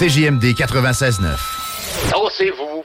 CJMD 96.9. Dansez-vous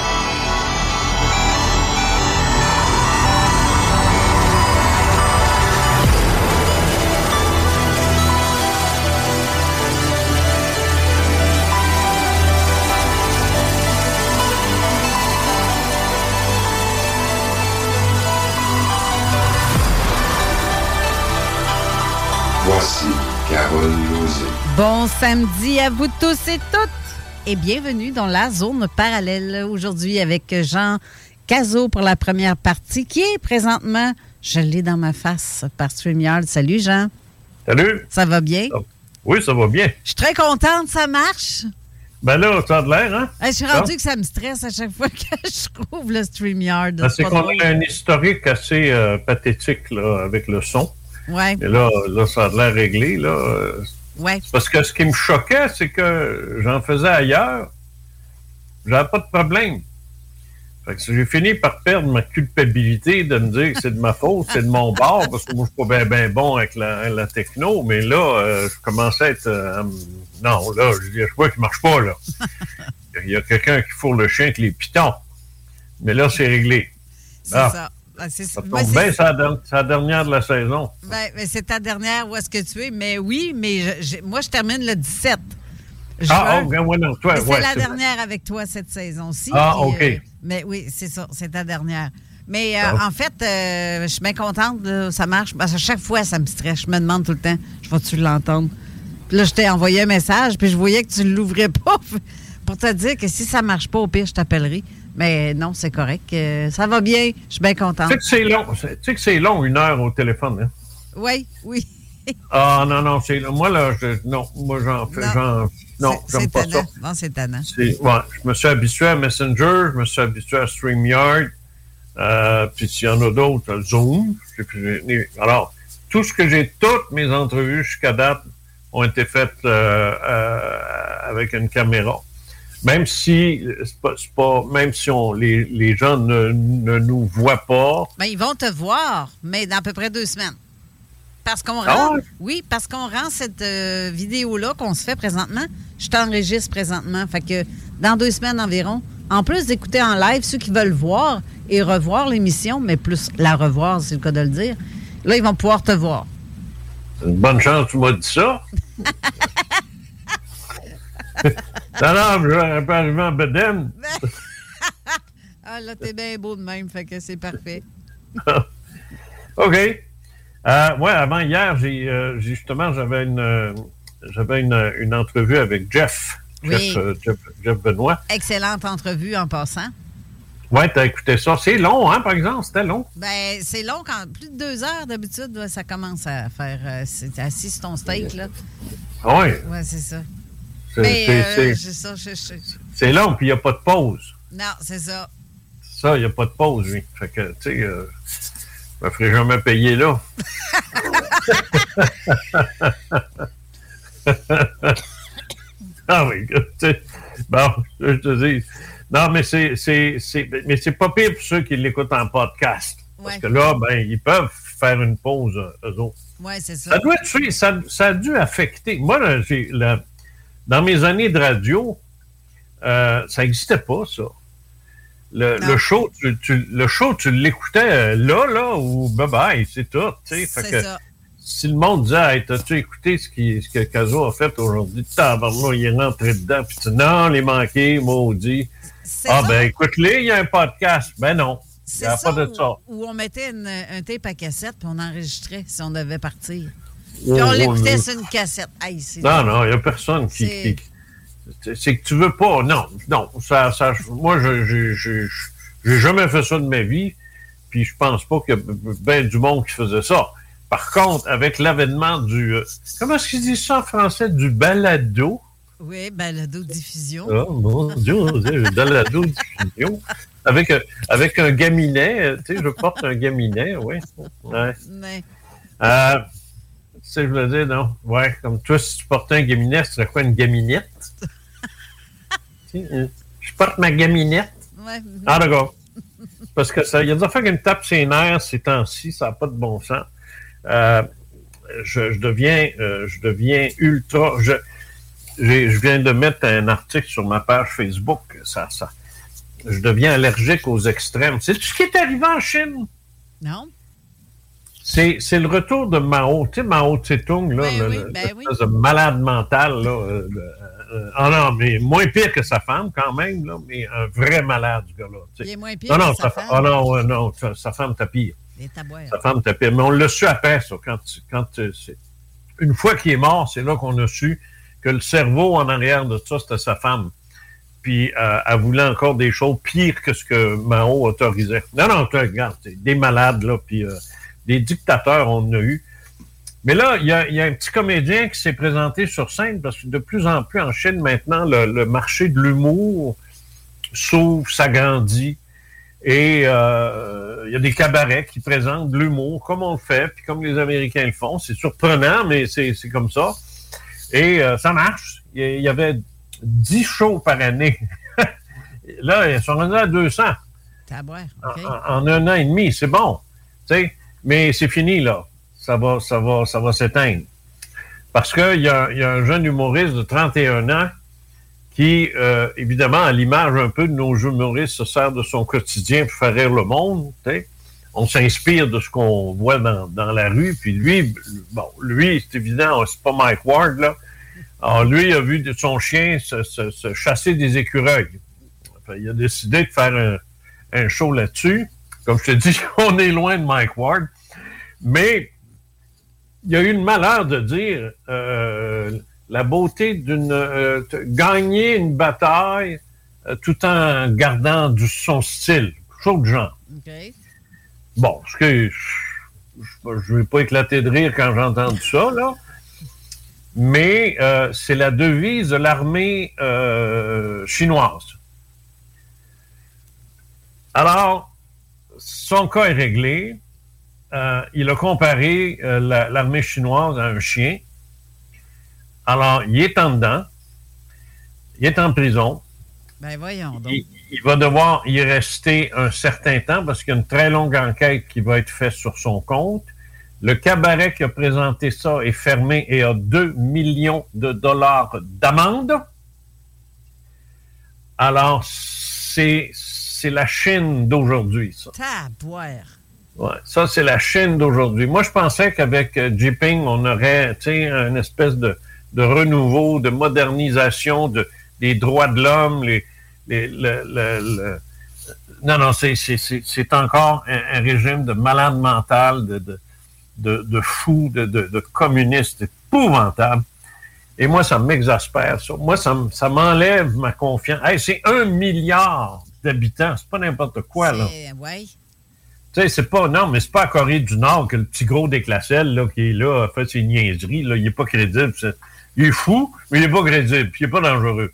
Bon samedi à vous tous et toutes et bienvenue dans la zone parallèle aujourd'hui avec Jean Cazot pour la première partie qui est présentement, je l'ai dans ma face par StreamYard. Salut Jean. Salut. Ça va bien? Oui, ça va bien. Je suis très contente, ça marche? Ben là, ça a de l'air, hein? Je suis rendu que ça me stresse à chaque fois que je trouve le StreamYard. Ben, c'est qu'on a un historique assez euh, pathétique là, avec le son. Ouais, Et là, là, ça a de l'air réglé. Là. Ouais. Parce que ce qui me choquait, c'est que j'en faisais ailleurs. J'avais pas de problème. Fait que j'ai fini par perdre ma culpabilité de me dire que c'est de ma faute, c'est de mon bord, parce que moi, je suis pas bien ben bon avec la, la techno, mais là, euh, je commençais à être... euh, non, là, je dis, je vois qu'il marche pas, là. Il y a quelqu'un qui fourre le chien avec les pitons. Mais là, c'est réglé. C'est Ah, ça. Ah, c'est Ça moi, tombe c'est- bien, c'est la, der- c'est la dernière de la saison. Ben, ben, c'est ta dernière, où est-ce que tu es? Mais oui, mais je- je- moi, je termine le 17. Ah, Juin. oh, bien, ouais, non, toi, Mais ouais, c'est la c'est- dernière avec toi cette saison-ci. Ah, puis, OK. euh, mais oui, c'est ça, c'est ta dernière. Mais euh, Ah. en fait, euh, je suis bien contente, là, ça marche. Parce que chaque fois, ça me stresse. Je me demande tout le temps, je vais-tu l'entendre? Puis là, je t'ai envoyé un message, puis je voyais que tu ne l'ouvrais pas pour te dire que si ça marche pas, au pire, je t'appellerai. Mais non, c'est correct. euh, ça va bien. Je suis bien contente. Tu sais que c'est long. Tu sais que c'est long, une heure au téléphone. Hein? Oui, oui. Ah, non, non, c'est long. Moi, là, je, non, moi, j'en fais, Non. j'en, non, C'est- j'aime pas ça. Non, c'est tannant. C'est- ouais, je me suis habitué à Messenger, je me suis habitué à StreamYard, euh, puis s'il y en a d'autres, euh, Zoom. Alors, tout ce que j'ai, toutes mes entrevues jusqu'à date ont été faites euh, avec une caméra. Même si, c'est pas, pas- même si on, les, les gens ne, ne nous voient pas, Ben, ils vont te voir, mais dans à peu près deux semaines. Parce qu'on Ah rend, oui, parce qu'on rend cette euh, vidéo-là qu'on se fait présentement. Je t'enregistre présentement. Fait que dans deux semaines environ, en plus d'écouter en live ceux qui veulent voir et revoir l'émission, mais plus la revoir, c'est le cas de le dire, là, ils vont pouvoir te voir. une bonne chance tu m'as dit ça. non, non, je vais pas arriver en bedaine. Ah, là, t'es bien beau de même, fait que c'est parfait. OK. Euh, ouais, avant hier, j'ai euh, justement, j'avais une, euh, j'avais une, une entrevue avec Jeff. Oui. Jeff, euh, Jeff, Jeff Benoît. Excellente entrevue en passant. Ouais, t'as écouté ça. C'est long, hein, par exemple? C'était long? Ben, c'est long quand plus de deux heures d'habitude, ça commence à faire. C'est assis sur ton steak, là. Oui. Ouais, c'est ça. C'est- euh, c'est- long, puis il n'y a pas de pause. Non, c'est ça. Ça, il n'y a pas de pause, lui. Fait que, tu sais, euh, je me ferai jamais payer là. ah oui, tu sais, bon, je te dis. Non, mais c'est, mais c'est pas pire pour ceux qui l'écoutent en podcast. Parce que là, ben, ils peuvent faire une pause, eux autres. Ouais, c'est ça. Ça doit être, ça, ça a dû affecter. Moi, là, j'ai, la- dans mes années de radio, euh, ça n'existait pas, ça. Le, show, tu, tu- le show, tu l'écoutais euh, là, là, ou bye-bye, c'est tout. Fait que ça. si le monde disait, hey, t'as-tu écouté ce, qui, ce que Caso a fait aujourd'hui? Tabarnak, il est rentré dedans. Puis tu dis, non, les manqué, maudit. Ah, ça. ben, écoute-les, il y a un podcast. Ben non. Il C'est n'y a ça, pas de ça. Où, où on mettait une- un tape à cassette puis on enregistrait si on devait partir. Puis on l'écoutait sur une cassette. Hey, Non, non, il n'y a personne qui. C'est- qui- c'est- que tu veux pas. Non, non. Ça, ça, moi, je j'ai jamais fait ça de ma vie. Puis je pense pas qu'il y a bien du monde qui faisait ça. Par contre, avec l'avènement du. euh, comment est-ce qu'ils disent ça en français? Du balado? Oui, balado diffusion. Oh mon Dieu, le balado diffusion. Avec, un- avec un gaminet. euh, Tu sais, je porte un gaminet, oui. Ouais. Mais, Euh, sais, je voulais dire, non? Ouais, comme toi, si tu portais un gaminet, ce serait quoi une gaminette? Tu je porte ma gaminette. ouais. Ah, d'accord. Parce que ça, il y a des affaires qui me tapent ses nerfs ces temps-ci, ça n'a pas de bon sens. Euh, je, je deviens, euh, je deviens ultra. Je, je viens de mettre un article sur ma page Facebook. Ça, ça, je deviens allergique aux extrêmes. C'est tout ce qui est arrivé en Chine? Non? C'est, c'est le retour de Mao. Tu sais, Mao Tse-tung, là, Ben le, oui, le- ben oui. l'espèce de malade mental, là. euh, euh, ah non, mais moins pire que sa femme, quand même, là, mais un vrai malade, ce gars-là. tu sais. Il est moins pire Non, non, que sa sa, femme. ah non, non, sa, femme t'a pire. Sa femme t'a pire. Mais on l'a su après, ça. Quand, quand tu- c'est- une fois qu'il est mort, c'est là qu'on a su que le cerveau en arrière de ça, c'était sa femme. Puis euh, elle voulait encore des choses pires que ce que Mao autorisait. Non, non, tu regarde, des malades, là, puis euh, des dictateurs, on en a eu. Mais là, il y a, il y a un petit comédien qui s'est présenté sur scène parce que de plus en plus en Chine, maintenant, le, le marché de l'humour s'ouvre, s'agrandit. Et euh, il y a des cabarets qui présentent de l'humour comme on le fait, puis comme les Américains le font. C'est surprenant, mais c'est comme ça. Et euh, ça marche. Il y avait 10 shows par année. Là, ils sont rendus à 200 Tabouère, en, OK. en- en un an et demi. C'est bon. tu sais. Mais c'est fini, là. Ça va, ça va, ça va s'éteindre. Parce qu'il y, a- y a un jeune humoriste de 31 ans qui, euh, évidemment, à l'image un peu de nos humoristes, se sert de son quotidien pour faire rire le monde. On s'inspire de ce qu'on voit dans, la rue. Puis lui, bon, lui, c'est évident, c'est pas Mike Ward, là. Alors, lui, a vu son chien se, se- se chasser des écureuils. Il a décidé de faire un show là-dessus. Comme je te dis, on est loin de Mike Ward. Mais il y a eu le malheur de dire euh, la beauté d'une. euh, gagner une bataille euh, tout en gardant du, son style. Chose de genre. Bon, ce que je ne vais pas éclater de rire quand j'ai entendu ça, là. Mais c'est la devise de l'armée chinoise. Alors, son cas est réglé. Euh, il a comparé euh, la- l'armée chinoise à un chien. Alors, il est en dedans. Il est en prison. Ben voyons donc. Il, il va devoir y rester un certain temps parce qu'il y a une très longue enquête qui va être faite sur son compte. Le cabaret qui a présenté ça est fermé et a 2 millions de dollars d'amende. Alors, c'est c'est la Chine d'aujourd'hui, ça. Tabouère. Ouais, ça, c'est la Chine d'aujourd'hui. Moi, je pensais qu'avec euh, Jinping, on aurait une espèce de, de renouveau, de modernisation de, des droits de l'homme. Les, les- le- le- le- Non, non, c'est, c'est, c'est, c'est encore un, un régime de malade mental, de, de, de, de fou, de, de, communiste épouvantable. Et moi, ça m'exaspère. Ça. Moi, ça m'enlève ma confiance. Hey, c'est un milliard d'habitants. C'est pas n'importe quoi, là. Oui. Tu sais, c'est pas, non, mais c'est pas à Corée du Nord que le petit gros des Classelles, là, qui est là, a fait ses niaiseries, là, il est pas crédible. Il est fou, mais il est pas crédible, puis il est pas dangereux.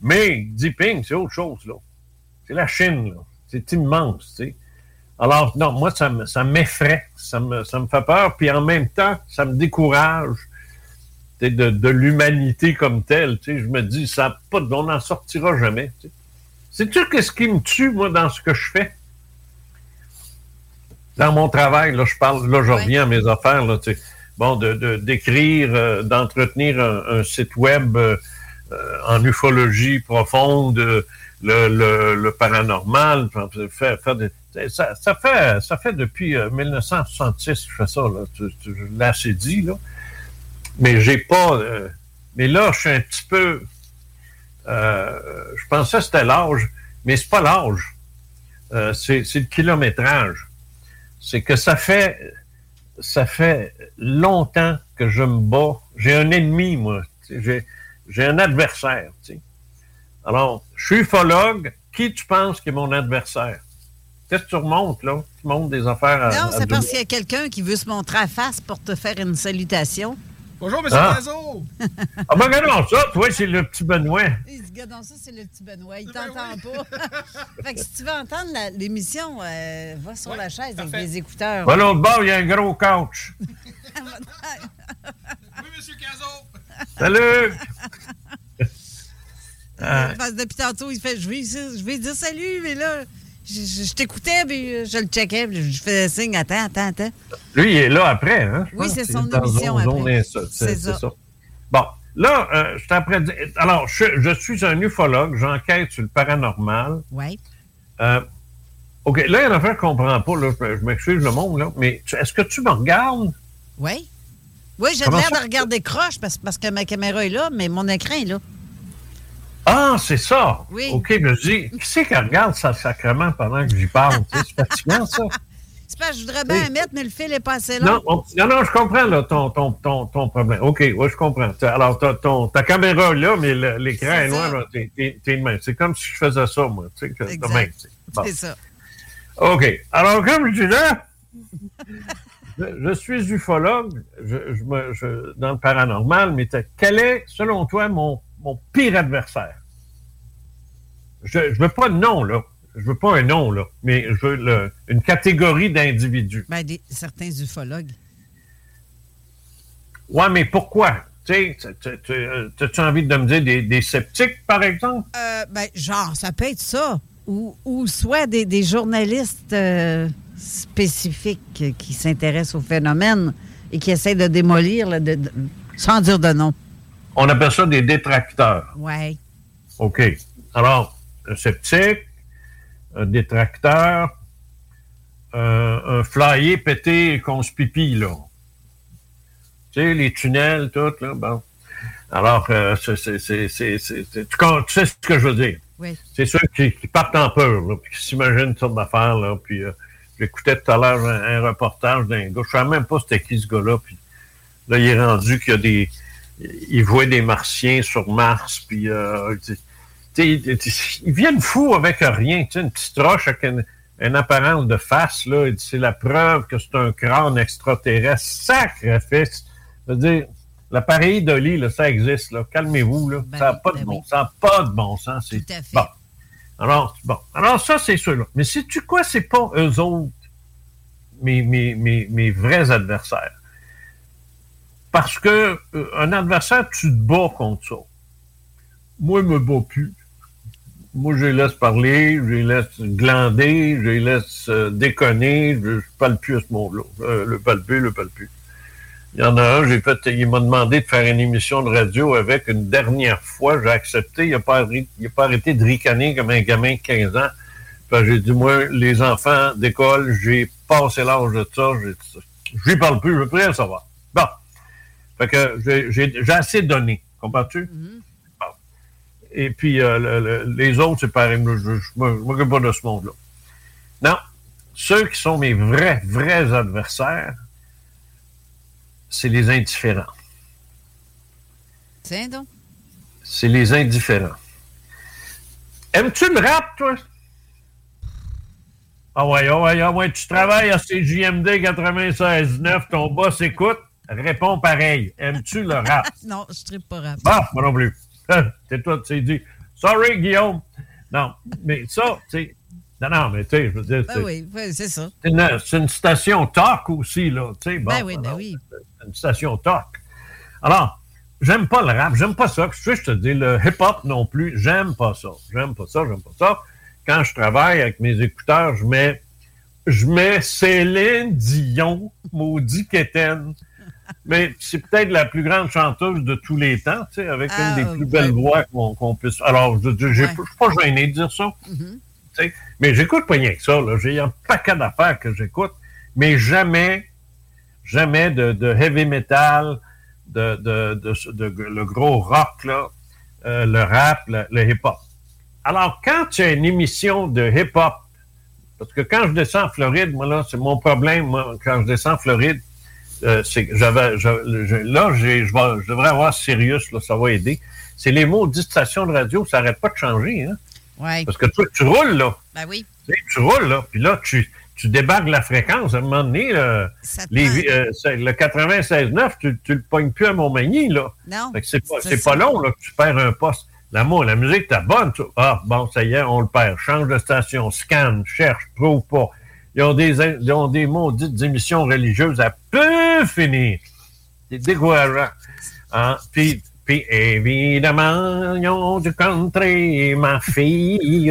Mais Ping, c'est autre chose, là. C'est la Chine, là. C'est immense, tu sais. Alors, non, moi, ça, ça m'effraie, ça me, ça me fait peur, puis en même temps, ça me décourage de, de l'humanité comme telle. Tu sais, je me dis, ça pas, on n'en sortira jamais. Tu sais. C'est-tu ce qui me tue, moi, dans ce que je fais? Dans mon travail, là, je parle, là, je reviens à mes affaires, là, tu sais. Bon, de, d'écrire, euh, d'entretenir un, site web euh, euh, en ufologie profonde, le, le, le paranormal, faire, faire des, ça, ça, fait, ça fait depuis 1966 que je fais ça, là. Tu, tu, je l'ai assez dit, là. Mais j'ai pas. mais là, je suis un petit peu. Je pensais que c'était l'âge, mais c'est pas l'âge. c'est, c'est le kilométrage. C'est que ça fait ça fait longtemps que je me bats. J'ai un ennemi, moi. J'ai, un adversaire. Alors, je suis ufologue. Qui tu penses qui est mon adversaire? Qu'est-ce que tu remontes, là? Tu montes des affaires à. Non, c'est parce qu'il y a quelqu'un qui veut se montrer à face pour te faire une salutation. Bonjour, M. ah. ah, ben, regardons ça. Toi, c'est le petit Benoît. Regardons ça, c'est le petit Benoît. Il ben t'entend pas. fait que si tu veux entendre l'émission, euh, va sur la chaise avec des écouteurs. Ben, l'autre bord, il y a un gros couch. oui, M. Cazot. Salut. Parce que depuis tantôt, il fait je vais, je vais dire salut, mais là, je, t'écoutais, puis euh, je le checkais, puis je faisais signe, attends, attends, attends. Lui, il est là après, hein? Oui, c'est son émission après. C'est ça. Bon, là, euh, je t'apprends... Alors, je, suis un ufologue, j'enquête sur le paranormal. Oui. Euh, OK, là, il y a une affaire qu'on ne comprend pas, là, je m'excuse le monde, là, mais est-ce que tu me regardes? Oui. Oui, j'ai l'air de regarder croche parce, parce que ma caméra est là, mais mon écran est là. Ah, c'est ça. Oui. OK, je me dis, qui c'est qui regarde ça sacrement pendant que j'y parle? c'est fatigant, ça. C'est pas, je voudrais bien mettre, mais le fil est pas assez long. Non, non, non, je comprends là, ton, ton, ton, ton problème. OK, oui, je comprends. Alors, ton, ta caméra là, mais l'écran est, loin, t'es de main. C'est comme si je faisais ça, moi. Tu sais, C'est ça. OK. Alors, comme je disais, je, je, suis ufologue je, je, dans le paranormal, mais quel est, selon toi, mon mon pire adversaire. Je ne veux pas de nom, là. Je veux pas un nom, là, mais je veux une catégorie d'individus. Ben, certains ufologues. Ouais, mais pourquoi? Tu as-tu envie de me dire des, sceptiques, par exemple? Euh, ben, genre, ça peut être ça. Ou, soit des, journalistes euh, spécifiques qui s'intéressent au phénomène et qui essaient de démolir, sans dire de nom. On appelle ça des détracteurs. Oui. OK. Alors, un sceptique, un détracteur, un flyer pété qu'on se pipi, là. Tu sais, les tunnels, tout, là, bon. Alors, euh, c'est, tu, sais ce que je veux dire. Oui. C'est ceux qui, partent en peur, là, puis qui s'imaginent une sorte d'affaire, là, puis euh, j'écoutais tout à l'heure un, reportage d'un gars, je ne savais même pas c'était qui ce gars-là, puis là, il est rendu qu'il y a des, ils voient des martiens sur Mars, puis euh, ils, viennent fous avec rien. Une petite roche avec une, apparence de face, là, c'est la preuve que c'est un crâne extraterrestre. Sacrifice! Je veux dire, l'appareil d'Oli, là, ça existe. Là. Calmez-vous. Là. Ben ça n'a pas, de ben bon, ça pas de bon sens. Tout à fait. Bon. Alors, bon. Alors, ça, c'est ceux-là. Mais sais-tu quoi? C'est pas eux autres, mes, mes, mes, mes vrais adversaires. Parce que euh, un adversaire, tu te bats contre ça. Moi, je me bats plus. Moi, je les laisse parler, je les laisse glander, je les laisse euh, déconner, je ne parle plus à ce monde-là. Euh, le plus, le plus. Il y en a un, j'ai fait, il m'a demandé de faire une émission de radio avec une dernière fois, j'ai accepté, il n'a pas, pas arrêté de ricaner comme un gamin de 15 ans. j'ai dit, moi, les enfants d'école, j'ai passé l'âge de ça, je lui parle plus, je veux plus rien savoir. Bon. Fait que j'ai assez donné. Comprends-tu? Mm-hmm. Et puis, euh, les autres, c'est pareil. Je ne m'occupe pas de ce monde-là. Non. Ceux qui sont mes vrais, vrais adversaires, c'est les indifférents. Tiens donc. C'est les indifférents. Aimes-tu le rap, toi? Ah ouais, ah ouais, ah ouais, tu travailles à CJMD 96.9, ton boss écoute, réponds pareil. Aimes-tu le rap? non, je tripe pas rap. Bah, moi non plus. C'est toi, tu dit. Sorry, Guillaume. Non, mais ça, tu sais. Non, non, mais tu sais, je veux dire. Ben oui, oui c'est ça. C'est une, une, station talk aussi, là. Tu sais, bon, ben oui, ben oui. Une station talk. Alors, j'aime pas le rap, j'aime pas ça. Je, je te dis, le hip-hop non plus, j'aime pas ça. J'aime pas ça, j'aime pas ça. Quand je travaille avec mes écouteurs, je mets, je mets Céline Dion, maudit Kéten. Mais c'est peut-être la plus grande chanteuse de tous les temps, tu sais, avec Ah, une des plus belles voix qu'on puisse. Alors, je ne suis pas gêné de dire ça. Tu sais. Mais j'écoute pas rien que ça. J'ai un paquet d'affaires que j'écoute, mais jamais, jamais de, de heavy metal, de, de, de- de- le gros rock, là, euh, le rap, le, le hip-hop. Alors, quand tu as une émission de hip-hop, parce que quand je descends en Floride, moi, là, c'est mon problème, moi, quand je descends en Floride, euh, j'avais, là, j'ai- je, devrais avoir Sirius, là, ça va aider. C'est les mots de station de radio, ça n'arrête pas de changer, hein? Parce que toi, tu roules, là. Ben oui. Tu sais, tu roules, là, puis là, tu, tu débarques la fréquence. À un moment donné, là, te les, euh, le 96.9, tu, tu le pognes plus à Montmagny, là. Non. C'est pas, c'est pas long, là, que tu perds un poste. L'amour, la musique, t'as bonne. tu- Ah, bon, ça y est, on le perd. Change de station, scanne, cherche, trouve pas. Ils ont des, ils ont des maudites émissions religieuses à peu finir. C'est décourageant. Hein? Puis, puis, évidemment, ils ont du country, ma fille.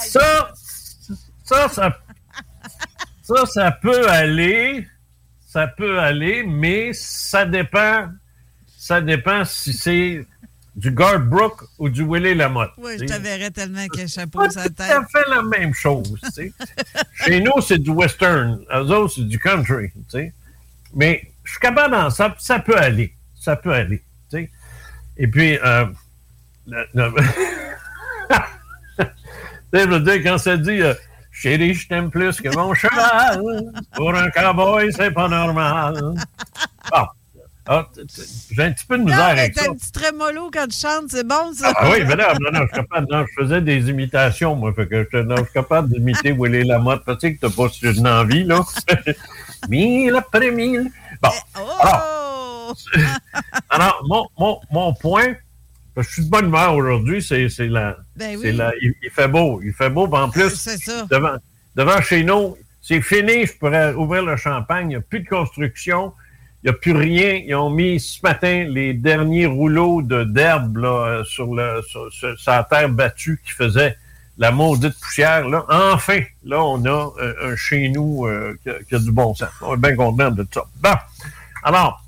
ça, ça, ça, ça, ça peut aller, ça peut aller, mais ça dépend, ça dépend si c'est du Garth Brooks ou du Willie Lamotte. Oui, je te verrais tellement que chapeau sur tout la tête. à fait la même chose. tu sais. Chez nous, c'est du western. Eux autres, c'est du country. tu sais. Mais je suis capable d'en ça, ça peut aller. Ça peut aller. tu sais. Et puis, euh, le- le- Tu sais, je veux dire, quand ça dit euh, Chérie, je t'aime plus que mon cheval, pour un cowboy, c'est pas normal. Bon. Ah, J'ai un petit peu de Non, misère mais avec ça. t'as un petit trémolo quand tu chantes, c'est bon, ça? Ah oui, mais non, non, non, je suis capable. Non, je faisais des imitations, moi. Fait que je, non, je suis capable d'imiter Willy Lamotte. Tu sais que t'as pas une envie, là. mille après mille. Bon. Oh! Alors, mon, mon, mon point, je suis de bonne humeur aujourd'hui, c'est la. Ben oui. la il, il fait beau. Il fait beau. En plus, C'est ça. devant, devant chez nous, c'est fini. Je pourrais ouvrir le champagne. Il n'y a plus de construction. Il n'y a plus rien. Ils ont mis ce matin les derniers rouleaux de- d'herbe sur, le, la terre battue qui faisait la maudite poussière. Là. Enfin, là, on a euh, un chez nous euh, qui, a, du bon sens. On est bien content de ça. Bon. Alors,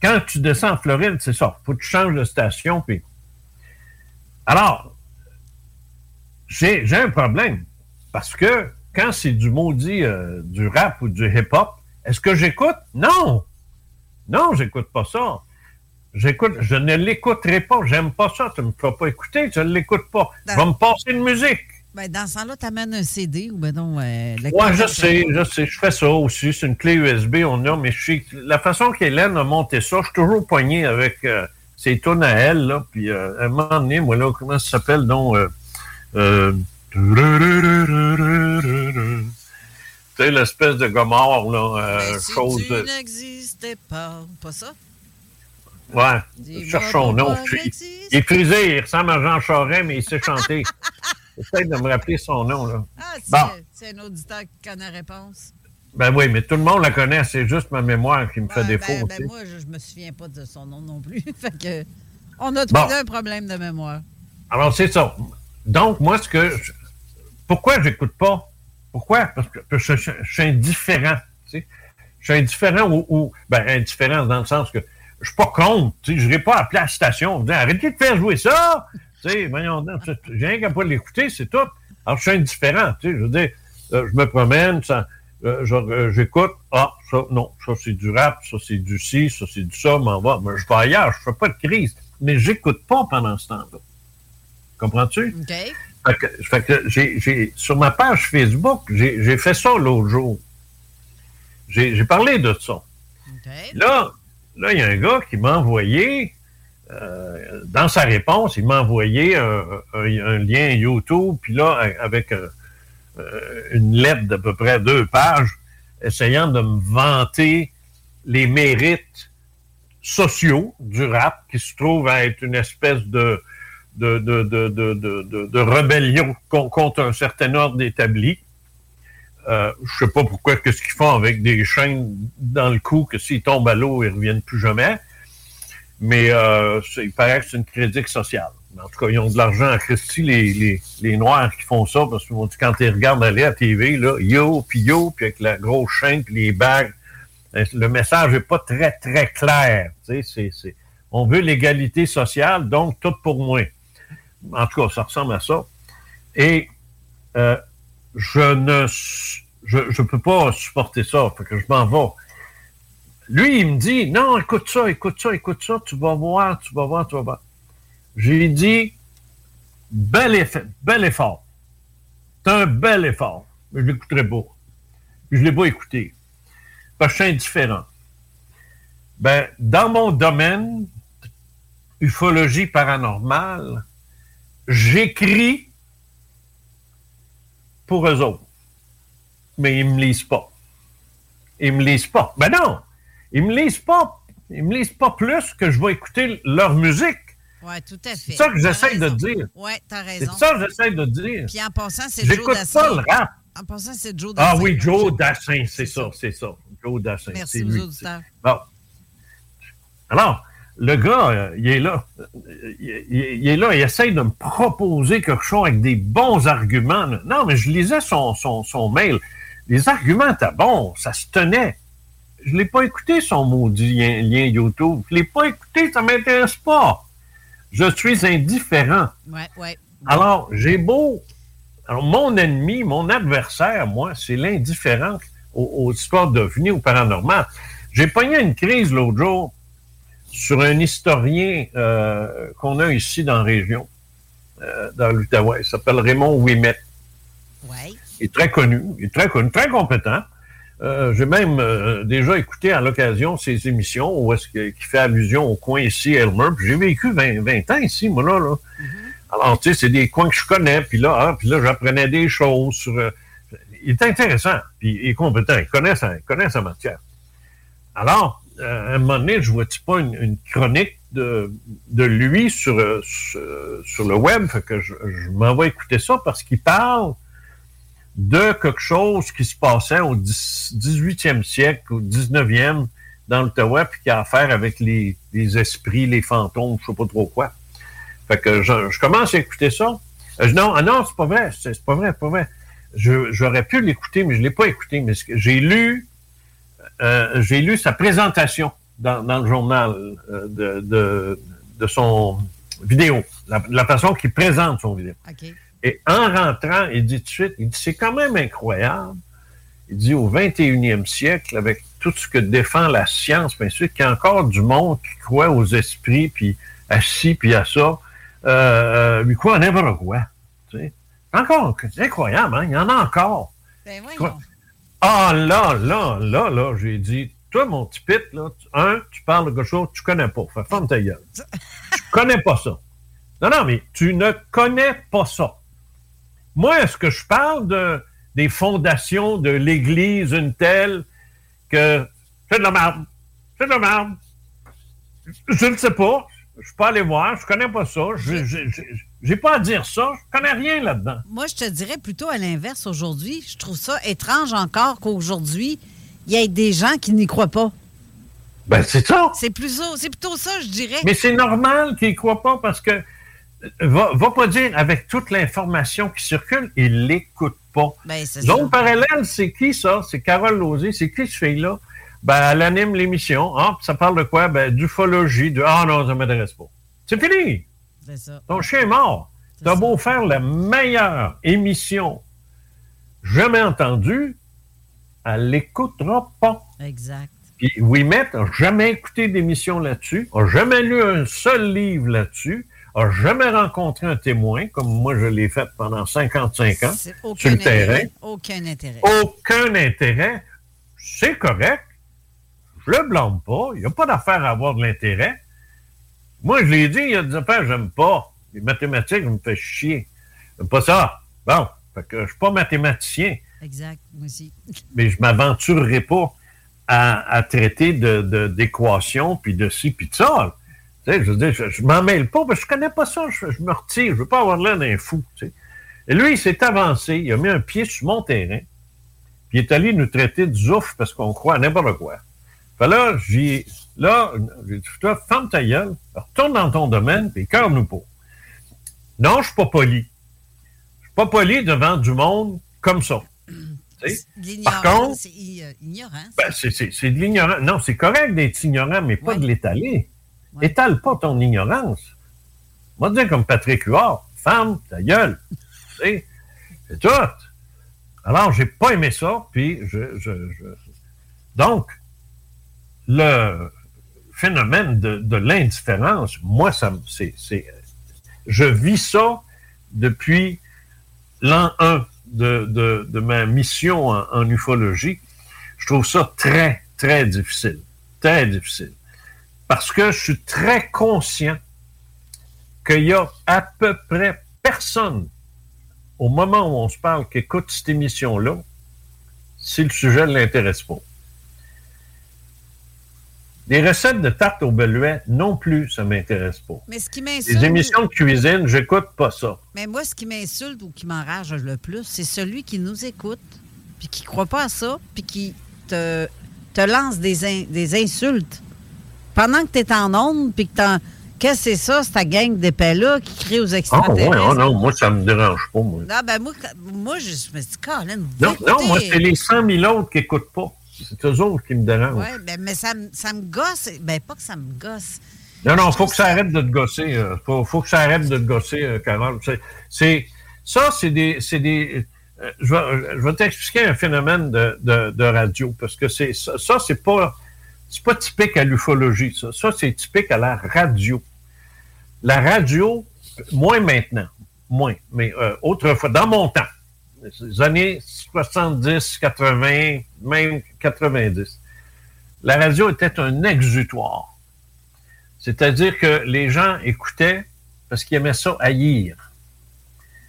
quand tu descends en Floride, c'est ça. faut que tu changes de station. Alors, j'ai j'ai un problème. Parce que quand c'est du maudit, euh, du rap ou du hip-hop, est-ce que j'écoute? Non! Non, j'écoute pas ça. J'écoute, je ne l'écouterai pas. J'aime pas ça. Tu me feras pas écouter. Je ne l'écoute pas. Je vais me passer de musique. Ben, dans ce temps-là, t'amènes un CD ou ben non, euh, Ouais, je sais, je sais. Je fais ça aussi. C'est une clé USB, on a, mais je que la façon qu'Hélène a monté ça, je suis toujours poigné avec euh, ses tunes à elle, là. Puis, euh, à un moment donné, moi, là, comment ça s'appelle, donc, euh, euh, tu sais, l'espèce de gomard, là, euh, Ben, chose tu n'existais pas. Pas ça? Ouais, Dis-moi cherche son nom. Il, est frisé, il ressemble à Jean Charest, mais il sait chanter. J'essaie de me rappeler son nom, là. Ah, c'est Bon. c'est un auditeur qui connaît la réponse. Ben oui, mais tout le monde la connaît, c'est juste ma mémoire qui me fait défaut. ben, ben, moi, je, je me souviens pas de son nom non plus. fait que, on a trouvé Bon. un problème de mémoire. Alors, c'est ça. Donc, moi, ce que. je- pourquoi j'écoute pas? Pourquoi? Parce que, parce que je, je- je suis indifférent. tu sais. Je suis indifférent ou, ou- Ben, indifférent dans le sens que je suis pas contre. Je n'irai pas appeler à la station en disant arrêtez de faire jouer ça! J'ai rien qu'à pas l'écouter, c'est tout. Alors, je suis indifférent. Je veux dire, euh, je me promène, euh, euh, j'écoute. Ah, ça, non, ça, c'est du rap, ça, c'est du ci, ça, c'est du ça, m'en va. Mais je vais ailleurs, je fais pas de crise. Mais j'écoute pas pendant ce temps-là. Comprends-tu? OK? Fait que, fait que j'ai, j'ai- sur ma page Facebook, j'ai fait ça l'autre jour. J'ai, parlé de ça. Là, là, il y a un gars qui m'a envoyé, euh, dans sa réponse, il m'a envoyé un, un- un lien YouTube, puis là, avec un, euh, une lettre d'à peu près deux pages essayant de me vanter les mérites sociaux du rap qui se trouve à être une espèce de, de, de, de, de, de rébellion contre un certain ordre établi. Euh, je sais pas pourquoi, qu'est-ce qu'ils font avec des chaînes dans le cou que s'ils tombent à l'eau, ils reviennent plus jamais. Mais euh, il paraît que c'est une critique sociale. En tout cas, ils ont de l'argent à Christie, les, les, les, Noirs qui font ça, parce que quand ils regardent aller à TV, là, yo, puis yo, puis avec la grosse chaîne, puis les bagues, ben, le message n'est pas très, très clair. C'est, c'est, on veut l'égalité sociale, donc tout pour moi. En tout cas, ça ressemble à ça. Et euh, je ne je, je peux pas supporter ça, que je m'en vais. Lui, il me dit Non, écoute ça, écoute ça, écoute ça, tu vas voir, tu vas voir, tu vas voir. J'ai dit bel, effet, bel effort. C'est un bel effort. Je l'écouterai. Puis je l'ai pas écouté. Parce que je suis indifférent. Ben, dans mon domaine, ufologie paranormale, j'écris pour eux autres. Mais ils ne me lisent pas. Ils ne me lisent pas. Ben non! Ils ne me lisent pas. Ils me lisent pas plus que je vais écouter leur musique. Oui, tout à fait. C'est ça que j'essaie de dire. Oui, t'as raison. C'est ça que j'essaie de dire. Puis en passant, c'est Joe J'écoute Dassin. pas le rap. En passant, c'est Joe Dassin. Ah oui, Joe Dassin, c'est ça, c'est ça. Joe Dassin. Merci aux auditeurs. Bon. Alors, le gars, euh, il est là. Il, est là, il essaie de me proposer quelque chose avec des bons arguments. Non, mais je lisais son, son, son mail. Les arguments étaient bons, ça se tenait. Je ne l'ai pas écouté, son maudit lien, lien YouTube. Je ne l'ai pas écouté, ça ne m'intéresse pas. Je suis indifférent. Oui, oui. Alors, j'ai beau. Alors, mon ennemi, mon adversaire, moi, c'est l'indifférence aux, aux histoires d'ovnis ou paranormal. J'ai pogné une crise l'autre jour sur un historien euh, qu'on a ici dans la région, euh, dans l'Outaouais. Il s'appelle Raymond Ouimet. Oui. Il est très connu, il est très connu, très compétent. Euh, J'ai même euh, déjà écouté à l'occasion ses émissions où est-ce que- qui fait allusion au coin ici, Elmer. Puis J'ai vécu 20, 20 ans ici, moi, là. là. Alors, tu sais, c'est des coins que je connais. Puis là, ah, puis là j'apprenais des choses sur... euh, il est intéressant, puis il est compétent. Il connaît sa, il connaît sa matière. Alors, à un moment donné, je vois-tu pas une, chronique de, de lui sur, euh, sur, sur le web? Fait que je, je m'en vais écouter ça parce qu'il parle de quelque chose qui se passait au 10 18e siècle, au 19e, dans l'Ottawa, puis qui a affaire avec les, les esprits, les fantômes, je sais pas trop quoi. Fait que je, commence à écouter ça. Euh, non, ah non, c'est pas vrai, c'est pas vrai, c'est pas vrai. J'aurais pu l'écouter, mais je l'ai pas écouté. Mais j'ai lu, euh, j'ai lu sa présentation dans, dans le journal euh, de, de, de son vidéo, la, la façon qu'il présente son vidéo. Et en rentrant, il dit tout de suite, il dit, c'est quand même incroyable. Il dit, au 21e siècle, avec tout ce que défend la science, bien sûr, qu'il y a encore du monde qui croit aux esprits, puis à ci, puis à ça, euh, euh, lui croit à n'importe quoi. Tu sais. Encore, c'est incroyable, hein? il y en a encore. Ben. Ah là, là, là, là, j'ai dit, toi, mon petit pit, là, tu- un, tu parles de quelque chose que tu connais pas. Fais ferme ta gueule. tu connais pas ça. Non, non, mais tu ne connais pas ça. Moi, est-ce que je parle de, des fondations de l'Église, une telle, que c'est de la merde. C'est de la merde. Je ne sais pas. Je ne suis pas allé voir. Je connais pas ça. Je- J'ai pas à dire ça. Je connais rien là-dedans. Moi, je te dirais plutôt à l'inverse aujourd'hui. Je trouve ça étrange encore qu'aujourd'hui, il y ait des gens qui n'y croient pas. Ben, c'est ça. C'est plutôt ça, je dirais. Mais c'est normal qu'ils ne croient pas parce que euh, va, va pas dire avec toute l'information qui circule, ils l'écoutent pas. Ben, Zone parallèle, c'est qui ça? C'est Carole Lozé. C'est qui ce fille-là? Ben, elle anime l'émission. Ah, ça parle de quoi? Ben, d'ufologie, de Ah non, ça m'intéresse pas. C'est fini. C'est ça. Ton chien est mort. T'as beau faire la meilleure émission jamais entendue, elle l'écoutera pas. Exact. Puis Ouimet n'a jamais écouté d'émission là-dessus, n'a jamais lu un seul livre là-dessus, n'a jamais rencontré un témoin, comme moi je l'ai fait pendant 55 ans, sur aucun le terrain. intérêt. Aucun intérêt. Aucun intérêt. C'est correct. Je le blâme pas. Il n'y a pas d'affaire à avoir de l'intérêt. Moi, je l'ai dit, il y a des affaires que j'aime pas. Les mathématiques, ça me fait chier. J'aime pas ça. Bon. Fait que je suis pas mathématicien. Exact, moi aussi. Mais je m'aventurerai pas à, traiter d'équations, de, puis de ci, puis de ça. Tu sais, je veux dire, je, m'en mêle pas, parce que je connais pas ça. Je, me retire. Je veux pas avoir l'air d'un fou. Tu sais. Et lui, il s'est avancé. Il a mis un pied sur mon terrain. Puis il est allé nous traiter de zouf parce qu'on croit à n'importe quoi. Fait là, j'ai là, j'ai dit, toi, ferme ta gueule, retourne dans ton domaine, puis cœur nous pas. Non, je suis pas poli. Je suis pas poli devant du monde comme ça. Par contre, c'est ignorant. Ben, c'est de l'ignorant. Non, c'est correct d'être ignorant, mais pas de l'étaler. Étale pas ton ignorance. Moi, dire comme Patrick Huard, ferme ta gueule. c'est tout. Alors, j'ai pas aimé ça, puis je, je, Donc, le phénomène de, l'indifférence, moi, ça c'est, je vis ça depuis l'an 1 de, de, ma mission en, en, ufologie. Je trouve ça très, très difficile. Très difficile. Parce que je suis très conscient qu'il y a à peu près personne au moment où on se parle, qui écoute cette émission-là, si le sujet ne l'intéresse pas. Les recettes de tarte au beluet, non plus, ça ne m'intéresse pas. Mais ce qui m'insulte. Les émissions de cuisine, j'écoute pas ça. Mais moi, ce qui m'insulte ou qui m'enrage le plus, c'est celui qui nous écoute, puis qui ne croit pas à ça, puis qui te, te lance des, des insultes pendant que tu es en onde, puis que tu Qu'est-ce que c'est ça, cette gang d'épais-là qui crée aux extraterrestres? Ah, oh non, moi, ça me dérange pas, moi. Non, ben, moi, moi je me dis, Colin, Non, non, moi, c'est les 100 000 autres qui n'écoutent pas. C'est eux autres qui me dérangent. Oui, ben, mais ça, ça me gosse. Ben, pas que ça me gosse. Non, non, il faut que ça arrête de te gosser. Il euh, faut, faut, que ça arrête de te gosser, euh, Carole. C'est, ça, c'est des. C'est des euh, je vais, je vais t'expliquer un phénomène de, de, de, radio, parce que c'est ça, ça c'est pas c'est pas typique à l'ufologie, ça. Ça, c'est typique à la radio. La radio, moins maintenant, moins, mais euh, autrefois, dans mon temps, les années 70, 80, même 90, la radio était un exutoire. C'est-à-dire que les gens écoutaient parce qu'ils aimaient ça haïr.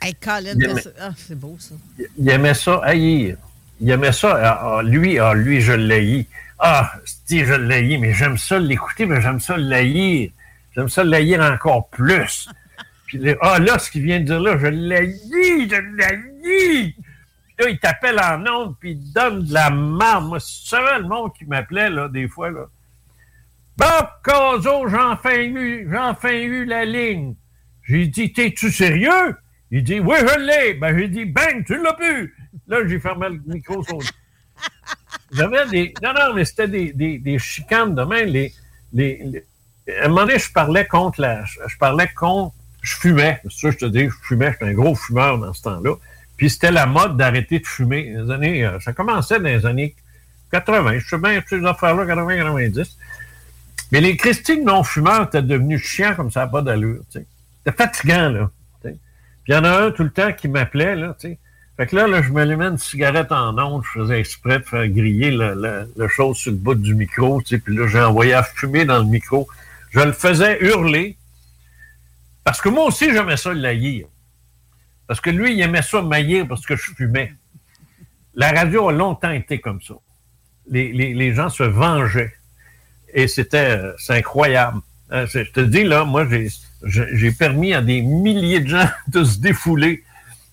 Hey, Colin, ah, c'est beau ça. Ils aimaient ça haïr. Ils aimaient ça. Ah, ah, lui, ah, lui, je l'haïs. Ah, si je l'haïs, mais j'aime ça l'écouter, mais j'aime ça l'haïr. J'aime ça l'haïr encore plus. Puis ah, là, ce qu'il vient de dire là, je l'haïs, je Là, il t'appelle en ondes, puis il donne de la marde. Moi, c'est le monde qui m'appelait, là, des fois, là. Bob Caso, j'ai enfin eu, j'ai enfin eu la ligne. J'ai dit, t'es-tu sérieux? Il dit, oui, je l'ai. Ben, j'ai dit, bang, tu l'as pu. Là, j'ai fermé le micro sur j'avais des. Non, non, mais c'était des, des, des, chicanes demain. Les, les, à un moment donné, je parlais contre la. Je parlais contre. Je fumais. C'est sûr, je te dis, je fumais. J'étais un gros fumeur dans ce temps-là. Puis c'était la mode d'arrêter de fumer. Les années, euh, ça commençait dans les années 80. Je sais bien ces affaires-là, 80, 90. Mais les Christines non-fumeurs étaient devenus chiants comme ça, pas d'allure. C'était fatigant, là. Puis il y en a un tout le temps qui m'appelait, là, tu sais. Fait que là, là je m'allumais une cigarette en onde, je faisais exprès de faire griller le, le, chose sur le bout du micro, tu puis là, j'ai envoyé à fumer dans le micro. Je le faisais hurler, parce que moi aussi, j'aimais ça l'aïr. Parce que lui, il aimait ça maillir parce que je fumais. La radio a longtemps été comme ça. Les, les, les gens se vengeaient. Et c'était euh, incroyable. Hein, je te dis, là, moi, j'ai permis à des milliers de gens de se défouler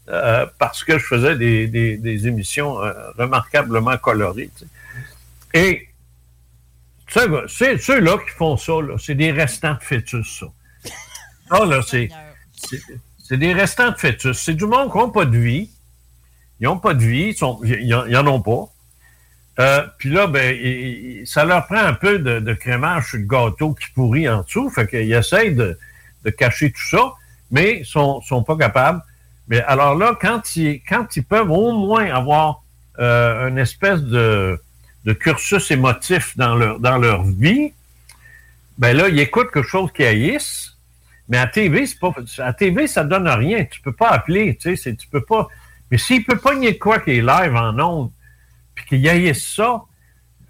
euh, parce que je faisais des, des, émissions euh, remarquablement colorées. Et c'est ceux-là qui font ça, c'est des restants de fœtus, ça. Ça, là, c'est des restants de fœtus. C'est du monde qui n'a pas de vie. Ils n'ont pas de vie, ils n'en ont pas. Euh, puis là, ben, ça leur prend un peu de, crémage sur le gâteau qui pourrit en dessous. Fait qu'ils essayent de, de, cacher tout ça, mais ils sont, sont pas capables. Mais alors là, quand ils, quand ils peuvent au moins avoir euh, une espèce de, de, cursus émotif dans leur, dans leur vie, ben là, ils écoutent quelque chose qui haïssent. Mais à TV, c'est pas, à TV, ça donne rien. Tu peux pas appeler, tu sais, tu peux pas. Mais s'il peut pas nier quoi qui est live en ondes, puis qu'ils haïssent ça,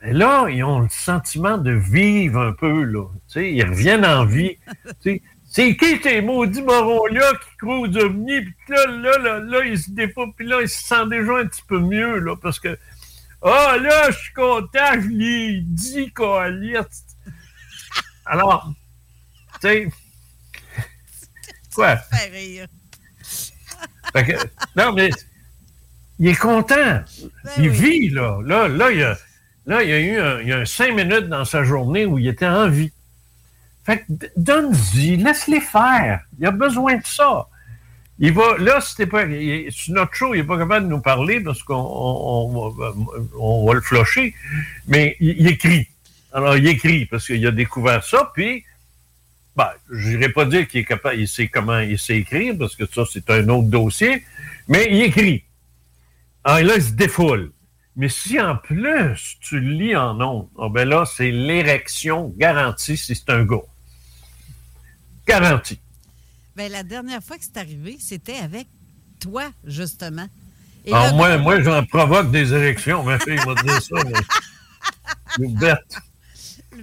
ben là, ils ont le sentiment de vivre un peu, là. Tu sais, ils reviennent en vie. tu sais, C'est qui ces maudits morons-là qui croient aux ovnis? Puis là, là, là, là, ils se défont, puis là, ils se sentent déjà un petit peu mieux, là, parce que, ah, là, je suis content, je l'ai dit, Coalite. Alors, tu sais, quoi? Fait rire. Fait que- non, mais il est content. il vit, là. Là, là, il y a, là, il y a eu un, il y a un cinq minutes dans sa journée où il était en vie. Fait que donne-y, laisse-les faire. Il a besoin de ça. Il va, là, c'était pas, il- sur notre show, il n'est pas capable de nous parler parce qu'on on, on va- on va le flusher, mais il, il écrit. Alors, il écrit parce qu'il a découvert ça, puis ben, je n'irai pas dire qu'il est capable, il sait comment il sait écrire, parce que ça, c'est un autre dossier, mais il écrit. Ah, et là, il se défoule. Mais si en plus tu lis en ondes, ah ben là, c'est l'érection garantie si c'est un gars. Garantie. Ben, la dernière fois que c'est arrivé, c'était avec toi, justement. Et Alors, le moi, gars- moi j'en provoque des érections. Ma fille m'a dit ça. Mais... Bête.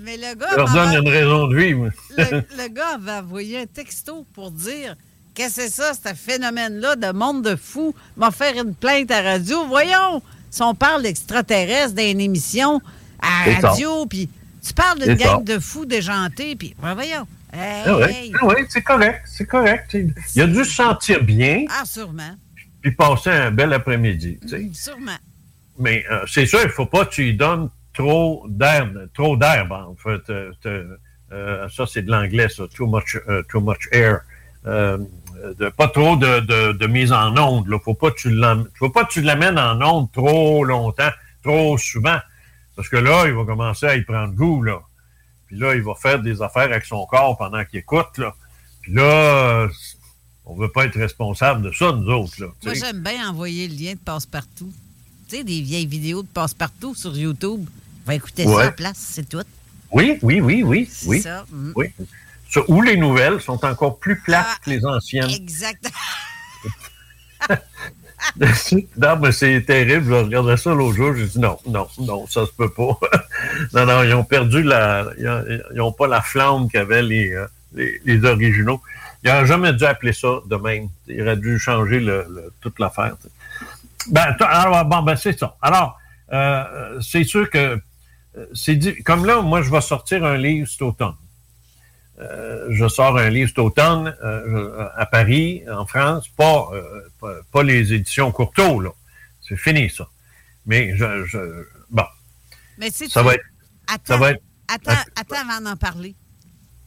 Mais le gars, leur donne m'avait- une raison de vivre. le, le gars avait envoyé un texto pour dire Qu'est-ce que c'est ça, ce phénomène-là de monde de fou? M'a faire une plainte à radio. Voyons, si on parle d'extraterrestres dans une émission à radio, puis tu parles d'une gang ça. de fous déjantés, puis ben voyons. Hey, Ah ouais, hey. ah ouais, c'est correct, c'est correct. Il a dû se sentir bien, Ah, sûrement. puis passer un bel après-midi. Sûrement. Mais euh, c'est sûr, il ne faut pas que tu lui donnes trop d'herbe, trop d'herbe, en fait. euh, euh, ça, c'est de l'anglais, ça. Too much, euh, too much air. Euh, de- pas trop de, de- de mise en onde. Il ne faut pas que tu faut pas que tu l'amènes en onde trop longtemps, trop souvent. Parce que là, il va commencer à y prendre goût, là. Puis là, il va faire des affaires avec son corps pendant qu'il écoute, là. Puis là, on ne veut pas être responsable de ça, nous autres, là. Moi, j'aime bien envoyer le lien de passe-partout. Tu sais, des vieilles vidéos de passe-partout sur YouTube. Va écouter ça Ouais. la place, c'est tout. Oui, oui, oui, oui, oui. ça, mm. oui. Ou les nouvelles sont encore plus plates que les anciennes. Exact. non, mais c'est terrible. Je regardais ça l'autre jour. J'ai dit non, non, non, ça se peut pas. non, non, ils ont perdu la. Ils n'ont pas la flamme qu'avaient les, euh, les, les originaux. Ils n'auraient jamais dû appeler ça de même. Ils auraient dû changer le, le- toute l'affaire. Ben, alors, bon, ben, c'est ça. Alors, euh, c'est sûr que c'est dit, comme là, moi, je vais sortir un livre cet automne. Euh, je sors un livre cet automne euh, à Paris, en France, pas, euh, pas, pas les éditions Courteau, là. C'est fini, ça. Mais je, je- bon, Mais sais, ça tu- va être, Attends, ça va être, attends, attends avant d'en parler.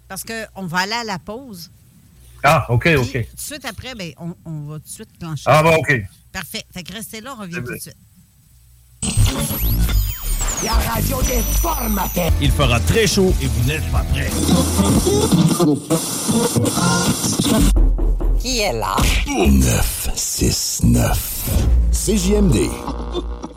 Parce qu'on va aller à la pause. ah, OK, Puis, OK. Tout de suite après, ben, on, on va tout de suite clencher. Ah, bon, OK. Parfait. Fait que restez là, on revient tout de suite. La radio des formateurs. Il fera très chaud et vous n'êtes pas prêts. Qui est là? 969. CJMD.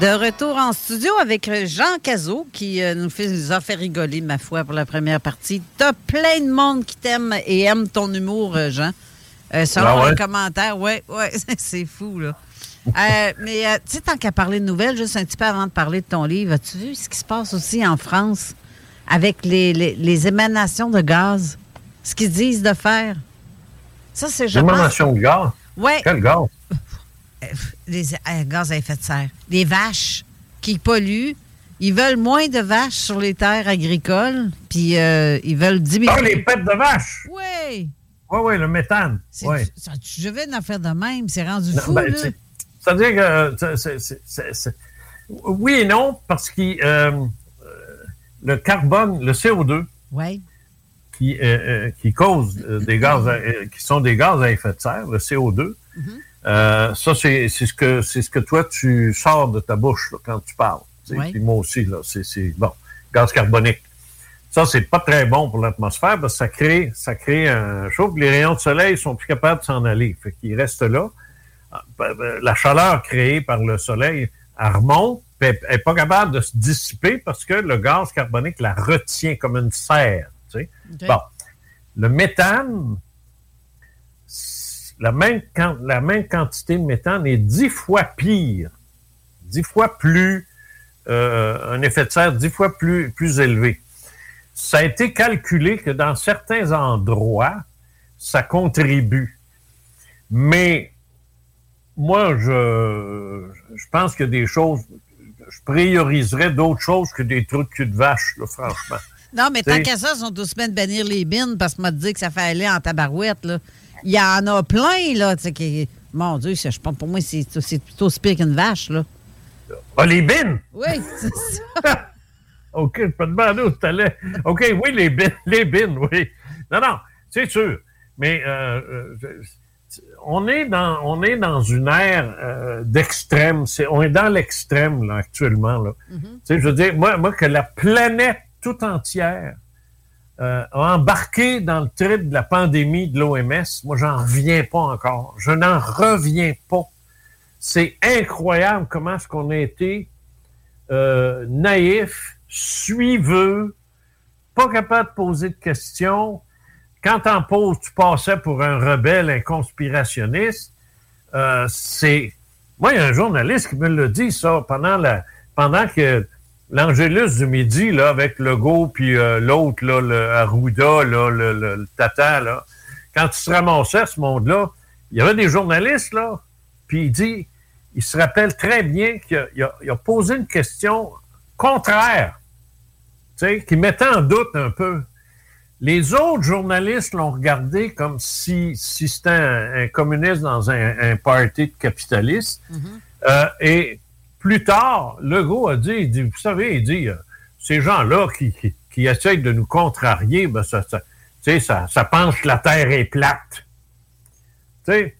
De retour en studio avec Jean Cazot qui euh, nous, fait, nous a fait rigoler, ma foi, pour la première partie. T'as plein de monde qui t'aime et aime ton humour, euh, Jean. Euh, selon Ah ouais? les commentaires, ouais, ouais, c'est fou, là. Euh, mais, euh, tu sais, tant qu'à parler de nouvelles, juste un petit peu avant de parler de ton livre, as-tu vu ce qui se passe aussi en France avec les, les- les émanations de gaz? Ce qu'ils disent de faire? Ça, c'est je pense- Émanation de gaz? Ouais. Quel gaz? Les euh, gaz à effet de serre. Les vaches qui polluent. Ils veulent moins de vaches sur les terres agricoles, puis euh, ils veulent diminuer. Ah, les pètes de vache! Oui! Oui, oui, le méthane. Ouais. ça- Je vais en faire de même. C'est rendu Non, fou, ben, là. C'est-à-dire que. euh, c'est- c'est- c'est- c'est- c'est- Oui et non, parce que euh, le carbone, le CO2, Oui. qui, euh, euh, des gaz, à- qui sont des gaz à effet de serre, le CO2. Euh, ça, c'est c'est ce que c'est ce que toi tu sors de ta bouche là, quand tu parles. Ouais. Puis moi aussi là, c'est c'est- bon, gaz carbonique. Ça, c'est pas très bon pour l'atmosphère parce que ça crée, ça crée un puis Les rayons de soleil sont plus capables de s'en aller. Fait qu'ils restent là. Ah, ben, ben, La chaleur créée par le soleil, elle remonte, puis elle n'est pas capable de se dissiper parce que le gaz carbonique la retient comme une serre. tu sais. OK. Bon. Le méthane, la même, la même quantité de méthane est dix fois pire, dix fois plus, euh, un effet de serre dix fois plus, plus élevé. Ça a été calculé que dans certains endroits, ça contribue. Mais moi, je, je pense que des choses, je prioriserais d'autres choses que des de cul de vache, là, franchement. Non, mais tant qu'à ça, ils sont tous semaines de bannir les bines parce qu'on m'a dit que ça fait aller en tabarouette. Là. Il y en a plein, là. tu sais, Qui... Mon Dieu, ça, je pense pour moi, c'est c'est plutôt pire qu'une vache, là. Ah, les bines! Oui, c'est ça. OK, je peux te demander où tu allais. OK, oui, les bines, les bines, oui. Non, non, c'est sûr. Mais euh, euh, on, est dans, on est dans une ère euh, d'extrême. C'est- On est dans l'extrême, là, actuellement. Là. Tu sais, je veux dire, moi, moi, que la planète tout entière euh, a embarqué dans le trip de la pandémie de l'OMS, moi, j'en reviens pas encore. Je n'en reviens pas. C'est incroyable comment est-ce qu'on a été euh, naïf, suiveux, pas capable de poser de questions. Quand t'en poses, tu passais pour un rebelle, un conspirationniste. Euh, c'est. Moi, il y a un journaliste qui me l'a dit, ça, pendant la pendant que l'Angélus du Midi, là, avec Legault, puis euh, l'autre, là, le Arruda, là, le, le- le Tata, là, quand il se ramassait, ce monde-là, il y avait des journalistes, là, puis il dit, il se rappelle très bien qu'il a, il a- il a posé une question contraire, tu sais, qui mettait en doute un peu. Les autres journalistes l'ont regardé comme si, si c'était un, un communiste dans un, un party de capitalistes. Euh, et plus tard, Legault a dit, il dit, vous savez, il dit, euh, ces gens-là qui, essayent de nous contrarier, ben ça, ça, ça, ça pense que la Terre est plate. Tu sais,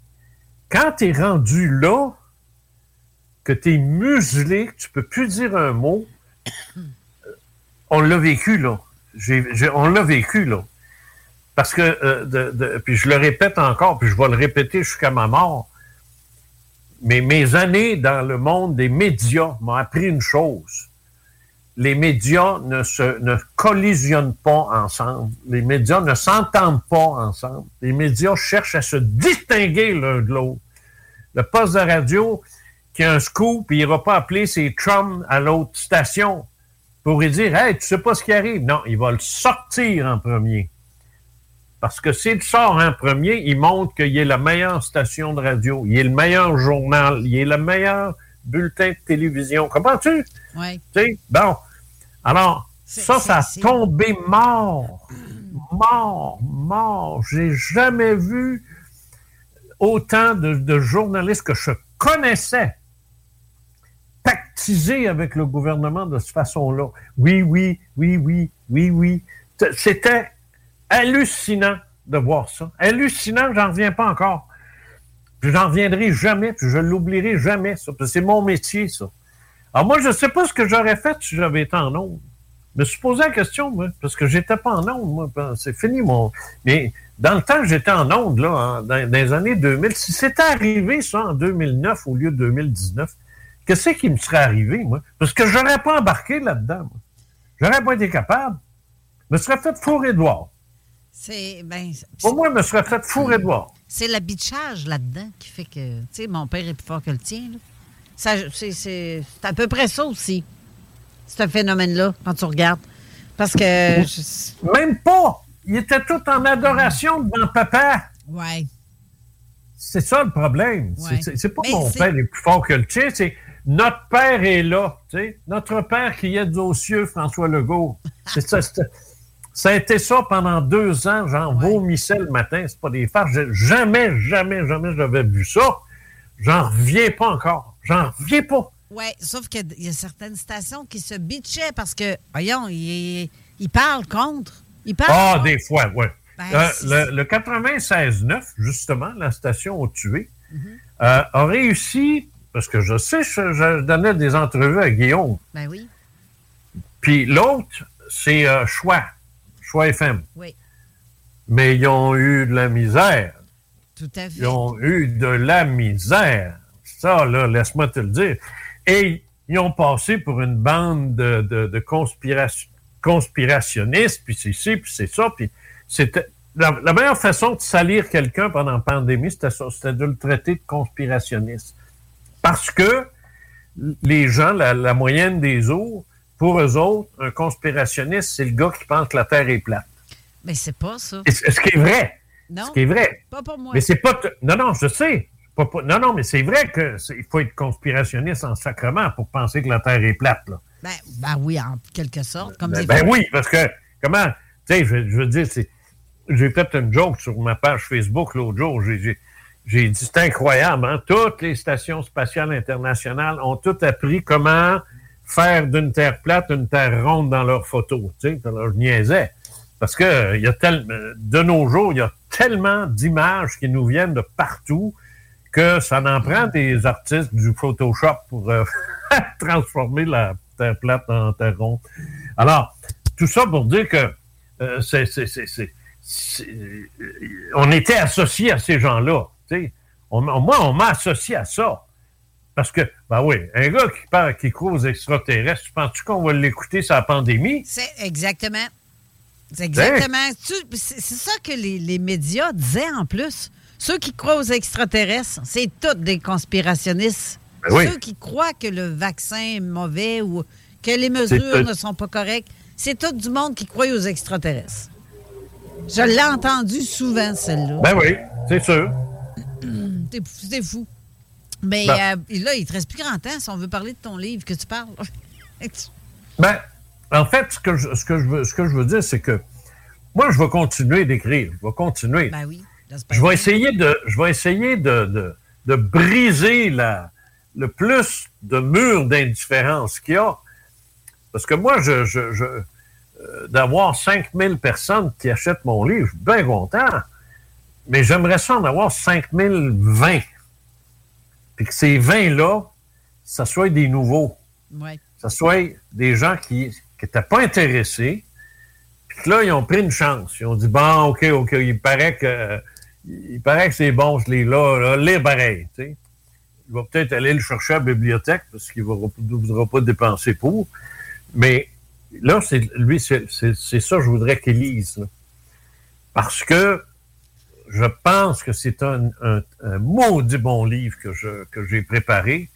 quand tu es rendu là, que tu es muselé, que tu peux plus dire un mot, euh, on l'a vécu, là. On l'a vécu, là. Parce que, euh, puis je le répète encore, puis je vais le répéter jusqu'à ma mort, mais mes années dans le monde des médias m'ont appris une chose. Les médias ne, se, ne collisionnent pas ensemble. Les médias ne s'entendent pas ensemble. Les médias cherchent à se distinguer l'un de l'autre. Le poste de radio qui a un scoop, il n'ira pas appeler ses chums à l'autre station pour lui dire Hey, tu sais pas ce qui arrive. Non, il va le sortir en premier. Parce que s'il sort en premier, il montre qu'il est la meilleure station de radio, il est le meilleur journal, il est le meilleur bulletin de télévision. Comprends-tu? Oui. Tu sais, bon. Alors, ça, ça a tombé mort. Mort, mort. J'ai jamais vu autant de, de journalistes que je connaissais pactiser avec le gouvernement de cette façon-là. Oui, oui, oui, oui, oui, oui. C'était hallucinant de voir ça. Hallucinant, j'en reviens pas encore. Puis j'en reviendrai jamais, puis je l'oublierai jamais, ça. c'est mon métier, ça. Alors moi, je sais pas ce que j'aurais fait si j'avais été en onde. Je me suis posé la question, moi, parce que j'étais pas en onde, moi. C'est fini, mon... Mais dans le temps j'étais en onde, là, dans les années 2000, si c'était arrivé, ça, en 2009 au lieu de 2019, qu'est-ce qui me serait arrivé, moi? Parce que j'aurais pas embarqué là-dedans, moi. J'aurais pas été capable. Je me serais fait fourrer dehors. C'est ben, Pour moi, je me serais fait fourrer dehors. c'est l'habituage là-dedans qui fait que, tu sais, mon père est plus fort que le tien. c'est, à peu près ça aussi, ce phénomène-là, quand tu regardes. Parce que. je- Même pas! Il était tout en adoration devant papa. Ouais. C'est ça le problème. Ouais. C'est- pas Mais mon père est plus fort que le tien, c'est notre père est là. tu sais. Notre père qui est aux cieux, François Legault. C'est ça, c'est- ça a été ça pendant deux ans. J'en vomissais le matin. C'est pas des farces. Jamais, jamais, jamais j'avais vu ça. J'en reviens pas encore. J'en reviens pas. Oui, sauf qu'il y a certaines stations qui se bitchaient parce que, voyons, ils il parlent contre. Il parle Ah, des fois, oui. Ben, Euh, le, le 96.9, justement, la station au tué, Mhm. euh, a réussi, parce que je sais, je, je donnais des entrevues à Guillaume, Ben oui. puis l'autre, c'est euh, Choix, Choix FM. Oui. Mais ils ont eu de la misère. Tout à fait. Ils ont eu de la misère. Ça, là, laisse-moi te le dire. Et ils ont passé pour une bande de, de, de conspiration- conspirationnistes, puis c'est ci, puis c'est ça, puis c'était... La, la meilleure façon de salir quelqu'un pendant la pandémie, c'était de le traiter de conspirationniste. Parce que les gens, la, la moyenne des eaux, pour eux autres, un conspirationniste, c'est le gars qui pense que la Terre est plate. Mais c'est pas ça. Ce qui est vrai. Non. Ce qui est vrai. Pas pour moi. Mais c'est pas. Non, non, je sais. Pas- Non, non, mais c'est vrai qu'il faut être conspirationniste en sacrement pour penser que la Terre est plate. Là. Ben, ben oui, en quelque sorte. Comme Ben, ben oui, parce que, comment. Tu sais, je, je veux dire. J'ai fait une joke sur ma page Facebook l'autre jour. J'ai dit, c'est incroyable, hein? Toutes les stations spatiales internationales ont toutes appris comment faire d'une Terre plate une Terre ronde dans leurs photos. Tu sais, alors, je niaisais. Parce que euh, il y a tel- euh, de nos jours, il y a tellement d'images qui nous viennent de partout que ça en prend des artistes du Photoshop pour euh, transformer la Terre plate en Terre ronde. Alors, tout ça pour dire que c'est, c'est- c'est- on était associés à ces gens-là. tu sais. Moi, on m'a associé à ça. Parce que, ben oui, un gars qui parle, qui croit aux extraterrestres, tu penses-tu qu'on va l'écouter sur la pandémie? C'est exactement. C'est exactement. Tu- C'est ça que les, les médias disaient en plus. Ceux qui croient aux extraterrestres, c'est tous des conspirationnistes. Ben oui. Ceux qui croient que le vaccin est mauvais ou que les mesures ne sont pas correctes, c'est tout du monde qui croit aux extraterrestres. Je l'ai entendu souvent, celle-là. Ben oui, c'est sûr. C'est fou. Mais euh, là, il te reste plus grand temps si on veut parler de ton livre que tu parles. Ben, en fait, ce que je, ce que je, veux, ce que je veux dire, c'est que moi, je vais continuer d'écrire. Je vais continuer. ben oui. je vais essayer de, je vais essayer de, de, de briser la, le plus de murs d'indifférence qu'il y a. Parce que moi, je, je, je, euh, d'avoir 5000 personnes qui achètent mon livre, je suis bien content. Mais j'aimerais ça en avoir 5020. Puis que ces 20-là, ça soit des nouveaux Ouais. ça soit des gens qui n'étaient pas intéressés, puis que là, ils ont pris une chance. Ils ont dit, bon, OK, OK, il paraît que il paraît que c'est bon, ce livre-là, là, lire pareil. tu sais. Il va peut-être aller le chercher à la bibliothèque parce qu'il ne voudra pas dépenser pour. Mais là, c'est lui, c'est c'est- c'est ça que je voudrais qu'il lise. là. Parce que je pense que c'est un, un- un maudit bon livre que je- que j'ai préparé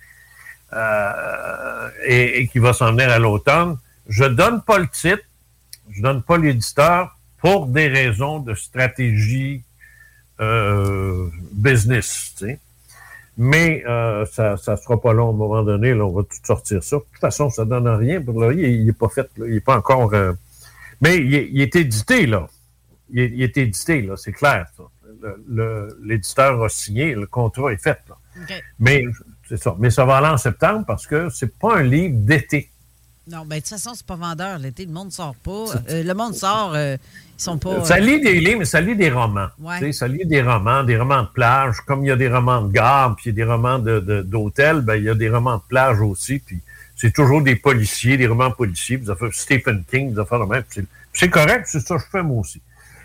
euh, et, et qui va s'en venir à l'automne. Je donne pas le titre, je donne pas l'éditeur pour des raisons de stratégie euh, business. tu sais. Mais euh, ça ne sera pas long à un moment donné, là, on va tout sortir ça. De toute façon, ça donne rien. Pour là, il n'est pas fait, là, il n'est pas encore. euh, Mais il est, il est édité, là. Il il est édité, là, c'est clair. ça. L'éditeur a signé, le contrat est fait. Là. Mais c'est ça. Mais ça va aller en septembre parce que c'est pas un livre d'été. Non, ben de toute façon, c'est pas vendeur l'été. Le monde sort pas. Euh, le monde sort, euh, ils sont pas. Ça euh, lit des livres, mais ça lit des romans. Ouais. Ça lit des romans, des romans de plage. Comme il y a des romans de gare, puis il y a des romans de- de- d'hôtel, ben, il y a des romans de plage aussi. Puis c'est toujours des policiers, des romans policiers, puis des affaires- Stephen King, des affaires de même. Puis C'est c'est correct, c'est ça que je fais moi aussi.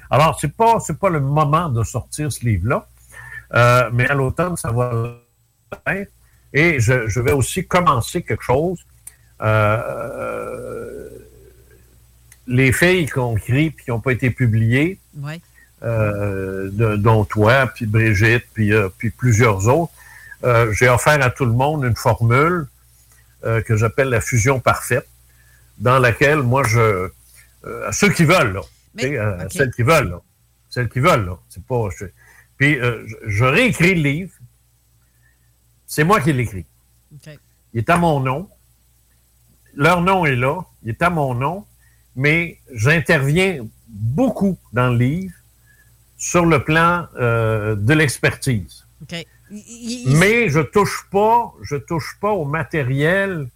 Alors, c'est pas, c'est pas le moment de sortir ce livre-là. Euh, mais à l'automne, ça va être. Et je, je vais aussi commencer quelque chose. Euh, les filles qui ont écrit puis qui n'ont pas été publiées, Ouais. euh, de- dont toi, puis Brigitte, puis, euh, puis plusieurs autres, j'ai offert à tout le monde une formule que j'appelle la fusion parfaite, dans laquelle moi, je, à ceux qui veulent, là, ok. celles qui veulent, là, celles qui veulent, là, c'est pas, je- puis euh, je, réécris le livre, c'est moi qui l'écris. Il est à mon nom. Leur nom est là. Il est à mon nom. Mais j'interviens beaucoup dans le livre sur le plan euh, de l'expertise. Il- Mais je touche pas, je touche pas au matériel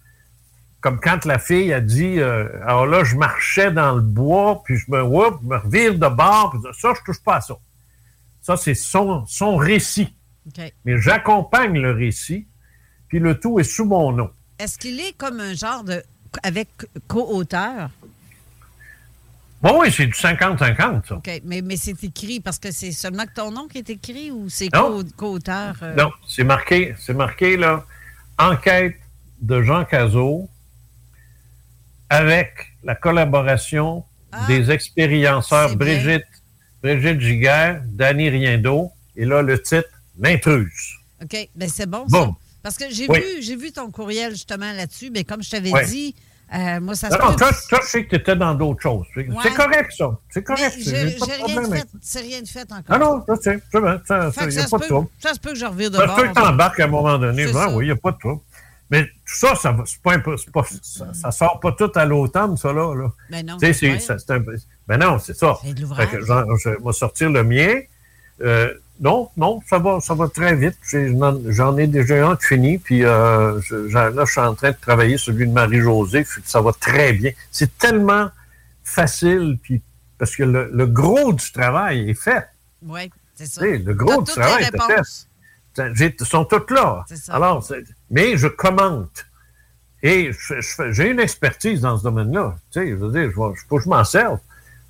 comme quand la fille a dit euh, Alors là, je marchais dans le bois, puis je me, whoop, me revire de bord, puis ça, je touche pas à ça. Ça, c'est son, son récit. Mais j'accompagne le récit, puis le tout est sous mon nom. Est-ce qu'il est comme un genre de. avec co-auteur? Bon, oui, c'est du 50-50, ça. OK. Mais, mais c'est écrit parce que c'est seulement que ton nom qui est écrit ou c'est co-auteur? euh? Non, c'est marqué, c'est marqué là, enquête de Jean Cazot avec la collaboration des expérienceurs Ah, c'est bien. Brigitte, Brigitte Giguère, Danny Riendo, et là, le titre, L'intruse. OK. Ben c'est bon, Bon. ça. Parce que j'ai Oui. vu, j'ai vu ton courriel justement là-dessus, mais comme je t'avais dit, euh, moi, ça se Non, non, toi, toi, je sais que tu étais dans d'autres choses. C'est Ouais. c'est correct, ça. C'est correct. j'ai rien fait. C'est rien de fait encore. Ah non, je sais, c'est bien. Ça, ça, ça, ça se peut que je revire de Ça se peut que t'embarques à un moment donné. Ben oui, il n'y a pas de trouble. Mais tout ça, ça, va- c'est pas, pas- ça, ça sort pas tout à l'automne, ça, là. là. Ben non, c'est- ça, ben non, c'est ça. C'est de l'ouvrage. Je vais sortir le mien. Euh, non, non, ça va, ça va très vite. J'en ai déjà un de fini, puis euh, je- là, je suis en train de travailler celui de Marie-Josée, ça va très bien. C'est tellement facile, puis parce que le, le gros du travail est fait. Oui, c'est ça. Le gros du travail est fait. Ils sont toutes là. Ça. Alors, c'est- mais je commente. Et j'ai une expertise dans ce domaine-là. Tu sais, je veux dire, je je m'en serve.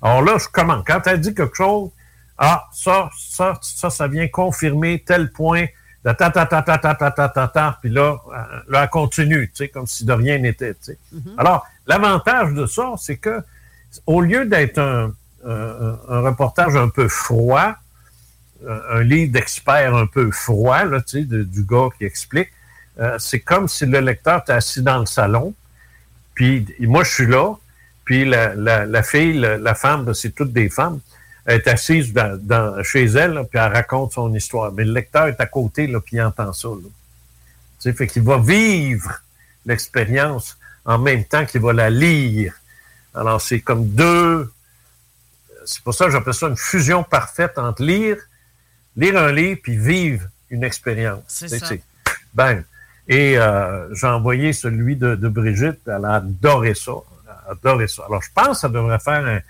Alors là, je commente. Quand elle dit quelque chose, ah, ça, ça, ça, ça vient confirmer tel point, ta, ta, ta, ta, ta, ta, ta, ta, ta, ta, puis là, euh, là, elle continue, tu sais, comme si de rien n'était, tu sais. Alors, l'avantage de ça, c'est que, au lieu d'être un, un- un reportage un peu froid, un, un livre d'expert un peu froid, là, tu sais, de- du gars qui explique, euh, c'est comme si le lecteur était assis dans le salon, puis moi, je suis là, puis la, la- la fille, la, la femme, c'est toutes des femmes, elle est assise dans- dans- chez elle, là, puis elle raconte son histoire. Mais le lecteur est à côté, là, puis il entend ça. Là. Tu sais, fait qu'il va vivre l'expérience en même temps qu'il va la lire. Alors, c'est comme deux... C'est pour ça que j'appelle ça une fusion parfaite entre lire, lire un livre, puis vivre une expérience. C'est ça. Bang. Et euh, j'ai envoyé celui de, de Brigitte. Elle a adoré ça. Elle a adoré ça. Alors, je pense que ça devrait faire un-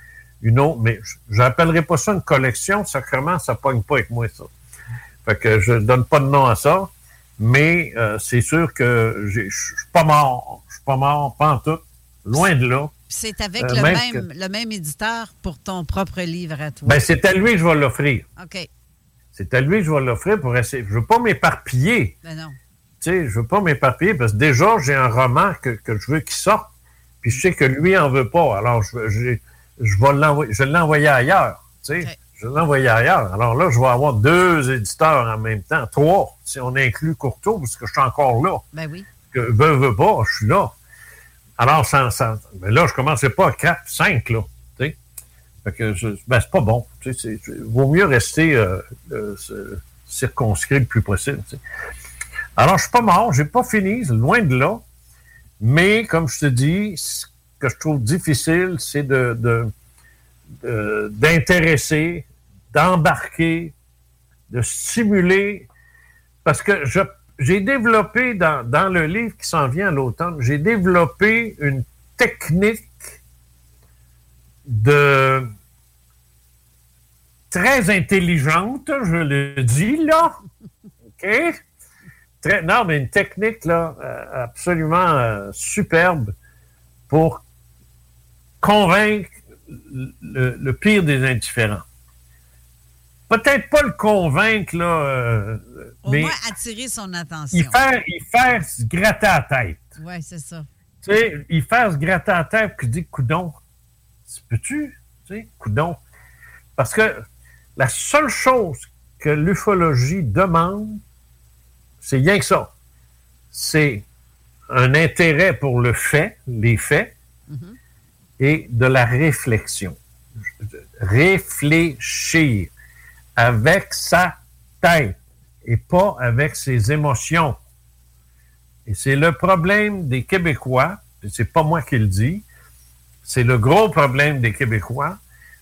une autre, mais je n'appellerai pas ça une collection. Sacrement, ça pogne pas avec moi, ça. Fait que je donne pas de nom à ça. Mais euh, c'est sûr que je suis pas mort. Je suis pas mort, pas en tout. Loin de là. Puis C'est avec Euh, le, même le même éditeur pour ton propre livre à toi. Ben, c'est à lui que je vais l'offrir. OK. C'est à lui que je vais l'offrir pour essayer. Je veux pas m'éparpiller. Ben non. Sais, je veux pas m'éparpiller parce que déjà, j'ai un roman que, que je veux qu'il sorte, puis je sais que lui en veut pas. Alors, je, je, je vais l'envoyer, je vais l'envoyer ailleurs. Tu sais, je vais l'envoyer ailleurs. Alors là, je vais avoir deux éditeurs en même temps, trois, si on inclut Courteau, parce que je suis encore là. Ben oui. Que veux, veux pas, je suis là. Alors, ça, ça- mais là, je commençais pas à 4, 5, là. Tu sais. Fait que je- ben, c'est pas bon. Tu sais, c'est- vaut mieux rester euh, euh, circonscrit le plus possible. Alors, je suis pas mort, j'ai pas fini, loin de là. Mais, comme je te dis, ce que je trouve difficile, c'est d'intéresser, d'embarquer, de stimuler. Parce que j'ai développé dans, dans le livre qui s'en vient à l'automne, j'ai développé une technique de très intelligente, je le dis là. OK? Très, non, mais une technique là, euh, absolument euh, superbe pour convaincre le, le pire des indifférents. Peut-être pas le convaincre, là, euh, Au mais moins attirer son attention. il faire, il faire se gratter la tête. Oui, c'est ça. Tu sais, il faire se gratter la tête puis dire coudon. Peux-tu? Tu sais, coudon? Parce que la seule chose que l'ufologie demande, c'est rien que ça. C'est un intérêt pour le fait, les faits, et de la réflexion. Réfléchir avec sa tête et pas avec ses émotions. Et c'est le problème des Québécois, et c'est pas moi qui le dis, c'est le gros problème des Québécois.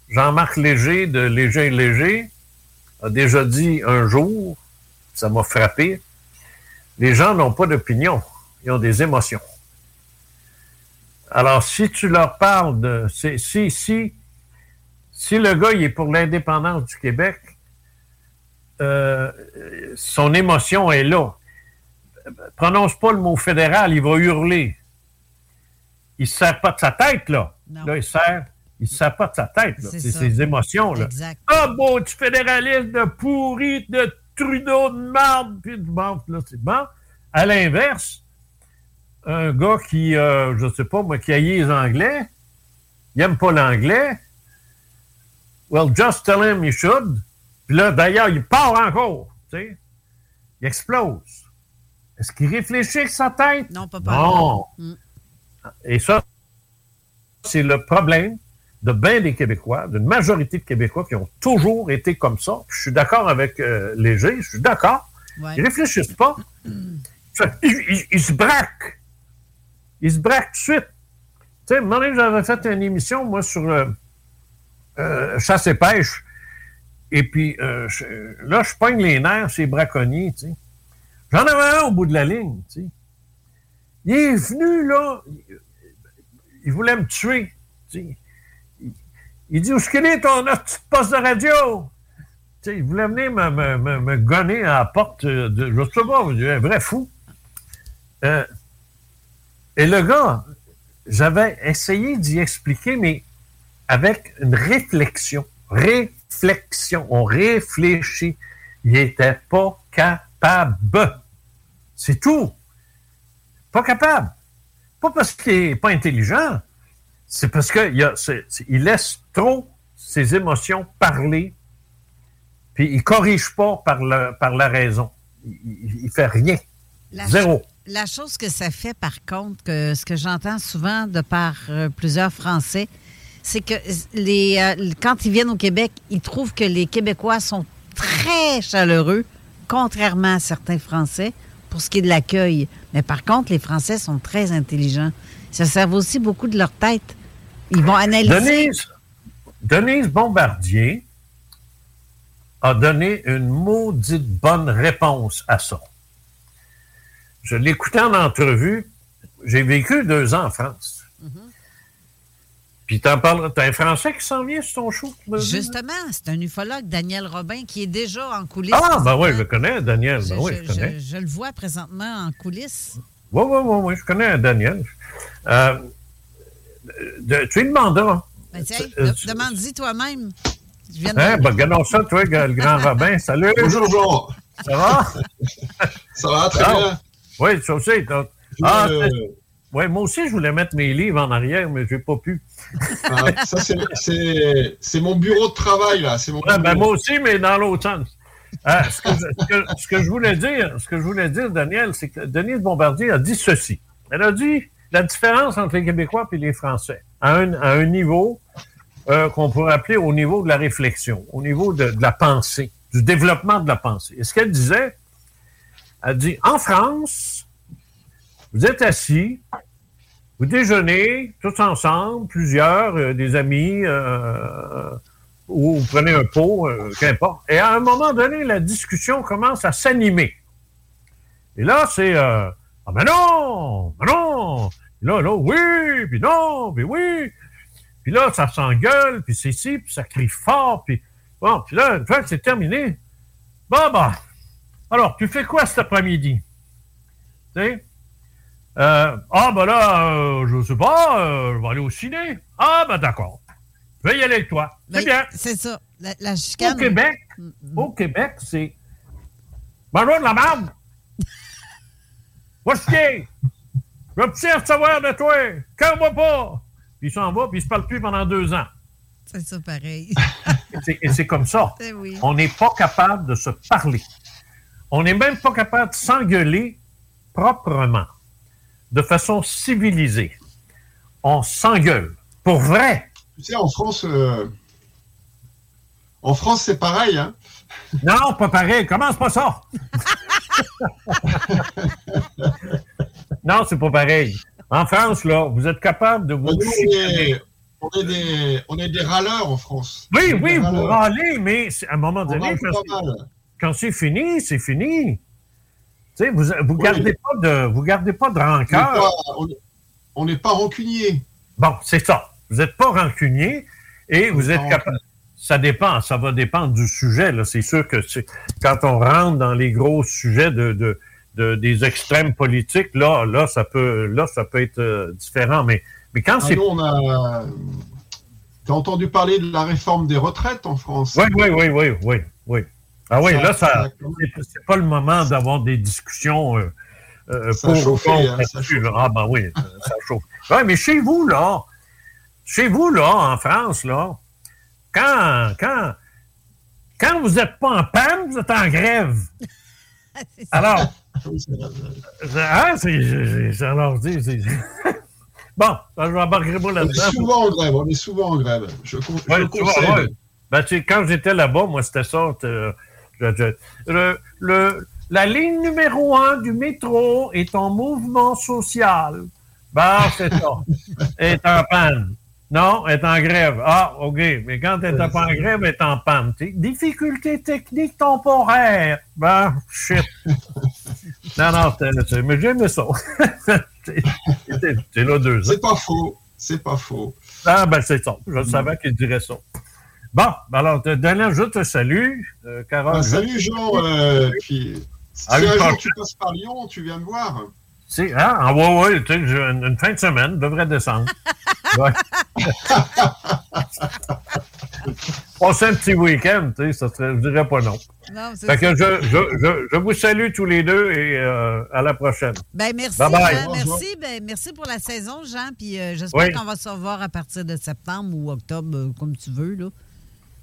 Jean-Marc Léger de Léger et Léger a déjà dit un jour, ça m'a frappé, les gens n'ont pas d'opinion, ils ont des émotions. Alors, si tu leur parles de. Si, si, si le gars il est pour l'indépendance du Québec, euh, son émotion est là. Prononce pas le mot fédéral, il va hurler. Il ne se sert pas de sa tête, là. Là, il sert. Il se sert pas de sa tête, là. C'est ses émotions, là. Exact. Ah, bon, du fédéralisme de pourri, de Trudeau de marde, puis de bon, là, c'est bon. À l'inverse, un gars qui, euh, je sais pas, moi, qui haït les Anglais, il n'aime pas l'anglais. Well, just tell him you should. Puis là, d'ailleurs, il part encore, tu sais. Il explose. Est-ce qu'il réfléchit avec sa tête? Non, pas pas. Non. Mm. Et ça, c'est le problème de bien des Québécois, d'une majorité de Québécois qui ont toujours été comme ça. Je suis d'accord avec euh, Léger, je suis d'accord. Ouais. Ils réfléchissent pas. Ils, ils- ils se braquent. Ils se braquent tout de suite. Tu sais, donné, j'avais fait une émission, moi, sur euh, euh, chasse et pêche. Et puis, euh, je- là, je pogne les nerfs, ces braconniers, tu sais. J'en avais un au bout de la ligne, tu sais. Il est venu, là, il, il voulait me tuer, tu sais. Il, dit, où est-ce qu'il est ton petit poste de radio? Il voulait venir me, me, me, me gonner à la porte de, je sais pas, un vrai fou. Euh, et le gars, j'avais essayé d'y expliquer, mais avec une réflexion. Réflexion. On réfléchit. Il n'était pas capable. C'est tout. Pas capable. Pas parce qu'il n'est pas intelligent. C'est parce qu'il il laisse trop ses émotions parler, puis il ne corrige pas par, le, par la raison. Il ne fait rien. La Zéro. La chose que ça fait, par contre, que ce que j'entends souvent de par euh, plusieurs Français, c'est que les, euh, quand ils viennent au Québec, ils trouvent que les Québécois sont très chaleureux, contrairement à certains Français, pour ce qui est de l'accueil. Mais par contre, les Français sont très intelligents. Ça sert aussi beaucoup de leur tête. Ils vont analyser. Denise, Denise Bombardier a donné une maudite bonne réponse à ça. Je l'écoutais en entrevue. J'ai vécu deux ans en France. Puis t'en parles, t'as un Français qui s'en vient sur ton show? Justement, c'est un ufologue, Daniel Robin, qui est déjà en coulisses. Ah, ben oui, je le connais, Daniel. Je, Ben oui, je- je connais. je- je le vois présentement en coulisses. Oui, oui, oui, oui, je connais Daniel. Euh, de- tu lui demanderas. Ben, demande-y toi-même. Je viens de- Hein, ben, regardons ça, toi, le grand Robin. Salut. Bonjour, Jean. Ça va? Ça va, très Ah, bien. Oui, ça aussi. Ah, ouais, moi aussi, je voulais mettre mes livres en arrière, mais je n'ai pas pu. Ah, ça, c'est- c'est c'est mon bureau de travail, là. C'est mon Ouais, ben, moi aussi, mais dans l'autre sens. Euh, ce, que je, ce que- ce que je voulais dire, ce que je voulais dire, Daniel, c'est que Denise Bombardier a dit ceci. Elle a dit la différence entre les Québécois et les Français à un, niveau euh, qu'on pourrait appeler au niveau de la réflexion, au niveau de, la pensée, du développement de la pensée. Et ce qu'elle disait, elle dit en France, vous êtes assis, vous déjeunez tous ensemble, plusieurs, euh, des amis, euh, ou vous prenez un pot, qu'importe. Et à un moment donné, la discussion commence à s'animer. Et là, c'est Ah, mais non! Mais non! Puis là, là, oui! Puis non! Puis oui! Puis là, ça s'engueule, puis c'est ici, puis ça crie fort, puis bon, puis là, c'est terminé, bon, bah, alors, tu fais quoi cet après-midi? Tu sais? Euh, ah, ben là, euh, je sais pas, euh, je vais aller au ciné. Ah, ben d'accord. Je vais y aller avec toi. C'est Ben, bien. C'est ça. La, la chicane. Au Québec, au Québec, c'est. Bonjour de la merde! Va chier! Je veux rien savoir de toi! Cœur-moi pas! Puis il s'en va, puis il se parle plus pendant deux ans. C'est ça, pareil. Et c'est- comme ça. Eh oui. On n'est pas capable de se parler. On n'est même pas capable de s'engueuler proprement, de façon civilisée. On s'engueule. Pour vrai. Tu sais, en France, euh, en France, c'est pareil. Hein. Non, pas pareil. Commence pas ça. non, c'est pas pareil. En France, là, vous êtes capable de vous. On, est, on, est des, on est des râleurs en France. Oui, oui, vous râlez, mais à un moment On donné, quand c'est- fini, c'est fini. Tu sais, vous vous Oui. gardez pas de vous gardez pas de rancœur. on est- on n'est pas rancunier. Bon, c'est ça. Vous n'êtes pas rancunier et vous êtes capable. Ça dépend, ça va dépendre du sujet. C'est sûr que quand on rentre dans les gros sujets de, de, de- des extrêmes politiques, là, là, ça peut, là, ça peut être euh, différent. Mais, mais quand Ah, c'est nous, on a. T'as entendu parler de la réforme des retraites en France? Oui, oui, oui, oui, oui, oui. Ah oui, Ça- là, ça, c'est pas le moment d'avoir des discussions euh, euh, Ça pour contre hein, ça. Ah ben oui, ça chauffe. Ouais, mais chez vous, là, chez vous, là, en France, là, quand, quand, quand vous n'êtes pas en panne, vous êtes en grève. Alors, hein, c'est, alors, c'est- c'est- bon, je m'embarquerai pas On est là-dedans. souvent en grève, on est souvent en grève. Je, je Ouais, vois, ouais. Ben, tu sais, quand j'étais là-bas, moi, c'était ça. euh, je- je- le, le- la ligne numéro un du métro est en mouvement social. Ben, c'est ça. Est en panne. Non, elle est en grève. Ah, OK. Mais quand elle n'est pas en grève, elle est en panne. Difficulté technique temporaire. Ben, shit. Non, non, c'est- mais j'aimais ça. C'est là deux ans. C'est pas faux. C'est pas faux. Ah, ben c'est ça. Je savais qu'il dirait ça. Bon, ben alors, euh, Daniel, je te salue. Euh, Carole, Ah, je- salut Jean. euh, puis, si À une un jour tu passes par Lyon, tu viens me voir. Si, hein? Ah, ouais, ouais, tu sais, une, une fin de semaine, devrait descendre. Ouais. Passer un petit week-end, tu sais, ça serait, je dirais pas non. Non, Fait que je, je, je, je vous salue tous les deux et euh, à la prochaine. Ben, merci, Bye bye. Jean. Merci, ben, merci pour la saison, Jean. Puis euh, j'espère Oui. qu'on va se revoir à partir de septembre ou octobre, euh, comme tu veux. Là.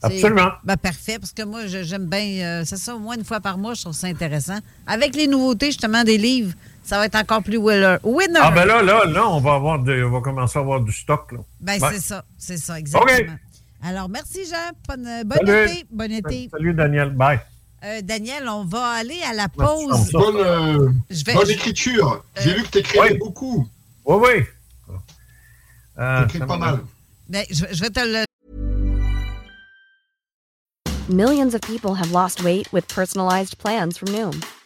Absolument. Ben, parfait, parce que moi, j'aime bien. c'est ça, au moins une fois par mois, je trouve ça intéressant. Avec les nouveautés, justement, des livres, ça va être encore plus winner. winner. Ah, ben là, là, là, on va, avoir de- on va commencer à avoir du stock. Là. Ben, c'est ça, c'est ça, exactement. Alors, merci, Jean. Bonne, euh, bon Salut. été. Bon été. Salut, Daniel. Bye. Euh, Daniel, on va aller à la pause. on Bonne, euh, Je vais- bonne écriture. J'ai Euh, vu que tu écrivais oui. beaucoup. Oui, oui. Euh, ça pas m'a- mal. Ben, je, je vais te le. Millions of people have lost weight with personalized plans from Noom,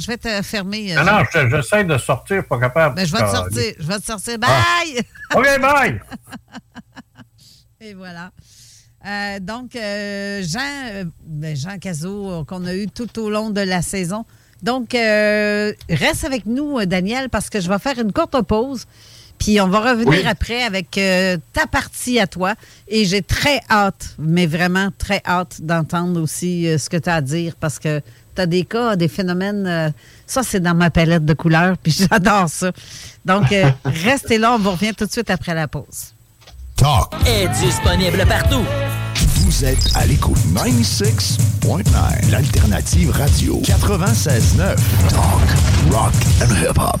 Je vais te fermer. euh, Non, non, je- j'essaie de sortir, pas capable. Ben, je vais te Ah, sortir. Je vais te sortir. Ah. Bye! OK, bye! Et voilà. Euh, donc, euh, Jean, euh, ben, Jean Cazot, euh, qu'on a eu tout au long de la saison. Donc, euh, reste avec nous, euh, Daniel, parce que je vais faire une courte pause. Puis on va revenir Oui. après avec euh, ta partie à toi. Et j'ai très hâte, mais vraiment très hâte d'entendre aussi euh, ce que tu as à dire parce que tu as des cas, des phénomènes. euh, ça, c'est dans ma palette de couleurs, puis j'adore ça. Donc, euh, restez là, on vous revient tout de suite après la pause. Talk. est disponible partout. Vous êtes à l'écoute 96.9, l'alternative radio 96.9. Talk, rock and hip-hop.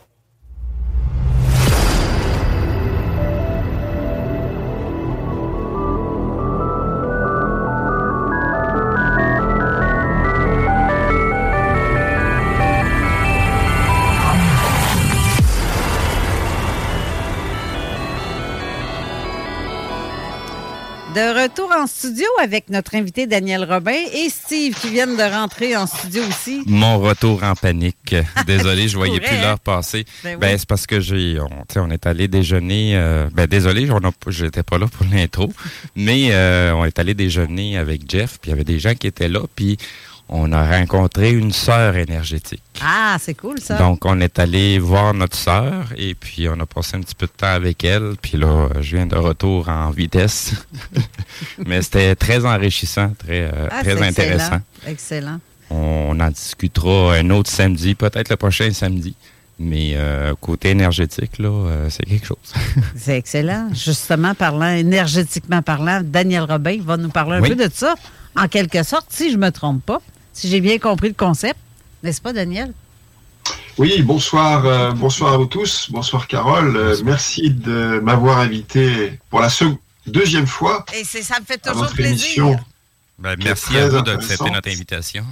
De retour en studio avec notre invité Daniel Robin et Steve qui viennent de rentrer en studio aussi. Mon retour en panique. Désolé, je voyais plus l'heure passer. Ben Ben, c'est parce que j'ai, on, tu sais, on est allé déjeuner. euh, ben désolé, j'étais pas là pour l'intro, mais euh, on est allé déjeuner avec Jeff. Puis il y avait des gens qui étaient là. Puis on a rencontré une sœur énergétique. Ah, c'est cool ça. Donc, on est allé voir notre sœur et puis on a passé un petit peu de temps avec elle. Puis là, je viens de retour en vitesse. Mais c'était très enrichissant, très, euh, Ah, très intéressant. Excellent. Excellent. On en discutera un autre samedi, peut-être le prochain samedi. Mais euh, côté énergétique, là, euh, c'est quelque chose. C'est excellent. Justement, parlant, énergétiquement parlant, Daniel Robin va nous parler un Oui. peu de ça, en quelque sorte, si je ne me trompe pas, si j'ai bien compris le concept. N'est-ce pas, Daniel? Oui, bonsoir, euh, bonsoir à vous tous. Bonsoir Carole. Euh, merci de m'avoir invité pour la deuxième fois Et c'est, ça me fait toujours plaisir. émission. Ben, merci à vous d'accepter notre invitation.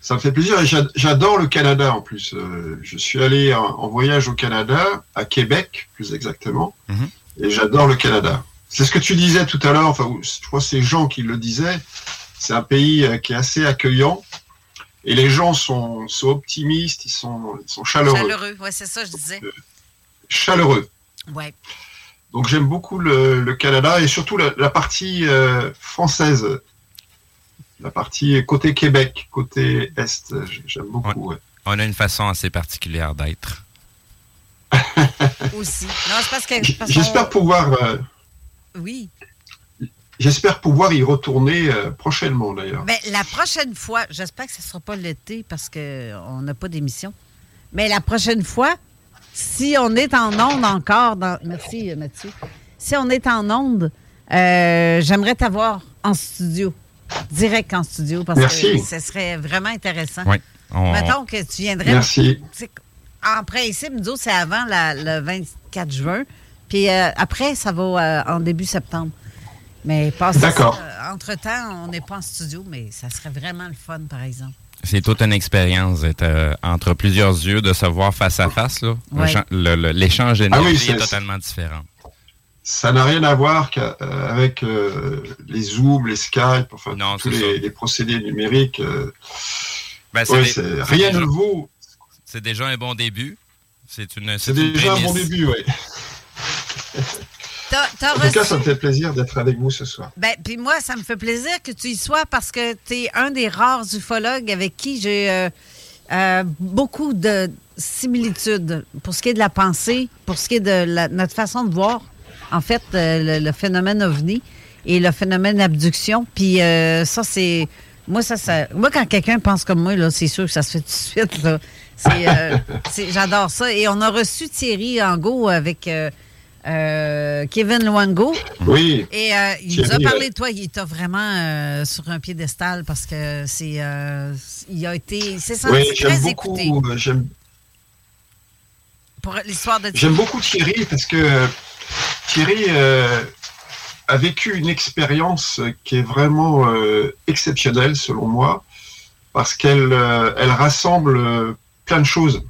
Ça me fait plaisir et j'a- j'adore le Canada en plus. Euh, je suis allé en, en voyage au Canada, à Québec plus exactement, Mhm. et j'adore le Canada. C'est ce que tu disais tout à l'heure, enfin, je crois que c'est Jean qui le disait. C'est un pays euh, qui est assez accueillant et les gens sont, sont optimistes, ils sont, ils sont chaleureux. Chaleureux, oui, c'est ça, je disais. Chaleureux. Ouais. Donc j'aime beaucoup le, le Canada et surtout la, la partie euh, française, la partie côté Québec, côté Est. J'aime beaucoup. ouais. On a une façon assez particulière d'être. Aussi. Non, c'est parce que. parce J'espère qu'on- pouvoir, euh, Oui. J'espère pouvoir y retourner euh, prochainement d'ailleurs. Mais la prochaine fois, j'espère que ce ne sera pas l'été parce qu'on n'a pas d'émission. Mais la prochaine fois, si on est en onde encore, dans... merci euh, Mathieu, si on est en onde, euh, j'aimerais t'avoir en studio, direct en studio, parce Merci. que ce serait vraiment intéressant. Oui. on- Mettons que tu viendrais. Merci. En principe, nous autres, c'est avant la- le 24 juin. Puis euh, après, ça va euh, en début septembre. Mais passer ça, D'accord. euh, entre-temps, on n'est pas en studio, mais ça serait vraiment le fun, par exemple. C'est toute une expérience d'être euh, entre plusieurs yeux, de se voir face à face. là. Le Ouais. chan- le- le- L'échange Ah oui, d'énergie est c'est- totalement différent. Ça n'a rien à voir euh, avec euh, les Zooms, les Skype, enfin Non, tous les, procédés numériques. euh, Ben, c'est ouais, des- c'est- c'est rien déjà- ne vaut. C'est déjà un bon début. C'est une, C'est une déjà un bon début, oui. T'as, t'as En tout cas, ça me fait plaisir d'être avec vous ce soir. Ben, puis moi, ça me fait plaisir que tu y sois parce que tu es un des rares ufologues avec qui j'ai euh, euh, beaucoup de similitudes pour ce qui est de la pensée, pour ce qui est de la- notre façon de voir, en fait, euh, le, le phénomène ovni et le phénomène abduction. Puis ça, c'est... Moi, ça, ça, moi, quand quelqu'un pense comme moi, là, c'est sûr que ça se fait tout de suite. Là. C'est, c'est- j'adore ça. Et on a reçu Thierry Angot avec euh, Kevin Luango. Oui. Et euh, il nous a parlé de toi. Il t'a vraiment euh, sur un piédestal parce que c'est, il a été, il s'est senti Oui, très j'aime beaucoup. écouté J'aime pour l'histoire de J'aime beaucoup Thierry parce que Thierry a vécu une expérience qui est vraiment exceptionnelle selon moi parce qu'elle elle rassemble plein de choses.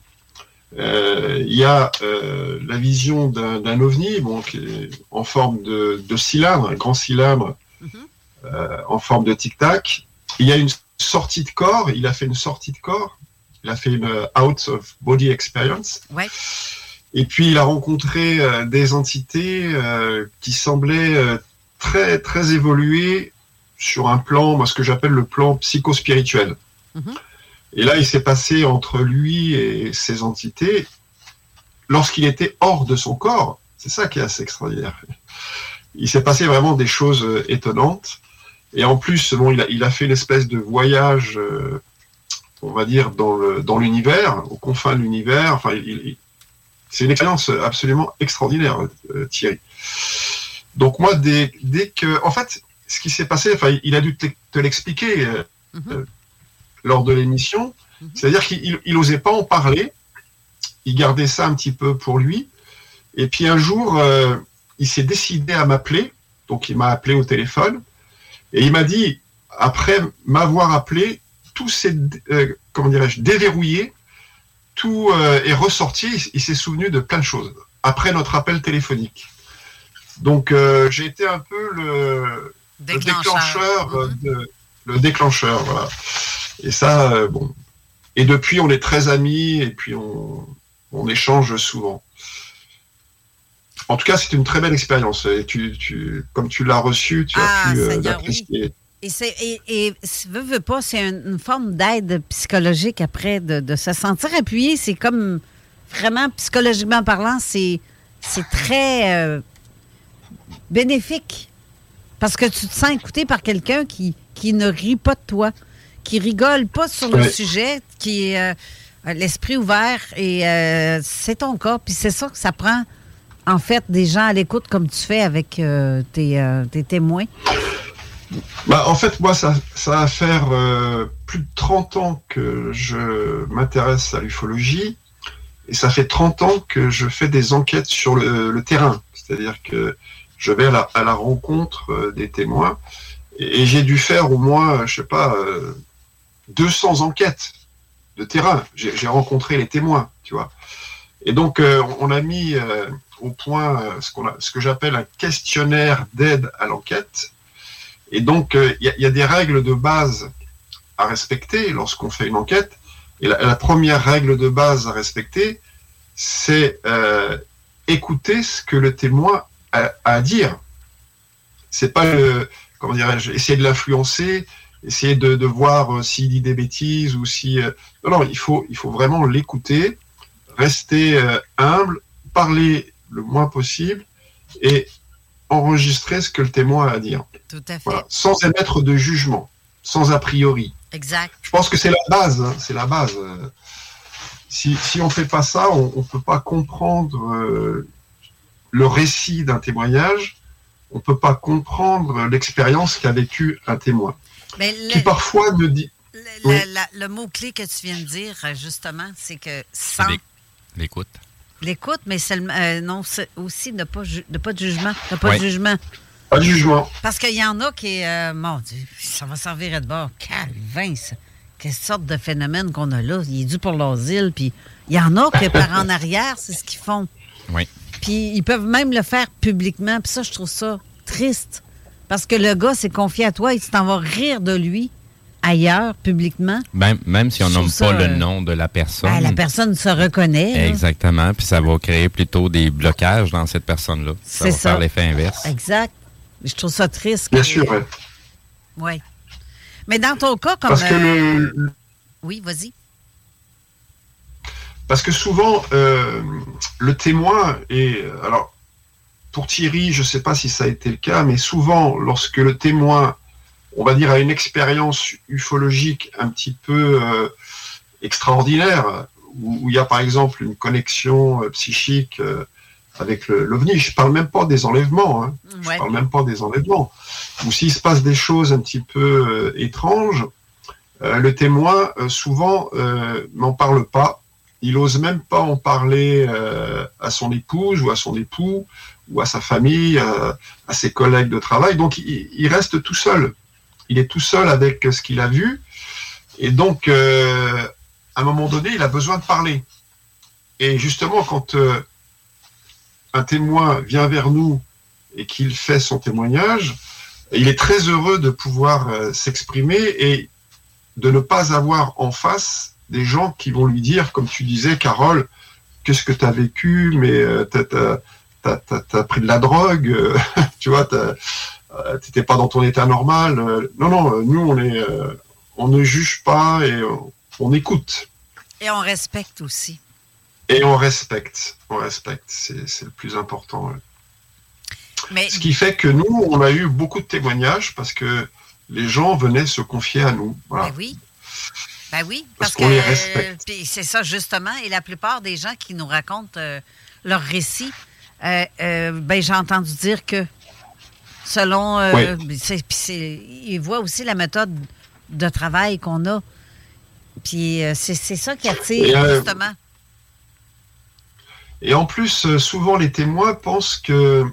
Euh, Il y a euh, la vision d'un ovni bon, qui est en forme de, de cylindre, un grand cylindre euh, en forme de tic-tac. Il y a une sortie de corps, il a fait une sortie de corps, il a fait une out of body experience. Ouais. Et puis il a rencontré euh, des entités euh, qui semblaient euh, très très évoluées sur un plan, moi ce que j'appelle le plan psychospirituel. Mhm. Et là, il s'est passé entre lui et ces entités, lorsqu'il était hors de son corps, c'est ça qui est assez extraordinaire. Il s'est passé vraiment des choses euh, étonnantes. Et en plus, bon, il a, il a fait une espèce de voyage, euh, on va dire, dans le dans l'univers, aux confins de l'univers. Enfin, il- il- c'est une expérience absolument extraordinaire, euh, Thierry. Donc moi, dès, dès que, en fait, ce qui s'est passé, enfin, il a dû te, l'expliquer euh, euh, lors de l'émission. C'est-à-dire qu'il il, il osait pas en parler. Il gardait ça un petit peu pour lui. Et puis un jour, euh, il s'est décidé à m'appeler. Donc il m'a appelé au téléphone et il m'a dit, après m'avoir appelé, tout s'est, euh, comment dirais-je, déverrouillé, tout euh, est ressorti. Il, il s'est souvenu de plein de choses après notre appel téléphonique. Donc, j'ai été un peu le, le déclencheur, de- le déclencheur, voilà. Et ça, euh, bon. Et depuis, on est très amis et puis on, on échange souvent. En tout cas, c'est une très belle expérience. Et tu, tu, comme tu l'as reçu, tu Ah, as pu euh, l'apprécier. Et, c'est, et, et si veux, veux pas, c'est une, une forme d'aide psychologique après, de, de se sentir appuyé. C'est comme vraiment, psychologiquement parlant, c'est, c'est très euh, bénéfique. Parce que tu te sens écouté par quelqu'un qui, qui ne rit pas de toi, qui rigole pas sur le sujet, qui est euh, l'esprit ouvert. Et euh, c'est ton cas. Puis c'est ça que ça prend, en fait, des gens à l'écoute comme tu fais avec euh, tes, tes témoins. Bah, en fait, moi, ça, ça va faire plus de 30 ans que je m'intéresse à l'ufologie. Et ça fait 30 ans que je fais des enquêtes sur le, le terrain. C'est-à-dire que je vais à la, à la rencontre des témoins. Et, et j'ai dû faire au moins, je sais pas, euh, 200 enquêtes de terrain. J'ai rencontré les témoins, tu vois. Et donc, euh, on a mis euh, au point euh, ce, que j'appelle un questionnaire d'aide à l'enquête. Et donc, il y, a- des règles de base à respecter lorsqu'on fait une enquête. Et la, première règle de base à respecter, c'est écouter ce que le témoin a, a à dire. C'est pas le, comment dirais-je, essayer de l'influencer, essayer de, de voir euh, s'il dit des bêtises ou si. euh, non, non, il faut, il faut vraiment l'écouter, rester euh, humble, parler le moins possible et enregistrer ce que le témoin a à dire. Tout à fait. Voilà, sans émettre de jugement, sans a priori. Exact. Je pense que c'est la base, hein, c'est la base. Si, si on fait pas ça, on ne peut pas comprendre euh, le récit d'un témoignage, on peut pas comprendre l'expérience qu'a vécu un témoin. Mais Qui le, parfois me dit... le- Oui. la- le mot-clé que tu viens de dire, justement, c'est que sans l'éc- L'écoute. l'écoute, mais seulement, euh, non, c'est aussi ne pas, ju- de pas de jugement. De pas Oui. de jugement. Pas de jugement. Parce qu'il y en a qui, euh, mon Dieu, ça va servir à de bord. Calvin, ça. Quelle sorte de phénomène qu'on a là? Il est dû pour l'asile, puis il y en a que par en arrière, c'est ce qu'ils font. Oui. Puis ils peuvent même le faire publiquement. Puis ça, je trouve ça triste. Parce que le gars s'est confié à toi et tu t'en vas rire de lui ailleurs, publiquement. Même, même si on nomme pas le euh, nom de la personne. Ben, la personne se reconnaît. Exactement. Puis ça va créer plutôt des blocages dans cette personne-là. Ça C'est va ça. faire l'effet inverse. Exact. Je trouve ça triste. Bien sûr, ouais. Oui. Mais dans ton cas, comme. Parce que euh, le, Oui, vas-y. Parce que souvent, euh, le témoin est. Alors, pour Thierry, je ne sais pas si ça a été le cas, mais souvent, lorsque le témoin, on va dire, a une expérience ufologique un petit peu euh, extraordinaire, où, où il y a par exemple une connexion euh, psychique euh, avec l'OVNI, je ne parle même pas des enlèvements, hein, je Ouais. parle même pas des enlèvements, ou s'il se passe des choses un petit peu étranges, le témoin, souvent, n'en parle pas. Il ose même pas en parler euh, à son épouse ou à son époux ou à sa famille, euh, à ses collègues de travail. Donc, il, reste tout seul. Il est tout seul avec ce qu'il a vu. Et donc, euh, à un moment donné, il a besoin de parler. Et justement, quand euh, un témoin vient vers nous et qu'il fait son témoignage, il est très heureux de pouvoir s'exprimer et de ne pas avoir en face des gens qui vont lui dire, comme tu disais, Carole, qu'est-ce que tu as vécu, mais t'as t'as- t'as- t'as- t'as pris de la drogue, euh, tu vois, euh, t'étais pas dans ton état normal. euh, non, non, nous, on, est, on ne juge pas et on écoute. Et on respecte aussi. Et on respecte. On respecte. C'est c'est le plus important. Mais Ce qui fait que nous, on a eu beaucoup de témoignages parce que les gens venaient se confier à nous. Voilà. Ben oui. Ben oui, Parce parce, qu'on que les respecte. c'est ça justement. Et la plupart des gens qui nous racontent euh, leur récit, euh, euh, ben j'ai entendu dire que selon, euh, ils voient aussi la méthode de travail qu'on a. Puis c'est ça qui attire Et, justement. Et en plus, souvent, les témoins pensent que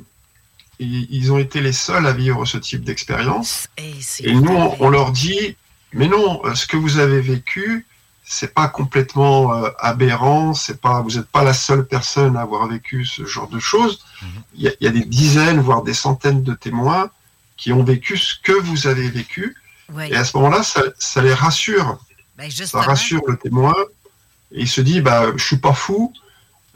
ils ont été les seuls à vivre ce type d'expérience. Et, nous, on, on leur dit, mais non, ce que vous avez vécu, c'est pas complètement euh, aberrant, c'est pas, vous n'êtes pas la seule personne à avoir vécu ce genre de choses. Il y, a- il y a des dizaines, voire des centaines de témoins qui ont vécu ce que vous avez vécu. Et à ce moment-là, ça, ça les rassure. Ben, Ça rassure le témoin. Et il se dit, bah, je suis pas fou,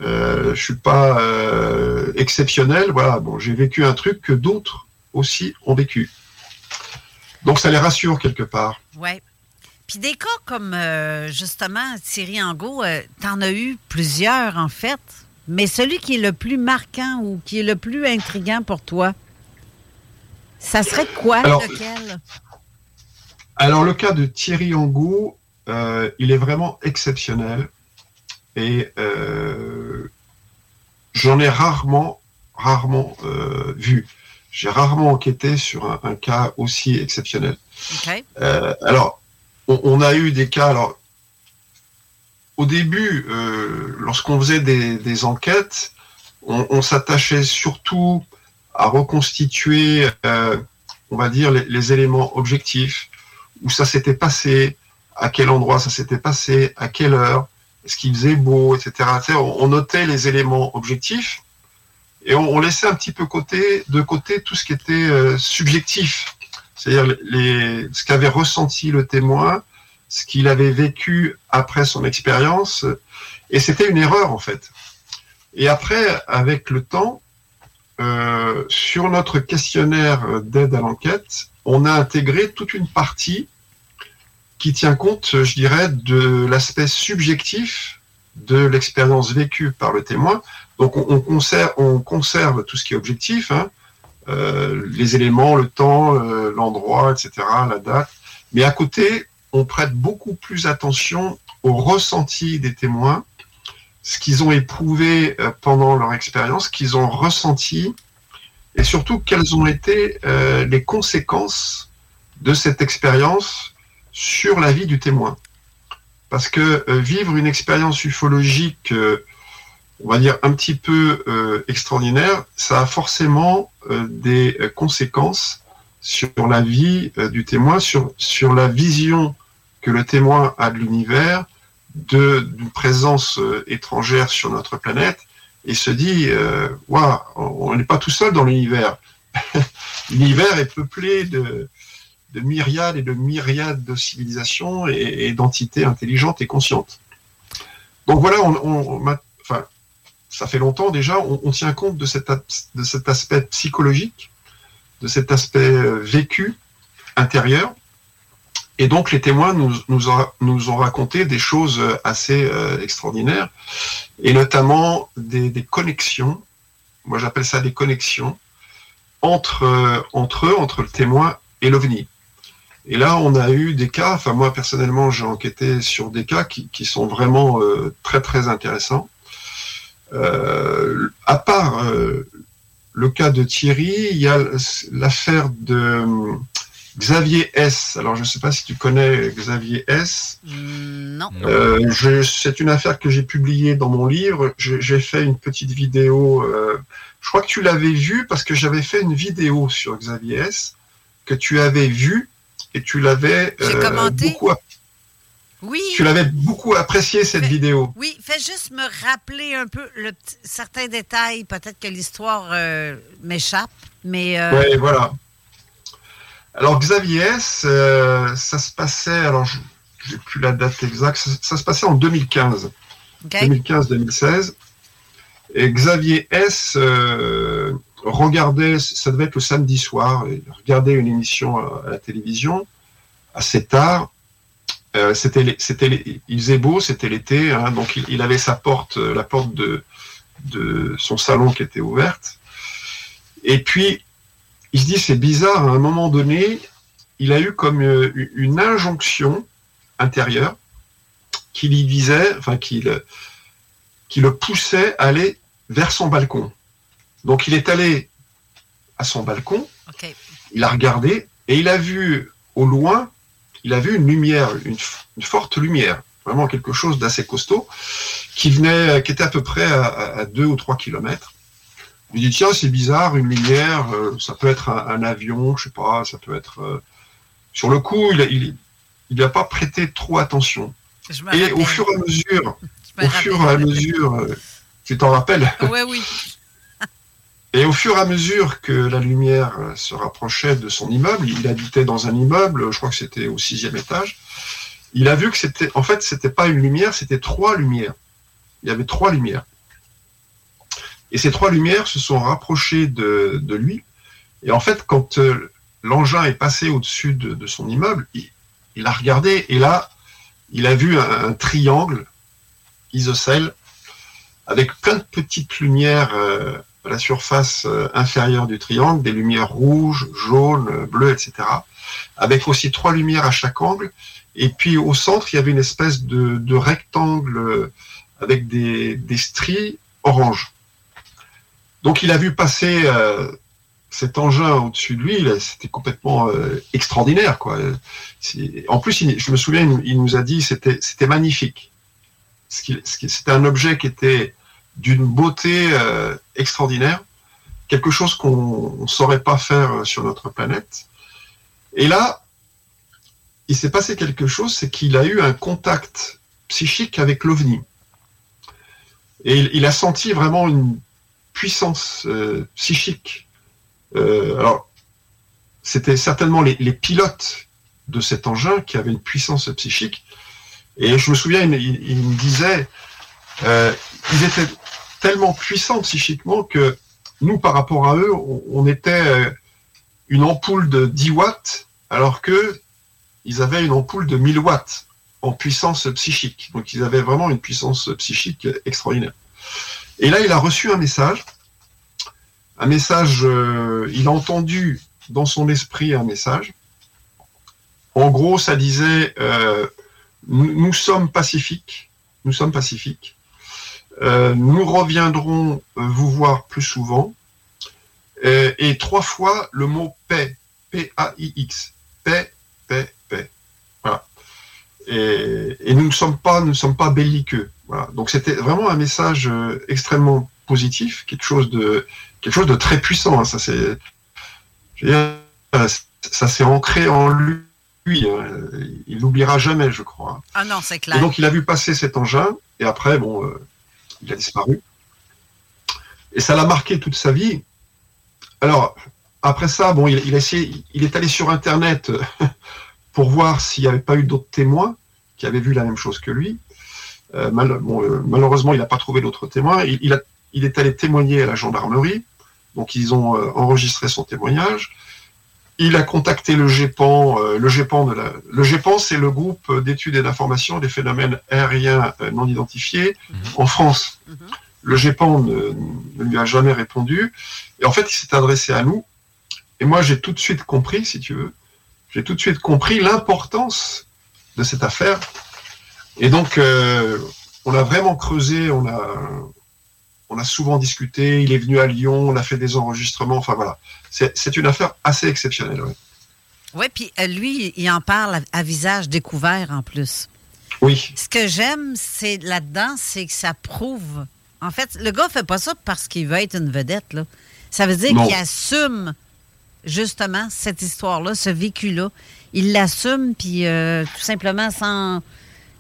euh, je suis pas euh, exceptionnel. Voilà, bon, j'ai vécu un truc que d'autres aussi ont vécu. Donc ça les rassure quelque part. Puis des cas comme, euh, justement, Thierry Angot, euh, t'en as eu plusieurs, en fait. Mais celui qui est le plus marquant ou qui est le plus intriguant pour toi, ça serait quoi, Alors, lequel? Alors le cas de Thierry Angot, euh, il est vraiment exceptionnel et j'en ai rarement, rarement vu. J'ai rarement enquêté sur un, un cas aussi exceptionnel. Alors, on, a eu des cas. Alors, au début, euh, lorsqu'on faisait des, enquêtes, on, s'attachait surtout à reconstituer, euh, on va dire, les, les éléments objectifs, où ça s'était passé, à quel endroit ça s'était passé, à quelle heure, est-ce qu'il faisait beau, etc. On, notait les éléments objectifs et on, on laissait un petit peu côté, de côté tout ce qui était euh, subjectif, c'est-à-dire ce qu'avait ressenti le témoin, ce qu'il avait vécu après son expérience, et c'était une erreur en fait. Et après, avec le temps, euh, sur notre questionnaire d'aide à l'enquête, on a intégré toute une partie qui tient compte, je dirais, de l'aspect subjectif de l'expérience vécue par le témoin. Donc on, on conserve, on conserve tout ce qui est objectif, hein, les éléments, le temps, euh, l'endroit, etc., la date. Mais à côté, on prête beaucoup plus attention au ressenti des témoins, ce qu'ils ont éprouvé euh, pendant leur expérience, ce qu'ils ont ressenti, et surtout quelles ont été euh, les conséquences de cette expérience sur la vie du témoin. Parce que euh, vivre une expérience ufologique, euh, on va dire un petit peu euh, extraordinaire, ça a forcément euh, des euh, conséquences sur la vie euh, du témoin, sur, sur la vision que le témoin a de l'univers, d'une présence euh, étrangère sur notre planète, et se dit, euh, Waouh, on n'est pas tout seul dans l'univers. l'univers est peuplé de, de myriades et de myriades de civilisations et, d'entités intelligentes et conscientes. Donc voilà, on, ça fait longtemps déjà, on, tient compte de cet, aspect psychologique, de cet aspect euh, vécu intérieur. Et donc les témoins nous, ont, raconté des choses euh, assez euh, extraordinaires, et notamment des, connexions, moi j'appelle ça des connexions, entre, eux, entre le témoin et l'OVNI. Et là, on a eu des cas, enfin moi personnellement, j'ai enquêté sur des cas qui, sont vraiment très très intéressants. Euh, à part euh, le cas de Thierry, il y a l'affaire de euh, Xavier S. Alors je ne sais pas si tu connais Xavier S. Non. Euh, je- c'est une affaire que j'ai publiée dans mon livre. J'ai j'ai fait une petite vidéo. euh, je crois que tu l'avais vue parce que j'avais fait une vidéo sur Xavier S. que tu avais vue et tu l'avais euh, commenté. beaucoup. app- Oui. Tu l'avais beaucoup apprécié cette vidéo. Oui, fais juste me rappeler un peu le certains détails. Peut-être que l'histoire euh, m'échappe, mais. euh, Ouais, voilà. Alors Xavier S, euh, ça se passait. Alors je j'ai plus la date exacte. Ça, ça se passait en 2015. OK. 2015-2016. Et Xavier S euh, regardait, ça devait être le samedi soir, il regardait une émission à, à la télévision assez tard. Euh, c'était, c'était, il faisait beau, c'était l'été, hein, donc il, il avait sa porte, euh, la porte de, de son salon qui était ouverte. Et puis il se dit c'est bizarre, à un moment donné, il a eu comme euh, une injonction intérieure qui lui disait, enfin qui le, qui le poussait à aller vers son balcon. Donc il est allé à son balcon, il a regardé et il a vu au loin, il a vu une lumière, une, forte lumière, vraiment quelque chose d'assez costaud, qui venait, qui était à peu près à, à, à deux ou trois kilomètres. Il dit tiens c'est bizarre une lumière, euh, ça peut être un, un avion, je sais pas, ça peut être. euh, Sur le coup il a- il il n'a pas prêté trop attention. Je Et rappelle. au fur et à mesure, au fur et à mesure, euh, tu t'en rappelles Oui, oui. Et au fur et à mesure que la lumière euh, se rapprochait de son immeuble, il habitait dans un immeuble, je crois que c'était au sixième étage, il a vu que c'était, en fait, c'était pas une lumière, c'était trois lumières. Il y avait trois lumières. Et ces trois lumières se sont rapprochées de, de lui. Et en fait, quand euh, l'engin est passé au-dessus de, son immeuble, il, a regardé et là, il a vu un, triangle isocèle avec plein de petites lumières euh, la surface euh, inférieure du triangle, des lumières rouges, jaunes, euh, bleues, etc. Avec aussi trois lumières à chaque angle. Et puis au centre, il y avait une espèce de, rectangle euh, avec des, des stries orange. Donc il a vu passer cet engin au-dessus de lui, c'était complètement extraordinaire. En plus, je me souviens, il, nous- il nous a dit c'était c'était magnifique. C'était un objet qui était d'une beauté euh, extraordinaire, quelque chose qu'on ne saurait pas faire euh, sur notre planète. Et là, il s'est passé quelque chose, c'est qu'il a eu un contact psychique avec l'OVNI. Et il, a senti vraiment une puissance euh, psychique. Alors, c'était certainement les, pilotes de cet engin qui avaient une puissance psychique. Et je me souviens, il, me disait, ils étaient tellement puissants psychiquement que nous, par rapport à eux, on, était euh, une ampoule de 10 watts, alors que ils avaient une ampoule de 1000 watts en puissance psychique. Donc ils avaient vraiment une puissance psychique extraordinaire. Et là, il a reçu un message. Un message, euh, il a entendu dans son esprit un message. En gros, ça disait euh, nous sommes pacifiques, nous sommes pacifiques. Euh, nous reviendrons euh, vous voir plus souvent. Euh, et trois fois le mot paix, P-A-I-X, paix, paix, paix. Voilà. Et, et nous ne sommes pas, nous ne sommes pas belliqueux. Voilà. Donc c'était vraiment un message extrêmement positif, quelque chose de, quelque chose de très puissant. hein. Ça c'est, ça s'est ancré en lui. hein. Il l'oubliera jamais, je crois. Ah non, c'est Et clair. donc il a vu passer cet engin, et après, bon, euh, il a disparu. Et ça l'a marqué toute sa vie. Alors, après ça, bon, il, est allé sur Internet euh, pour voir s'il n'y avait pas eu d'autres témoins qui avaient vu la même chose que lui. Euh, euh, malheureusement, il n'a pas trouvé d'autres témoins. Il, est allé témoigner à la gendarmerie. Donc, ils ont enregistré son témoignage. Il a contacté le GEPAN. euh, le GEPAN, de la- le GEPAN, c'est le groupe d'études et d'information des phénomènes aériens euh, non identifiés en France. Le GEPAN ne, ne lui a jamais répondu. Et en fait, il s'est adressé à nous. Et moi, j'ai tout de suite compris, si tu veux, j'ai tout de suite compris l'importance de cette affaire. Et donc, euh, on a vraiment creusé, on a, on a souvent discuté. Il est venu à Lyon, on a fait des enregistrements. Enfin voilà, c'est une affaire assez exceptionnelle. ouais. Oui, puis euh, lui, il en parle à, à visage découvert en plus. Oui. Ce que j'aime, c'est là-dedans, c'est que ça prouve. En fait, le gars fait pas ça parce qu'il veut être une vedette. Là. Ça veut dire qu'il assume justement cette histoire-là, ce vécu-là. Il l'assume, puis euh, tout simplement sans.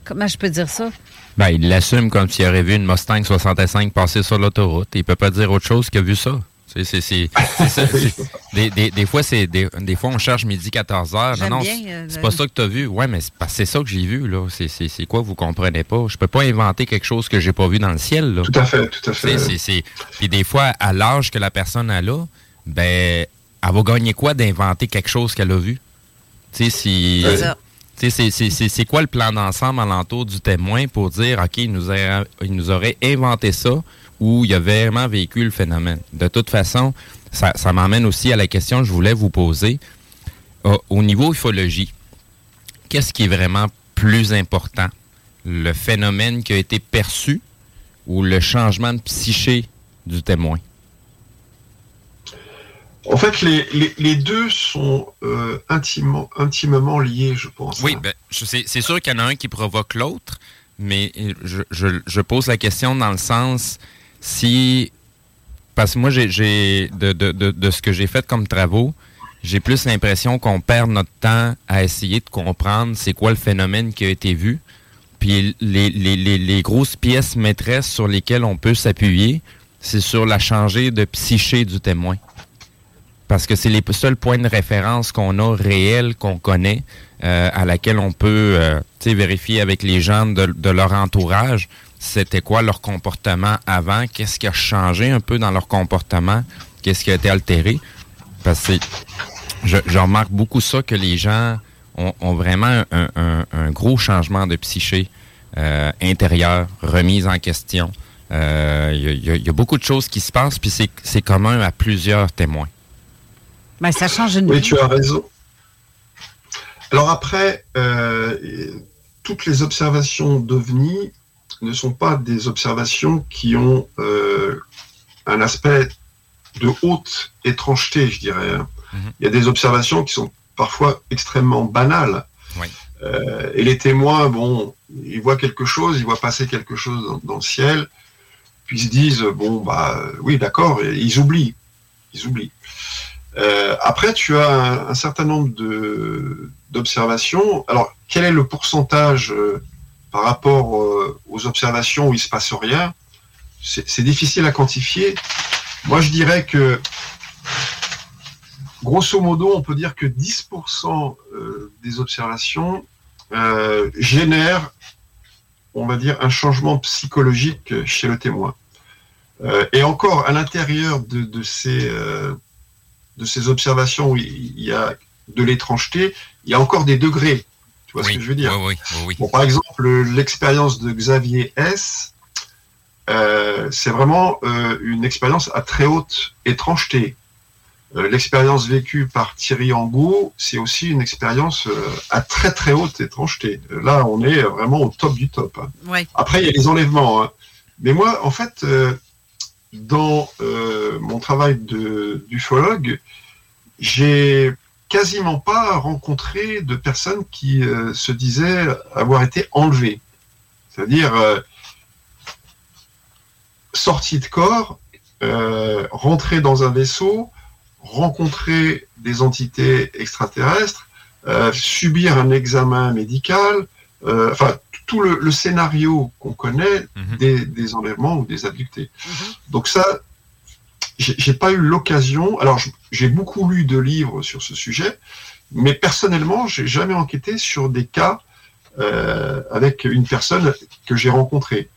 Comment je peux dire ça? Ben, il l'assume comme s'il aurait vu une Mustang 65 passer sur l'autoroute. Il peut pas dire autre chose qu'il a vu ça. C'est, c'est, c'est, c'est ça. c'est- des, des, des fois, c'est des, des fois, on cherche midi 14 heures. Non, non, bien, euh, c'est pas ça que tu as vu. Ouais, mais c'est, ça que j'ai vu, là. C'est, quoi, vous comprenez pas? Je peux pas inventer quelque chose que j'ai pas vu dans le ciel, là. Tout à fait, tout à fait. C'est, Puis des fois, à l'âge que la personne a là, ben, elle va gagner quoi d'inventer quelque chose qu'elle a vu? Tu sais, si. Ça. C'est c'est quoi le plan d'ensemble alentour du témoin pour dire, OK, il nous, a- il nous aurait inventé ça ou il a vraiment vécu le phénomène? De toute façon, ça, ça m'emmène aussi à la question que je voulais vous poser. Euh, au niveau ufologie, qu'est-ce qui est vraiment plus important? Le phénomène qui a été perçu ou le changement de psyché du témoin? En fait, les, les, les deux sont euh, intimement, intimement liés, je pense. Oui, ben, je sais- c'est sûr qu'il y en a un qui provoque l'autre, mais je, je- je pose la question dans le sens si. Parce que moi, j'ai, de, de- de- ce que j'ai fait comme travaux, j'ai plus l'impression qu'on perd notre temps à essayer de comprendre c'est quoi le phénomène qui a été vu, Puis les, les, les, grosses pièces maîtresses sur lesquelles on peut s'appuyer, c'est sur la changée de psyché du témoin. Parce que c'est les seuls points de référence qu'on a réels, qu'on connaît, euh, à laquelle on peut euh, vérifier avec les gens de, de leur entourage c'était quoi leur comportement avant, qu'est-ce qui a changé un peu dans leur comportement, qu'est-ce qui a été altéré? Parce que je, je remarque beaucoup ça que les gens ont, ont vraiment un, un- un gros changement de psyché euh, intérieur, remise en question. Euh, Il y, a- il y a- il y a beaucoup de choses qui se passent, puis c'est c'est commun à plusieurs témoins. Ben, ça change une Oui, vie. tu as raison. Alors après, euh, toutes les observations d'OVNI ne sont pas des observations qui ont euh, un aspect de haute étrangeté, je dirais. hein. Il y a des observations qui sont parfois extrêmement banales. Euh, et les témoins, bon, ils voient quelque chose, ils voient passer quelque chose dans, dans le ciel, puis ils se disent, bon, bah oui, d'accord, ils oublient. Ils oublient. Euh, après, tu as un, un certain nombre d'observations. Alors, quel est le pourcentage par rapport euh, aux observations où il se passe rien C'est difficile à quantifier. Moi, je dirais que, grosso modo, on peut dire que 10% euh, des observations euh, génèrent, on va dire, un changement psychologique chez le témoin. Et encore, à l'intérieur de, de ces, de ces observations où il y a de l'étrangeté, il y a encore des degrés. Tu vois ce que je veux dire Bon, Par exemple, l'expérience de Xavier S, euh, c'est vraiment euh, une expérience à très haute étrangeté. Euh, l'expérience vécue par Thierry Angot, c'est aussi une expérience euh, à très très haute étrangeté. Euh, Là, on est vraiment au top du top. hein. Ouais. Après, il y a les enlèvements. hein. Mais moi, en fait, euh, dans euh, mon travail de- d'ufologue, j'ai quasiment pas rencontré de personnes qui euh, se disaient avoir été enlevées. C'est-à-dire euh, sorties de corps, euh, rentrer dans un vaisseau, rencontrer des entités extraterrestres, euh, subir un examen médical, euh, enfin tout le, le scénario qu'on connaît des, des enlèvements ou des abductés. Donc ça, j'ai j'ai pas eu l'occasion. Alors j'ai beaucoup lu de livres sur ce sujet, mais personnellement, j'ai jamais enquêté sur des cas euh, avec une personne que j'ai rencontrée.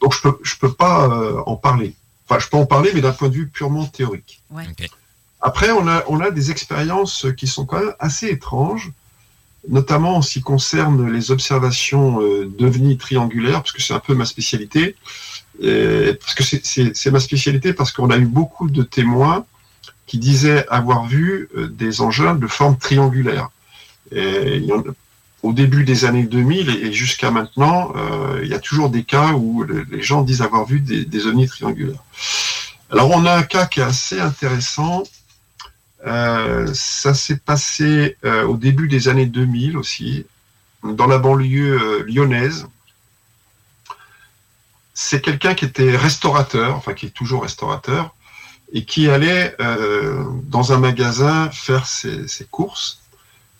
Donc je peux je peux pas euh, en parler. Enfin, je peux en parler, mais d'un point de vue purement théorique. Ouais. Après, on a, on a des expériences qui sont quand même assez étranges, notamment en ce qui concerne les observations euh, d'ovnis triangulaires, parce que c'est un peu ma spécialité. Et parce que c'est- ma spécialité parce qu'on a eu beaucoup de témoins qui disaient avoir vu euh, des engins de forme triangulaire. Et au début des années 2000 et jusqu'à maintenant, euh, il y a toujours des cas où le- les gens disent avoir vu des, des triangulaires. Alors on a un cas qui est assez intéressant. Euh, ça s'est passé euh, au début des années 2000 aussi, dans la banlieue euh, lyonnaise. C'est quelqu'un qui était restaurateur, enfin qui est toujours restaurateur, et qui allait euh, dans un magasin faire ses, ses courses.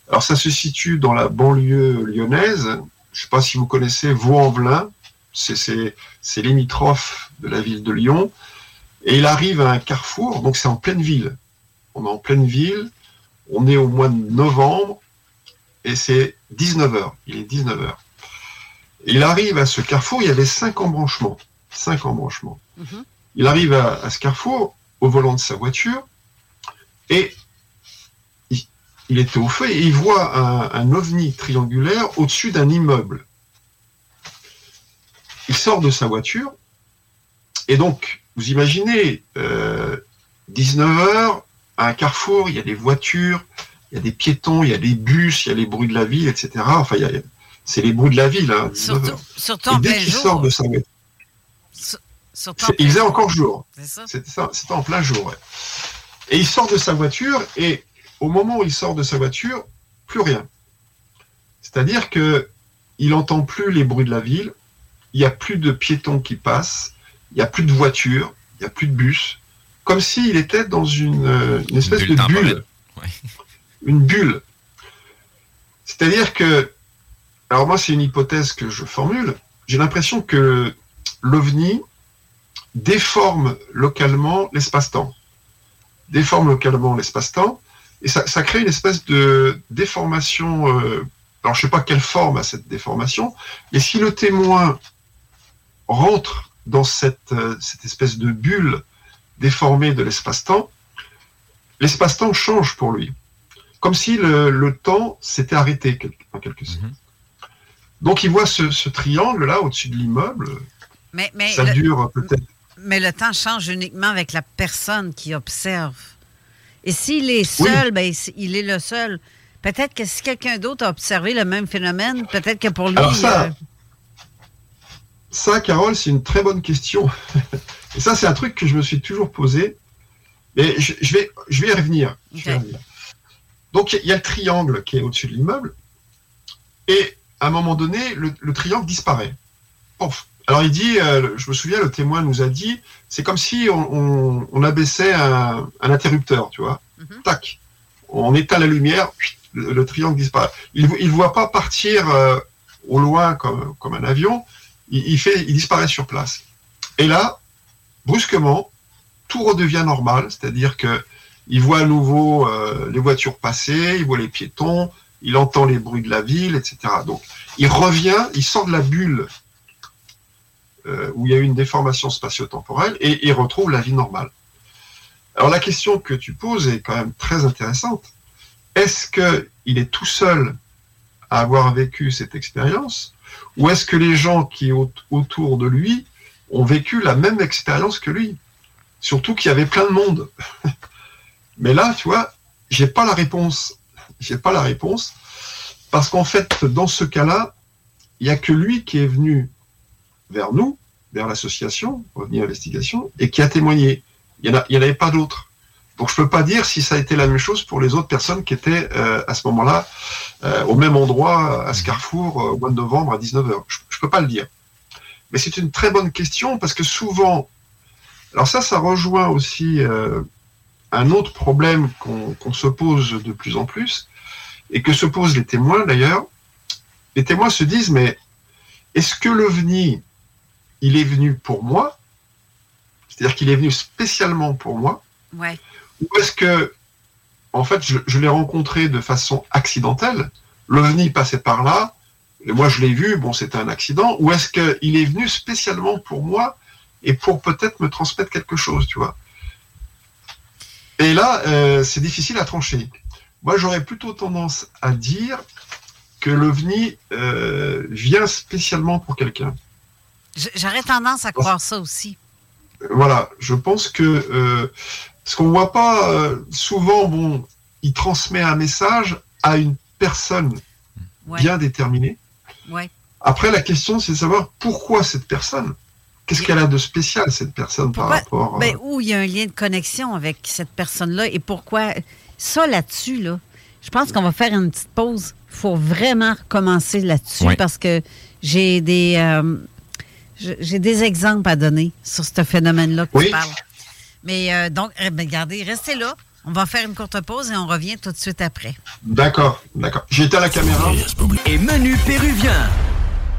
Alors ça se situe dans la banlieue lyonnaise. Je ne sais pas si vous connaissez Vaux-en-Velin. C'est limitrophe de la ville de Lyon. Et il arrive à un carrefour, donc c'est en pleine ville. On est en pleine ville, on est au mois de novembre, et c'est 19h. Il est 19h. Il arrive à ce carrefour, il y avait cinq embranchements. Cinq embranchements. Il arrive à, à ce carrefour au volant de sa voiture et il, il était au feu et il voit un, un ovni triangulaire au-dessus d'un immeuble. Il sort de sa voiture et donc, vous imaginez, euh, 19h, à un carrefour, il y a des voitures, il y a des piétons, il y a des bus, il y a les bruits de la ville, etc. Enfin, il y a- c'est les bruits de la ville. Hein, 19h. Surtout en dès qu'il sort de sa voiture, il faisait encore jour. C'était en plein jour. ouais. Et il sort de sa voiture et au moment où il sort de sa voiture, plus rien. C'est-à-dire que il entend plus les bruits de la ville, il n'y a plus de piétons qui passent, il n'y a plus de voitures, il n'y a plus de bus, comme s'il était dans une, une espèce bulle de bulle. Une bulle. C'est-à-dire que alors moi c'est une hypothèse que je formule, j'ai l'impression que l'OVNI déforme localement l'espace-temps. Déforme localement l'espace-temps, et ça, ça, crée une espèce de déformation. Euh, alors je sais pas quelle forme a cette déformation, mais si le témoin rentre dans cette, euh, cette espèce de bulle déformée de l'espace-temps, l'espace-temps change pour lui. Comme si le, le temps s'était arrêté, en quelque sorte. Mhm. Donc il voit ce, ce triangle-là au-dessus de l'immeuble. Mais, mais ça le- dure peut-être. Mais le temps change uniquement avec la personne qui observe. Et s'il est seul, ben, il- est le seul. Peut-être que si quelqu'un d'autre a observé le même phénomène, peut-être que pour lui. Alors ça, euh, ça, Carole, c'est une très bonne question. Et ça, c'est un truc que je me suis toujours posé. Mais je, je vais, je vais y revenir. Je vais y revenir. Donc, il y a le triangle qui est au-dessus de l'immeuble. Et à un moment donné, le, le triangle disparaît. Pouf. Alors, il dit, euh, je me souviens, le témoin nous a dit, c'est comme si on, on- on abaissait un, un interrupteur, tu vois. Tac. On éteint la lumière, le, le triangle disparaît. Il ne voit pas partir euh, au loin comme, comme un avion. Il, il fait, il disparaît sur place. Et là, brusquement, tout redevient normal, c'est-à-dire que il voit à nouveau euh, les voitures passer, il voit les piétons, il entend les bruits de la ville, etc. Donc, il revient, il sort de la bulle euh, où il y a eu une déformation spatio-temporelle et il retrouve la vie normale. Alors la question que tu poses est quand même très intéressante. Est-ce qu'il est tout seul à avoir vécu cette expérience ou est-ce que les gens qui sont autour de lui ont vécu la même expérience que lui? Surtout qu'il y avait plein de monde. Mais là, tu vois, j'ai pas la réponse. J'ai pas la réponse parce qu'en fait, dans ce cas-là, il y a que lui qui est venu vers nous, vers l'association Revenu Investigation, et qui a témoigné. Il n'y en, avait pas d'autres. Donc je peux pas dire si ça a été la même chose pour les autres personnes qui étaient euh, à ce moment-là euh, au même endroit à ce carrefour euh, au mois de novembre à 19h. Je, je peux pas le dire. Mais c'est une très bonne question parce que souvent, alors ça, ça rejoint aussi un autre problème qu'on se pose de plus en plus et que se posent les témoins d'ailleurs. Les témoins se disent mais est-ce que l'OVNI, il est venu pour moi? C'est-à-dire qu'il est venu spécialement pour moi? Ouais. ou est-ce que, en fait, je, je l'ai rencontré de façon accidentelle L'OVNI passait par là, et moi je l'ai vu, bon, c'était un accident. Ou est-ce qu'il est venu spécialement pour moi et pour peut-être me transmettre quelque chose, tu vois? Et là, euh, c'est difficile à trancher. Moi, j'aurais plutôt tendance à dire que l'OVNI euh, vient spécialement pour quelqu'un. J'aurais tendance à croire ça aussi. voilà, je pense que euh, ce qu'on voit pas euh, souvent, bon, il transmet un message à une personne Ouais. bien déterminée. Ouais. Après, la question, c'est de savoir pourquoi cette personne? Qu'est-ce qu'elle a de spécial cette personne par rapport euh, Ben, où il y a un lien de connexion avec cette personne-là et pourquoi. Ça, là-dessus, là, je pense qu'on va faire une petite pause. Il faut vraiment recommencer là-dessus Oui. parce que j'ai des. euh, j'ai des exemples à donner sur ce phénomène-là que Oui. tu parles. Mais euh, donc, eh ben, regardez, restez là. On va faire une courte pause et on revient tout de suite après. D'accord, d'accord. J'étais à la caméra. Et menu péruvien.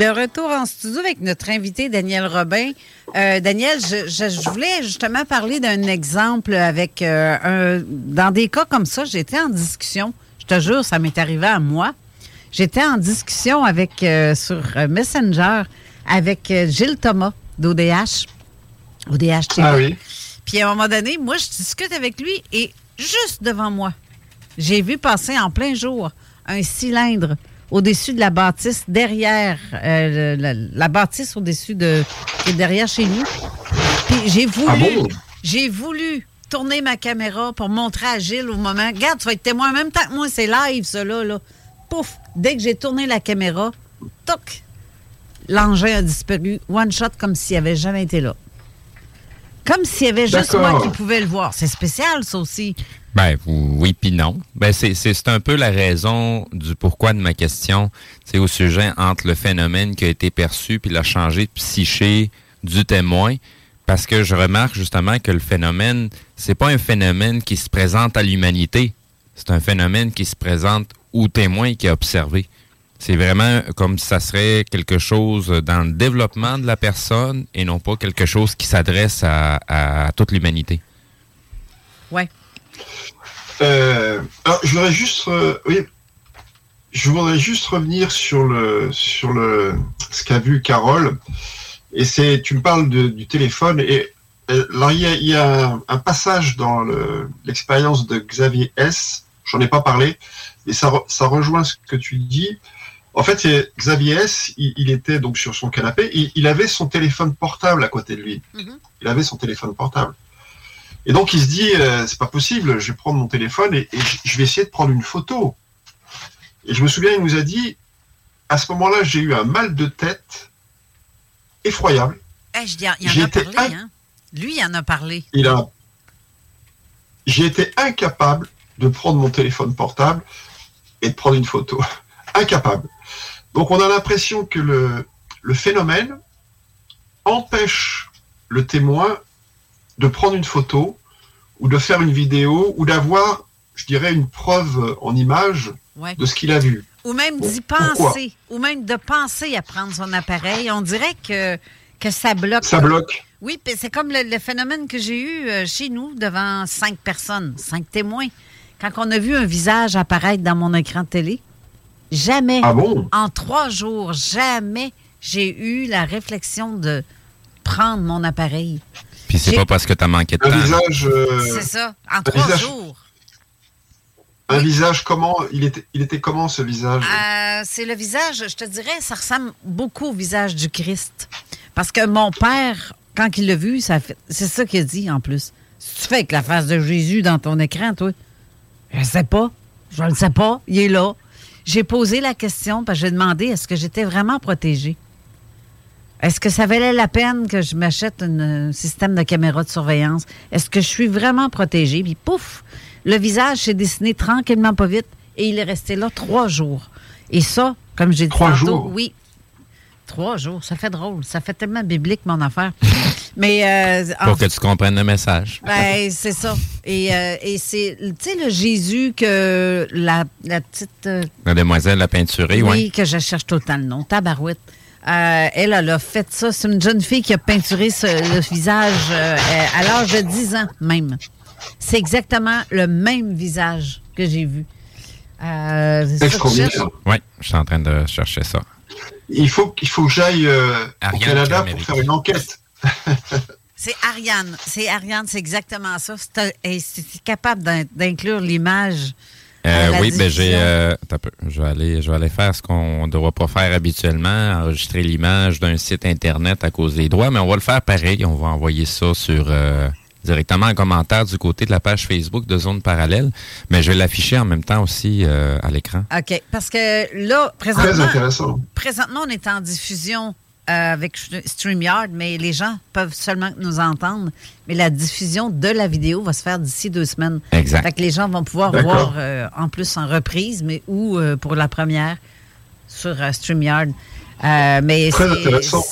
De retour en studio avec notre invité Daniel Robin. Euh, Daniel, je, je- je voulais justement parler d'un exemple avec euh, un. Dans des cas comme ça, j'étais en discussion. Je te jure, ça m'est arrivé à moi. J'étais en discussion avec euh, sur Messenger avec Gilles Thomas d'ODH. ODH TV. Ah oui. Puis à un moment donné, moi, je discute avec lui et juste devant moi, j'ai vu passer en plein jour un cylindre au-dessus de la bâtisse, derrière euh, la, la bâtisse au-dessus de derrière chez nous. Puis j'ai voulu, Ah bon? j'ai voulu tourner ma caméra pour montrer à Gilles au moment. Regarde, tu vas être témoin en même temps que moi, c'est live, ça là. Pouf! Dès que j'ai tourné la caméra, toc! L'engin a disparu, one shot, comme s'il avait jamais été là. Comme s'il y avait juste moi qui pouvais le voir. C'est spécial, ça aussi. Ben oui puis non. Ben c'est c'est un peu la raison du pourquoi de ma question, c'est au sujet entre le phénomène qui a été perçu puis la changé de psyché du témoin parce que je remarque justement que le phénomène, c'est pas un phénomène qui se présente à l'humanité, c'est un phénomène qui se présente au témoin qui a observé. C'est vraiment comme si ça serait quelque chose dans le développement de la personne et non pas quelque chose qui s'adresse à, à toute l'humanité. Ouais. Euh, alors, je voudrais juste, euh, oui, je voudrais juste revenir sur le, sur le, ce qu'a vu Carole. Et c'est, tu me parles de- du téléphone et euh, alors il y a, il y a un, un passage dans le- l'expérience de Xavier S. J'en ai pas parlé, et ça, ça rejoint ce que tu dis. En fait, c'est Xavier S. Il, il était donc sur son canapé. Il, il avait son téléphone portable à côté de lui. Il avait son téléphone portable. Et donc il se dit, euh, c'est pas possible, je vais prendre mon téléphone et, et je- vais essayer de prendre une photo. Et je me souviens, il nous a dit, à ce moment-là, j'ai eu un mal de tête effroyable. Eh, je dis, il J'ai en a parlé, hein? Lui, il en a parlé. Il a, j'ai été incapable de prendre mon téléphone portable et de prendre une photo. incapable. Donc on a l'impression que le, le phénomène empêche le témoin de prendre une photo ou de faire une vidéo ou d'avoir, je dirais, une preuve en image Ouais. de ce qu'il a vu. Ou même d'y Pourquoi? penser. Ou même de penser à prendre son appareil. On dirait que, que ça bloque. Ça bloque. Oui, c'est comme le, le phénomène que j'ai eu euh, chez nous devant cinq personnes, cinq témoins. Quand on a vu un visage apparaître dans mon écran de télé, jamais, Ah bon? en trois jours, jamais j'ai eu la réflexion de prendre mon appareil. Puis c'est pas parce que tu as manqué de Un temps. visage, euh, C'est ça, en un trois visage- jours. un visage comment il était, il était comment ce visage? Euh, c'est le visage, je te dirais, ça ressemble beaucoup au visage du Christ. Parce que mon père, quand il l'a vu, ça fait- c'est ça qu'il a dit en plus. Si tu fais avec la face de Jésus dans ton écran, toi, je sais pas. Je ne sais pas. Il est là. J'ai posé la question parce que j'ai demandé est-ce que j'étais vraiment protégée? Est-ce que ça valait la peine que je m'achète un système de caméra de surveillance? Est-ce que je suis vraiment protégée? Puis pouf, le visage s'est dessiné tranquillement, pas vite, et il est resté là trois jours. Et ça, comme j'ai dit Trois tantôt, jours? oui. Trois jours, ça fait drôle. Ça fait tellement biblique, mon affaire. Mais euh, en Pour que tu comprennes le message. ben, c'est ça. Et, euh, et c'est, tu sais, le Jésus que la, la petite. euh, La demoiselle la peinturée, oui, oui. que je cherche tout le temps le nom. Tabarouette. Euh, elle, elle a fait ça. C'est une jeune fille qui a peinturé ce- le visage euh, à l'âge de 10 ans même. C'est exactement le même visage que j'ai vu. Euh, c'est ça. Oui, je suis en train de chercher ça. Il faut, il faut que j'aille euh, au Canada pour faire une enquête. C'est Ariane. C'est Ariane, c'est exactement ça. C'est, capable d'in- d'inclure l'image. Euh, oui, ben j'ai. euh, je vais aller, je vais aller faire ce qu'on ne doit pas faire habituellement, enregistrer l'image d'un site internet à cause des droits, mais on va le faire pareil. On va envoyer ça sur euh, directement en commentaire du côté de la page Facebook de Zone Parallèle, mais je vais l'afficher en même temps aussi euh, à l'écran. OK. Parce que là, Très présentement, intéressant. présentement, on est en diffusion avec StreamYard, mais les gens peuvent seulement nous entendre. Mais la diffusion de la vidéo va se faire d'ici deux semaines. Exact. Fait que les gens vont pouvoir voir euh, en plus en reprise, mais ou euh, pour la première sur euh, StreamYard. Euh, mais Très c'est- intéressant.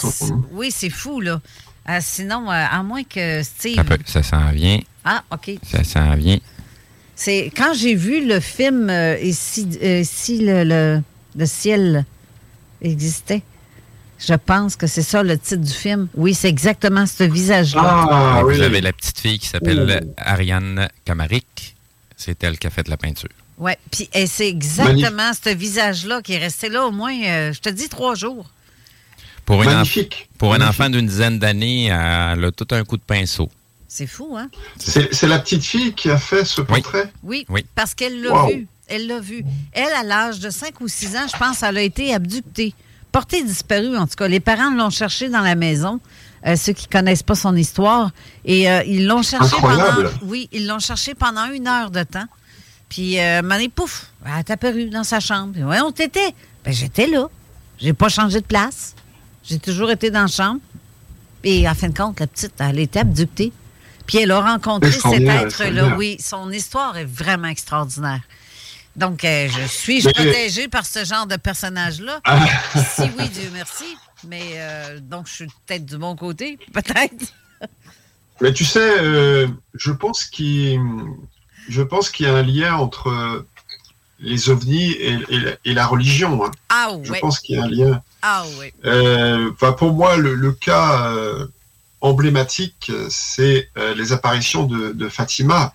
Oui, c'est fou, là. Euh, sinon, euh, à moins que Steve. Ça s'en vient. Ah, OK. Ça s'en vient. C'est quand j'ai vu le film euh, euh, si le, le- le ciel existait. Je pense que c'est ça le titre du film. Oui, c'est exactement ce visage-là. Ah Vous avez la petite fille qui s'appelle Oh. Ariane Camaric. C'est elle qui a fait la peinture. Oui, puis et c'est exactement ce visage-là qui est resté là au moins, euh, je te dis, trois jours. Pour, une enf- Magnifique. pour un enfant d'une dizaine d'années, elle a tout un coup de pinceau. C'est fou, hein? C'est la petite fille qui a fait ce portrait? Oui, Oui. parce qu'elle l'a Wow. vu. Elle l'a vu. Elle, à l'âge de 5 ou 6 ans, je pense, elle a été abductée. Portée disparue, en tout cas. Les parents l'ont cherchée dans la maison. euh, ceux qui connaissent pas son histoire. Et euh, ils l'ont cherchée Incroyable. pendant. Oui, ils l'ont cherchée pendant une heure de temps. Puis, euh, mané, pouf, elle est apparue dans sa chambre. Puis, ouais, on t'était. Ben, j'étais là. J'ai pas changé de place. J'ai toujours été dans la chambre. Et en fin de compte, la petite, elle était abductée. Puis elle a rencontré cet être-là. Oui, son histoire est vraiment extraordinaire. Donc, euh, je suis Mais- protégée par ce genre de personnage-là. Ah. si oui, Dieu merci. Mais euh, donc, je suis peut-être du bon côté, peut-être. Mais tu sais, euh, je pense qu'il je y a un lien entre les ovnis et, et la- et la religion. hein. Ah Je oui. pense qu'il y a un lien. Ah oui. Euh, pour moi, le, le cas emblématique, c'est les apparitions de, de Fatima.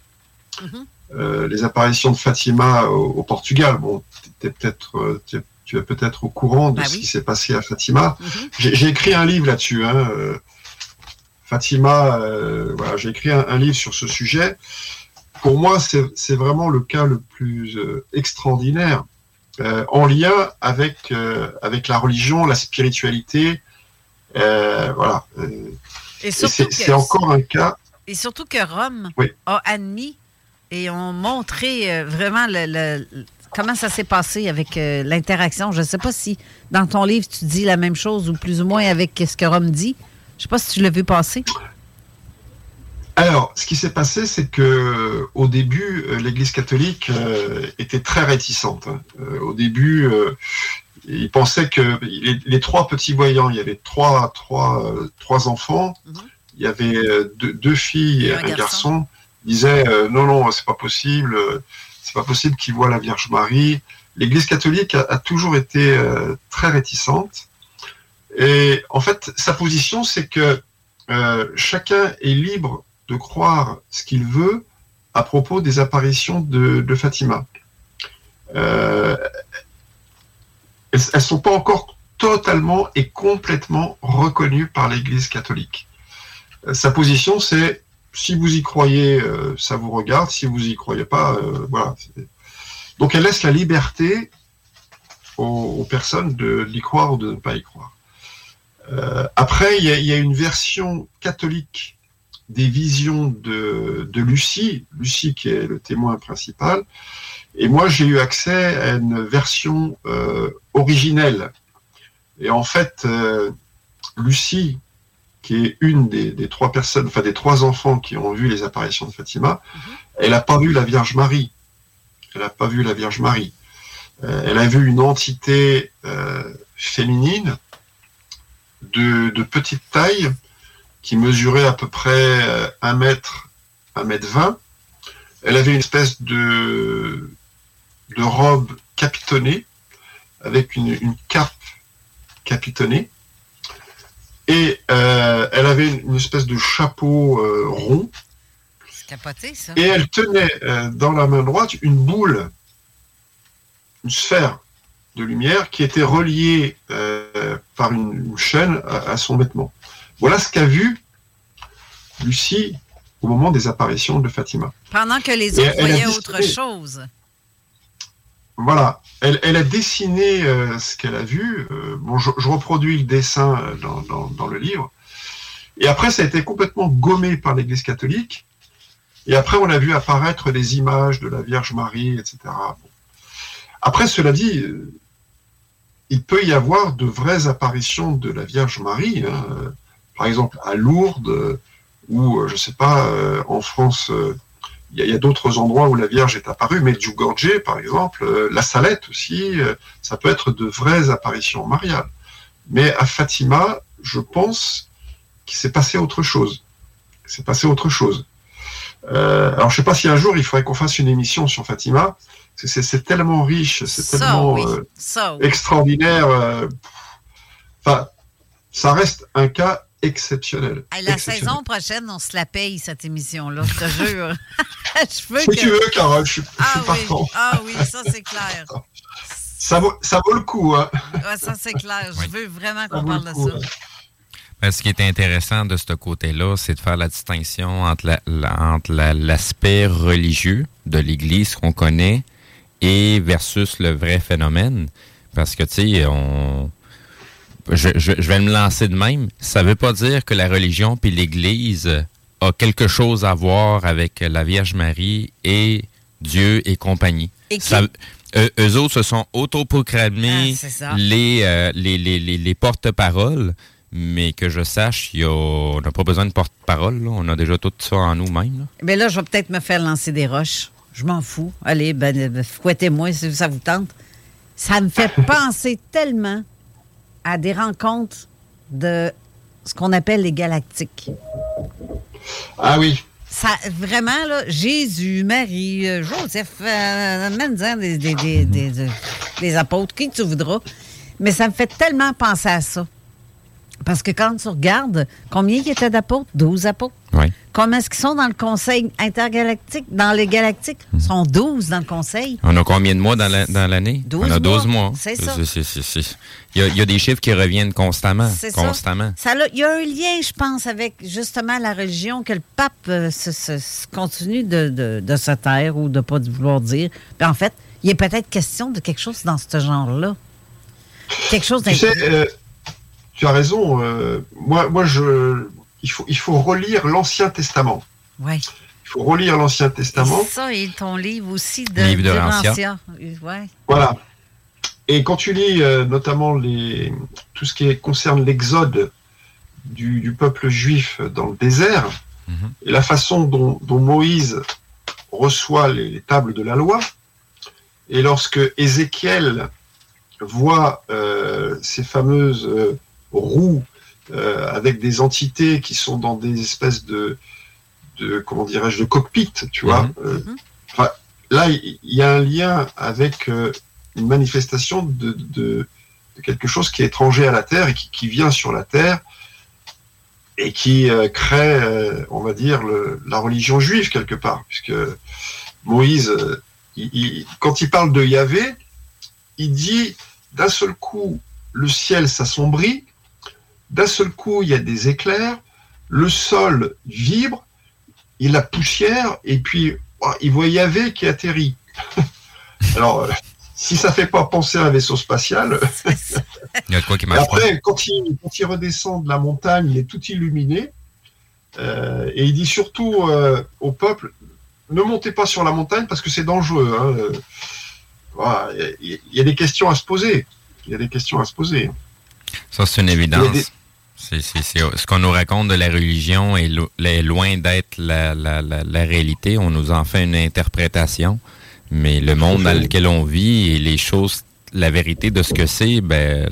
Mhm. Euh, les apparitions de Fatima au, au Portugal. Bon, t'es peut-être, tu es peut-être au courant de Bah ce oui. qui s'est passé à Fatima. Mhm. J'ai j'ai écrit un livre là-dessus. Hein, euh, Fatima, euh, voilà, j'ai écrit un, un livre sur ce sujet. Pour moi, c'est vraiment le cas le plus extraordinaire, euh, en lien avec avec la religion, la spiritualité. Voilà. Et c'est encore un cas. Et surtout que Rome Oui. a admis et ont montré euh, vraiment le, le- le- comment ça s'est passé avec euh, l'interaction. Je ne sais pas si dans ton livre tu dis la même chose ou plus ou moins avec ce que Rome dit. Je ne sais pas si tu l'as vu passer. Alors, ce qui s'est passé, c'est que au début, euh, l'Église catholique euh, était très réticente. hein. Euh, au début, euh, ils pensaient que les, les trois petits voyants, il y avait trois, trois, euh, trois enfants, il y avait euh, deux, deux filles et Et un un, garçon. garçon. Ils disaient euh, non, non, c'est pas possible, euh, c'est pas possible qu'ils voient la Vierge Marie. L'Église catholique a, toujours été euh, très réticente. Et en fait, sa position, c'est que chacun est libre de croire ce qu'il veut à propos des apparitions de, de Fatima. Elles ne sont pas encore totalement et complètement reconnues par l'Église catholique. Sa position, c'est si vous y croyez, euh, ça vous regarde. Si vous y croyez pas, euh, voilà. Donc elle laisse la liberté aux, aux personnes de d'y croire ou de ne pas y croire. Euh, après, il y, y a une version catholique des visions de, de Lucie, Lucie qui est le témoin principal, et moi j'ai eu accès à une version originelle. Et en fait, Lucie, qui est une des, des trois personnes, enfin des trois enfants qui ont vu les apparitions de Fatima, elle n'a pas vu la Vierge Marie. Elle n'a pas vu la Vierge Marie. Euh, elle a vu une entité euh, féminine de, de petite taille qui mesurait à peu près euh, 1 mètre, 1 mètre 20. Elle avait une espèce de, de robe capitonnée avec une, une cape capitonnée. Et euh, elle avait une, une espèce de chapeau euh, rond. Capoté, ça. Et elle tenait euh, dans la main droite une boule, une sphère de lumière qui était reliée par une, une chaîne à, à son vêtement. Voilà ce qu'a vu Lucie au moment des apparitions de Fatima. Pendant que les autres voyaient autre chose. Voilà, elle, a dessiné euh, ce qu'elle a vu. Euh, je, reproduis le dessin euh, dans, le livre. Et après, ça a été complètement gommé par l'Église catholique. Et après, on a vu apparaître des images de la Vierge Marie, etc. Après, cela dit, il peut y avoir de vraies apparitions de la Vierge Marie. hein. Par exemple, à Lourdes, ou, je sais pas, en France, il y a, d'autres endroits où la Vierge est apparue, mais Djougorje, par exemple, euh, la Salette aussi, euh, ça peut être de vraies apparitions mariales. Mais à Fatima, je pense qu'il s'est passé autre chose. Il s'est passé autre chose. Euh, alors, je sais pas si un jour il faudrait qu'on fasse une émission sur Fatima, parce que c'est- c'est tellement riche, c'est tellement oui. extraordinaire. Enfin, ça reste un cas exceptionnel. Hey, la Exceptionnel. saison prochaine, on se la paye, cette émission-là, je te jure. je veux Si que... tu veux, Carole, je suis, je Ah suis oui, partant. ah oui, ça c'est clair. Ça vaut, ça vaut le coup. Hein. Ouais, ça c'est clair. Je veux vraiment qu'on parle le de ça. Ben, ce qui est intéressant de ce côté-là, c'est de faire la distinction entre la- la- entre la- l'aspect religieux de l'Église qu'on connaît et versus le vrai phénomène. Parce que, tu sais, on... Je, je, je, vais me lancer de même. Ça veut pas dire que la religion puis l'Église a quelque chose à voir avec la Vierge Marie et Dieu et compagnie. Et qui... Ça, eux, eux, autres se sont autoproclamés Ah, les, euh, les, les, les, les porte-paroles, mais que je sache, y a, on n'a pas besoin de porte-parole. On a déjà tout ça en nous-mêmes. Mais là, je vais peut-être me faire lancer des roches. Je m'en fous. Allez, ben, ben, fouettez-moi si ça vous tente. Ça me fait penser tellement à des rencontres de ce qu'on appelle les galactiques. Ah oui. Ça, vraiment, là, Jésus, Marie, euh, Joseph, euh, même des, des, des, des, des apôtres, qui tu voudras. Mais ça me fait tellement penser à ça. Parce que quand tu regardes, combien il y était d'apôtres? 12 apôtres? Oui. Combien est-ce qu'ils sont dans le conseil intergalactique? Dans les galactiques? Ils sont 12 dans le conseil. On a combien de mois dans l'année? La, dans 12 On a 12 mois. mois. C'est ça. Il, y a, il y, a, des chiffres qui reviennent constamment. Constamment. Ça. ça il y a un lien, je pense, avec justement la religion, que le pape euh, se, se, se continue de, de, de, se taire ou de ne pas vouloir dire. Puis en fait, il est peut-être question de quelque chose dans ce genre-là. Quelque chose tu sais, euh, tu as raison. Euh, moi, moi je, il, faut, il faut relire l'Ancien Testament. Oui. Il faut relire l'Ancien Testament. Et ça, et ton livre aussi de, livre de l'Ancien. Ouais. Voilà. Et quand tu lis euh, notamment les, tout ce qui concerne l'exode du, du, peuple juif dans le désert, mm -hmm. et la façon dont, dont Moïse reçoit les, les, tables de la loi, et lorsque Ézéchiel voit euh, ces fameuses euh, roues euh, avec des entités qui sont dans des espèces de, de comment dirais-je, de cockpit, tu vois. Mm -hmm. enfin, là, il y a un lien avec une manifestation de, de, de, quelque chose qui est étranger à la Terre et qui, qui vient sur la Terre et qui euh, crée, euh, on va dire, le, la religion juive quelque part, puisque Moïse, euh, il, il, quand il parle de Yahvé, il dit d'un seul coup, le ciel s'assombrit, d'un seul coup, il y a des éclairs, le sol vibre, il a la poussière, et puis oh, il voit Yahvé qui atterrit. Alors, si ça fait pas penser à un vaisseau spatial. il y a quoi qui marche après, quand il, quand il, redescend de la montagne, il est tout illuminé. Euh, et il dit surtout euh, au peuple ne montez pas sur la montagne parce que c'est dangereux. Hein. Voilà, il y a des questions à se poser. Il y a des questions à se poser. Ça, c'est une évidence. C'est, ce qu'on nous raconte de la religion est, lo, est loin d'être la, réalité. On nous en fait une interprétation. Mais le monde dans lequel on vit et les choses, la vérité de ce que c'est, ben,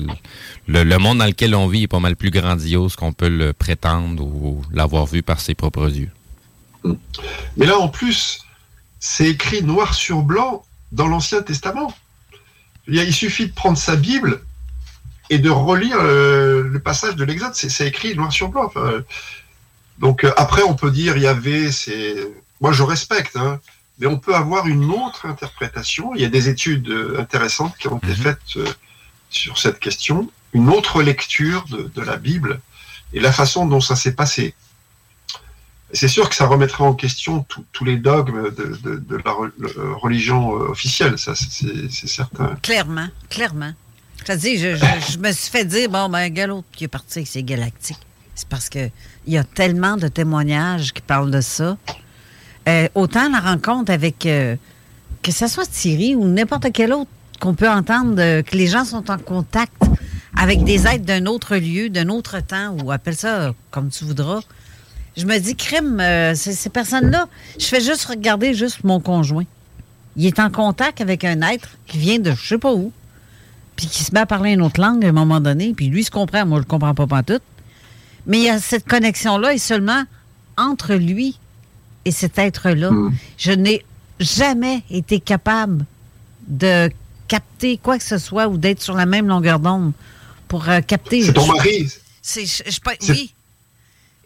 le, le, monde dans lequel on vit est pas mal plus grandiose qu'on peut le prétendre ou l'avoir vu par ses propres yeux. Mais là, en plus, c'est écrit noir sur blanc dans l'Ancien Testament. Il suffit de prendre sa Bible et de relire le, le passage de l'Exode. C'est écrit noir sur blanc. Enfin, donc euh, après, on peut dire il y avait, c'est, moi je respecte, hein, mais on peut avoir une autre interprétation. Il y a des études euh, intéressantes qui ont été faites euh, sur cette question, une autre lecture de, de, la Bible et la façon dont ça s'est passé. C'est sûr que ça remettrait en question tous les dogmes de, de, de la religion officielle, ça c'est certain. Clairement, clairement. Je me suis fait dire, bon, ben, gars, l'autre qui est parti avec ses galactiques. C'est parce qu'il y a tellement de témoignages qui parlent de ça. Euh, autant la rencontre avec, euh, que ce soit Thierry ou n'importe quel autre qu'on peut entendre, euh, que les gens sont en contact avec des êtres d'un autre lieu, d'un autre temps, ou appelle ça comme tu voudras. Je me dis, crime, ces personnes-là, je fais juste regarder juste mon conjoint. Il est en contact avec un être qui vient de je sais pas où, puis qui se met à parler une autre langue à un moment donné, puis lui il se comprend, moi je le comprends pas pas tout. Mais il y a cette connexion-là et seulement entre lui et cet être-là. Mm. Je n'ai jamais été capable de capter quoi que ce soit ou d'être sur la même longueur d'onde pour euh, capter. C'est ton mari. C'est, je, je, oui.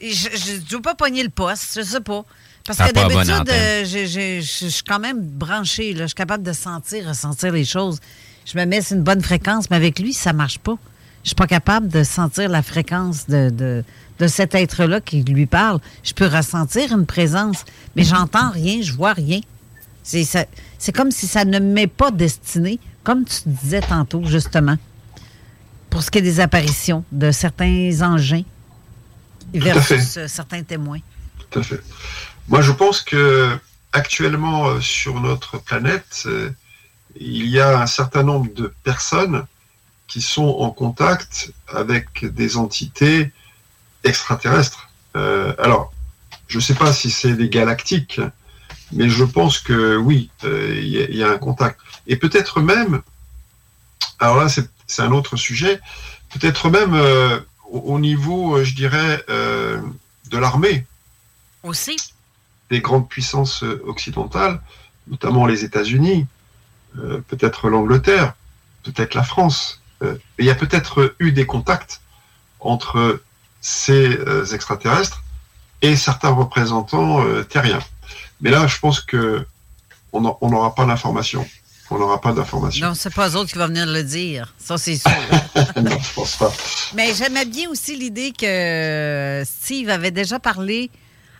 Je ne veux pas pogner le poste, je sais pas. Parce que d'habitude, euh, je suis quand même branché. Je suis capable de sentir, ressentir les choses. Je me mets sur une bonne fréquence, mais avec lui, ça marche pas. Je suis pas capable de sentir la fréquence de, de, de cet être-là qui lui parle. Je peux ressentir une présence, mais j'entends rien, je vois rien. C'est comme si ça ne m'est pas destiné, comme tu disais tantôt, justement, pour ce qui est des apparitions de certains engins versus euh, certains témoins. Tout à fait. Moi, je pense que actuellement euh, sur notre planète, euh, il y a un certain nombre de personnes qui sont en contact avec des entités extraterrestres. Euh, alors, je ne sais pas si c'est des galactiques, mais je pense que oui, euh, il y, a- il y a un contact. Et peut-être même, alors là, c'est un autre sujet, peut-être même euh, au, au niveau, je dirais, de l'armée Aussi? des grandes puissances occidentales, notamment les États-Unis, euh, peut-être l'Angleterre, peut-être la France. Euh, il y a peut-être eu des contacts entre ces euh, extraterrestres et certains représentants terriens. Mais là, je pense que on n'aura pas d'informations. On n'aura pas d'informations. Non, c'est pas eux autres qui vont venir le dire. Ça, c'est sûr. non, je pense pas. Mais j'aimais bien aussi l'idée que Steve avait déjà parlé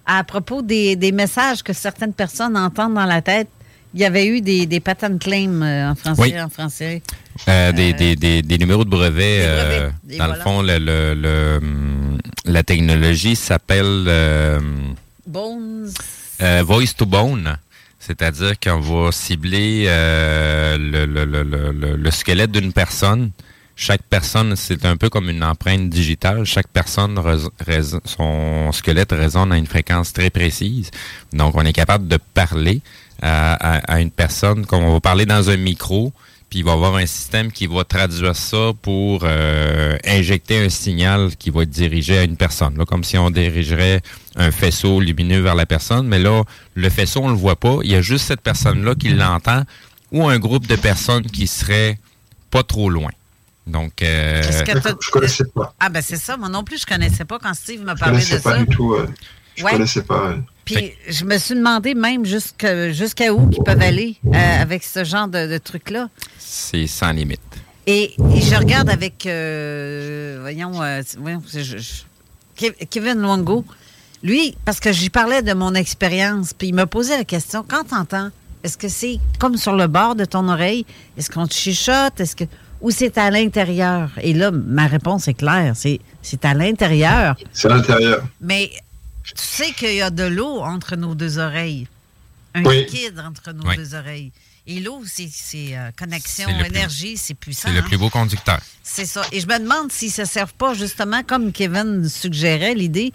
à propos des, des messages que certaines personnes entendent dans la tête. Il y avait eu des, des patent claims euh, en français. Oui. En français. Euh, des, des, des, des numéros de brevet. euh, Et dans voilà. le fond, le, le- le, hum, la technologie s'appelle euh, Bones. euh, Voice to Bone. C'est-à-dire qu'on va cibler euh, le, le, le, le, le- le squelette d'une personne. Chaque personne, c'est un peu comme une empreinte digitale. Chaque personne, son squelette résonne à une fréquence très précise. Donc, on est capable de parler à, à- à une personne, comme on va parler dans un micro, puis il va y avoir un système qui va traduire ça pour euh, injecter un signal qui va être dirigé à une personne. Là, comme si on dirigerait un faisceau lumineux vers la personne, mais là, le faisceau, on le voit pas. Il y a juste cette personne-là qui l'entend ou un groupe de personnes qui seraient pas trop loin. Donc, euh, Je connaissais pas. Ah, ben c'est ça. Moi non plus, je connaissais pas quand Steve m'a Je parlé de connaissais pas ça. du tout. euh, je Ouais. connaissais pas. Puis je me suis demandé même jusqu'à où ils peuvent aller euh, avec ce genre de, de trucs-là. c'est sans limite. Et, et je regarde avec, euh, voyons, euh, voyons, je- je- Kev- Kevin Longo. Lui, parce que j'y parlais de mon expérience, puis il me posait la question, quand t'entends, est-ce que c'est comme sur le bord de ton oreille? Est-ce qu'on te chuchote? Est-ce que ou c'est à l'intérieur? Et là, ma réponse est claire, c'est c'est à l'intérieur. C'est à l'intérieur. Mais tu sais qu'il y a de l'eau entre nos deux oreilles. Un Oui. liquide entre nos Oui. deux oreilles. Et l'eau, c'est c'est, euh, connexion, énergie, c'est puissant. C'est le hein? plus beau conducteur. C'est ça. Et je me demande s'ils ne se servent pas, justement, comme Kevin suggérait l'idée,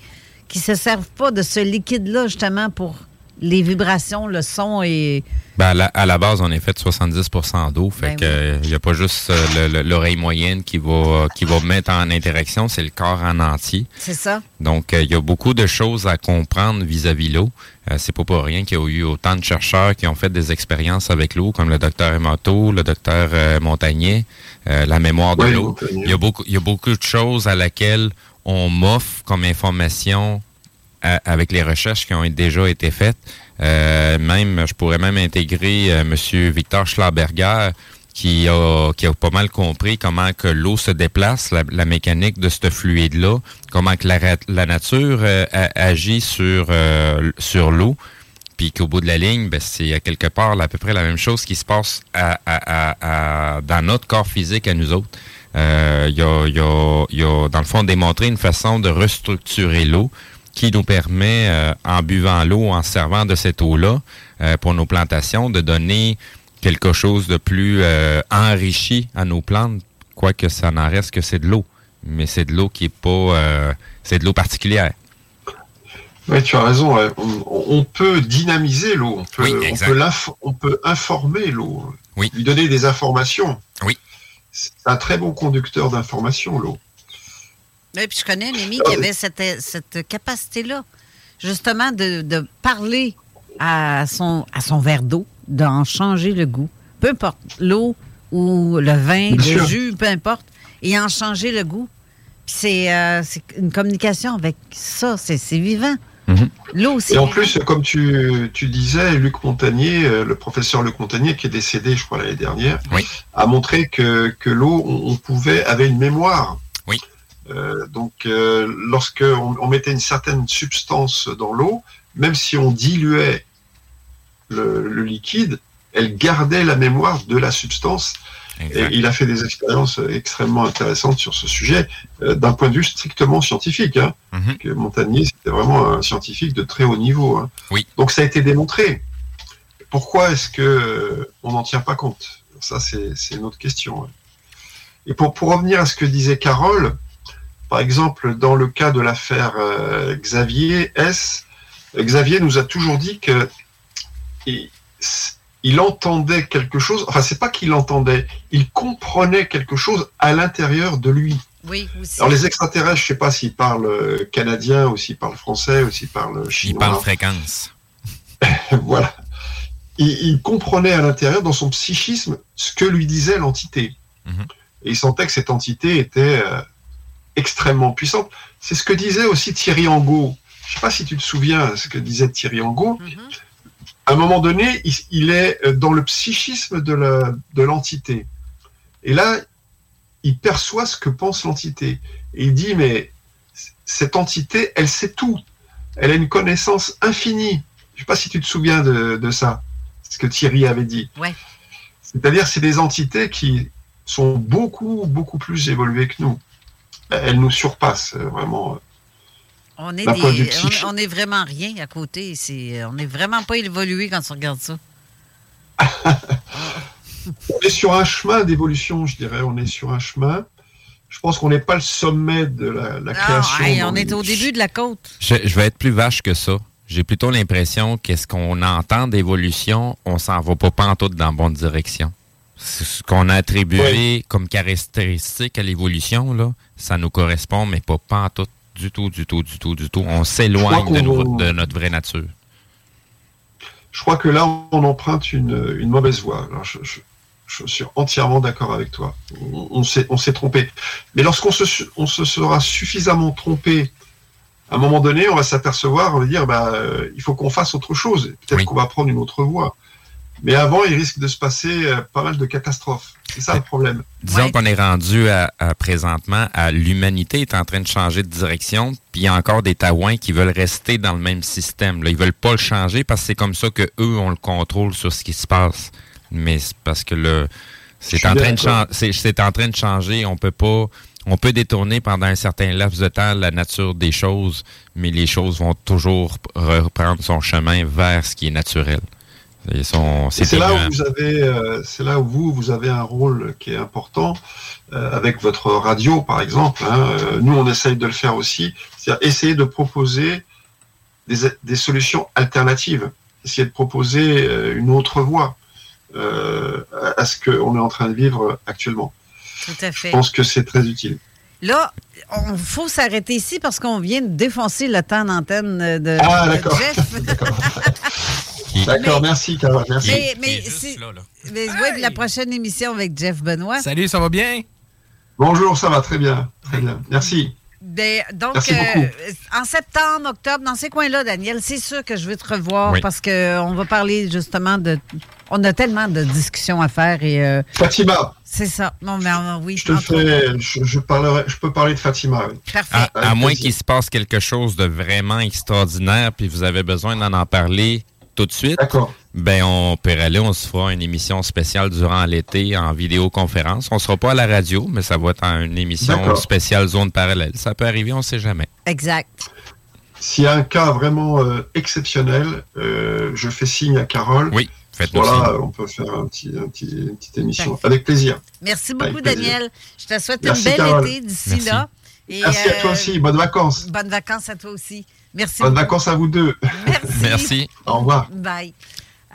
qu'ils ne se servent pas de ce liquide-là, justement, pour les vibrations, le son et. Ben, à, la, à la base, on est fait de 70% d'eau. Fait Ben que il n'y a pas juste euh, le- le- l'oreille moyenne qui va qui va mettre en interaction, c'est le corps en entier. C'est ça. Donc, euh, il y a beaucoup de choses à comprendre vis-à-vis l'eau. Euh, c'est pas pour rien qu'il y a eu autant de chercheurs qui ont fait des expériences avec l'eau, comme le docteur Emoto, le docteur euh, Montagnier, euh, la mémoire de Oui, l'eau. Il y a beaucoup, il y a beaucoup de choses à laquelle on m'offre comme information euh, avec les recherches qui ont déjà été faites. Euh, même, je pourrais même intégrer euh, Monsieur Victor Schlaberger, qui a, qui a pas mal compris comment que l'eau se déplace, la, mécanique de ce fluide-là, comment que la, nature euh, agit sur, euh, sur l'eau, puis qu'au bout de la ligne, ben, c'est à quelque part à peu près la même chose qui se passe à, à- à- dans notre corps physique à nous autres. Euh, Il y, a, y a- y a, dans le fond, démontré une façon de restructurer l'eau qui nous permet, euh, en buvant l'eau, en servant de cette eau-là euh, pour nos plantations, de donner quelque chose de plus euh, enrichi à nos plantes, quoique ça n'en reste que c'est de l'eau. Mais c'est de l'eau qui est pas... c'est de l'eau particulière. Oui, tu as raison. On, peut dynamiser l'eau. On peut, Oui, on peut, on peut informer l'eau. Oui. Lui donner des informations. Oui. C'est un très bon conducteur d'informations, l'eau. Et puis je connais un ami qui avait cette, cette capacité-là, justement, de, de parler à son, à son verre d'eau, d'en changer le goût. Peu importe, l'eau ou le vin, Bien le sûr. jus, peu importe, et en changer le goût. Puis c'est euh, c'est une communication avec ça, c'est vivant. L'eau aussi. Et en plus, comme tu, tu disais, Luc Montagnier, euh, le professeur Luc Montagnier, qui est décédé, je crois, l'année dernière, a montré que, que l'eau, on, on pouvait, avait une mémoire. Euh, donc, euh, lorsque on, on mettait une certaine substance dans l'eau, même si on diluait le, le liquide, elle gardait la mémoire de la substance. Et il a fait des expériences extrêmement intéressantes sur ce sujet, euh, d'un point de vue strictement scientifique. Hein, que Montagnier, c'était vraiment un scientifique de très haut niveau. hein. Oui. Donc ça a été démontré. Pourquoi est-ce que euh, on n'en tient pas compte? Ça, c'est c'est une autre question. hein. Et pour, pour revenir à ce que disait Carole, par exemple, dans le cas de l'affaire euh, Xavier S, Xavier nous a toujours dit que il, il entendait quelque chose. Enfin, c'est pas qu'il entendait, il comprenait quelque chose à l'intérieur de lui. Oui, aussi. Alors les extraterrestres, je sais pas s'ils parlent euh, canadien ou s'ils parlent français ou s'ils parlent chinois. parle fréquence. voilà. Il, il comprenait à l'intérieur, dans son psychisme, ce que lui disait l'entité. Et il sentait que cette entité était euh, extrêmement puissante. C'est ce que disait aussi Thierry Angot. Je sais pas si tu te souviens ce que disait Thierry Angot. À un moment donné, il, il est euh, dans le psychisme de l'entité. Et là, il perçoit ce que pense l'entité. Et il dit, mais cette entité, elle sait tout. Elle a une connaissance infinie. Je sais pas si tu te souviens de, de ça, ce que Thierry avait dit. Ouais. C'est-à-dire, c'est des entités qui sont beaucoup, beaucoup plus évoluées que nous. Elles nous surpassent, euh, vraiment. On est, des, on, on vraiment rien à côté. C'est, on n'est vraiment pas évolué quand on regarde ça. On est sur un chemin d'évolution, je dirais. On est sur un chemin. Je pense qu'on n'est pas le sommet de la, la Non, création. hey, on les- est au début de la côte. Je, je vais être plus vache que ça. J'ai plutôt l'impression qu'est-ce qu'on entend d'évolution, on s'en va pas pantoute dans la bonne direction. C'est Ce qu'on a attribué comme caractéristique à l'évolution, là, ça nous correspond, mais pas pantoute du tout, du tout, du tout, du tout. On s'éloigne de, de notre vraie nature. Je crois que là, on emprunte une, une mauvaise voie. Alors, je, je- je suis entièrement d'accord avec toi. On, on s'est trompé. Mais lorsqu'on se, on se sera suffisamment trompé, à un moment donné, on va s'apercevoir, on va dire, bah, euh, il faut qu'on fasse autre chose. Peut-être qu'on va prendre une autre voie. Mais avant, il risque de se passer euh, pas mal de catastrophes. C'est ça le problème. Disons qu'on est rendu à, à présentement à l'humanité est en train de changer de direction, puis il y a encore des Taouins qui veulent rester dans le même système. Là. Ils veulent pas le changer parce que c'est comme ça que eux ont le contrôle sur ce qui se passe. Mais c'est parce que le c'est en train de d'accord. chan- c'est c'est en train de changer. On peut pas on peut détourner pendant un certain laps de temps la nature des choses, mais les choses vont toujours reprendre son chemin vers ce qui est naturel. Ils sont- Et c'est là évoluant. où vous avez, euh, c'est là où vous, vous avez un rôle qui est important euh, avec votre radio, par exemple. hein. Euh, nous, on essaye de le faire aussi, c'est-à-dire essayer de proposer des, des solutions alternatives, essayer de proposer une autre voie euh, à- à ce qu'on est en train de vivre actuellement. Tout à fait. Je pense que c'est très utile. Là, il faut s'arrêter ici parce qu'on vient de défoncer le temps d'antenne de, Ah, de. Jeff. D'accord, merci, Carole, merci. mais mais, si- mais ouais, la prochaine émission avec Jeff Benoît. Salut, ça va bien? Bonjour, ça va très bien, très bien. Merci. Ben, donc, Merci beaucoup. euh, en septembre, octobre, dans ces coins-là, Daniel, c'est sûr que je veux te revoir Oui. parce qu'on va parler justement de. On a tellement de discussions à faire et. euh, Fatima, c'est ça. Non, mais euh, oui. je te fais, je, je parlerai, je peux parler de Fatima. oui. Parfait. À, moins qu'il se passe quelque chose de vraiment extraordinaire, puis vous avez besoin d'en en parler tout de suite, ben on peut aller, on se fera une émission spéciale durant l'été en vidéoconférence. On sera pas à la radio, mais ça va être en une émission D'accord. spéciale zone parallèle. Ça peut arriver, on ne sait jamais. Exact. S'il y a un cas vraiment euh, exceptionnel, euh, je fais signe à Carole. Oui, Voilà, on peut faire un petit, un petit- une petite émission. Avec plaisir. Merci Avec beaucoup, plaisir. Daniel. Je te souhaite Merci, belle Carole. été d'ici Merci. là. Et, Merci à euh, toi aussi. Bonnes vacances. Bonnes vacances à toi aussi. Merci. Bonnes beaucoup. vacances à vous deux. Merci. Au revoir. Bye.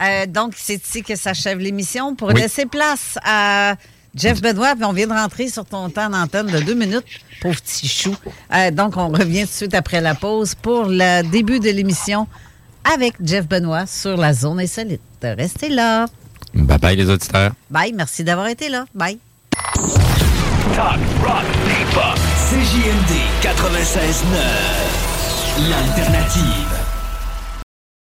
Euh, donc, c'est ici que s'achève l'émission. Pour Oui. laisser place à Jeff Benoît, puis on vient de rentrer sur ton temps d'antenne de deux minutes, pauvre petit chou. Euh, donc, on revient tout de suite après la pause pour le début de l'émission avec Jeff Benoît sur la zone insolite. Restez là. Bye bye les auditeurs. Bye. Merci d'avoir été là. Bye. Talk, rock, hip-hop. CJMD 96.9. L'alternative.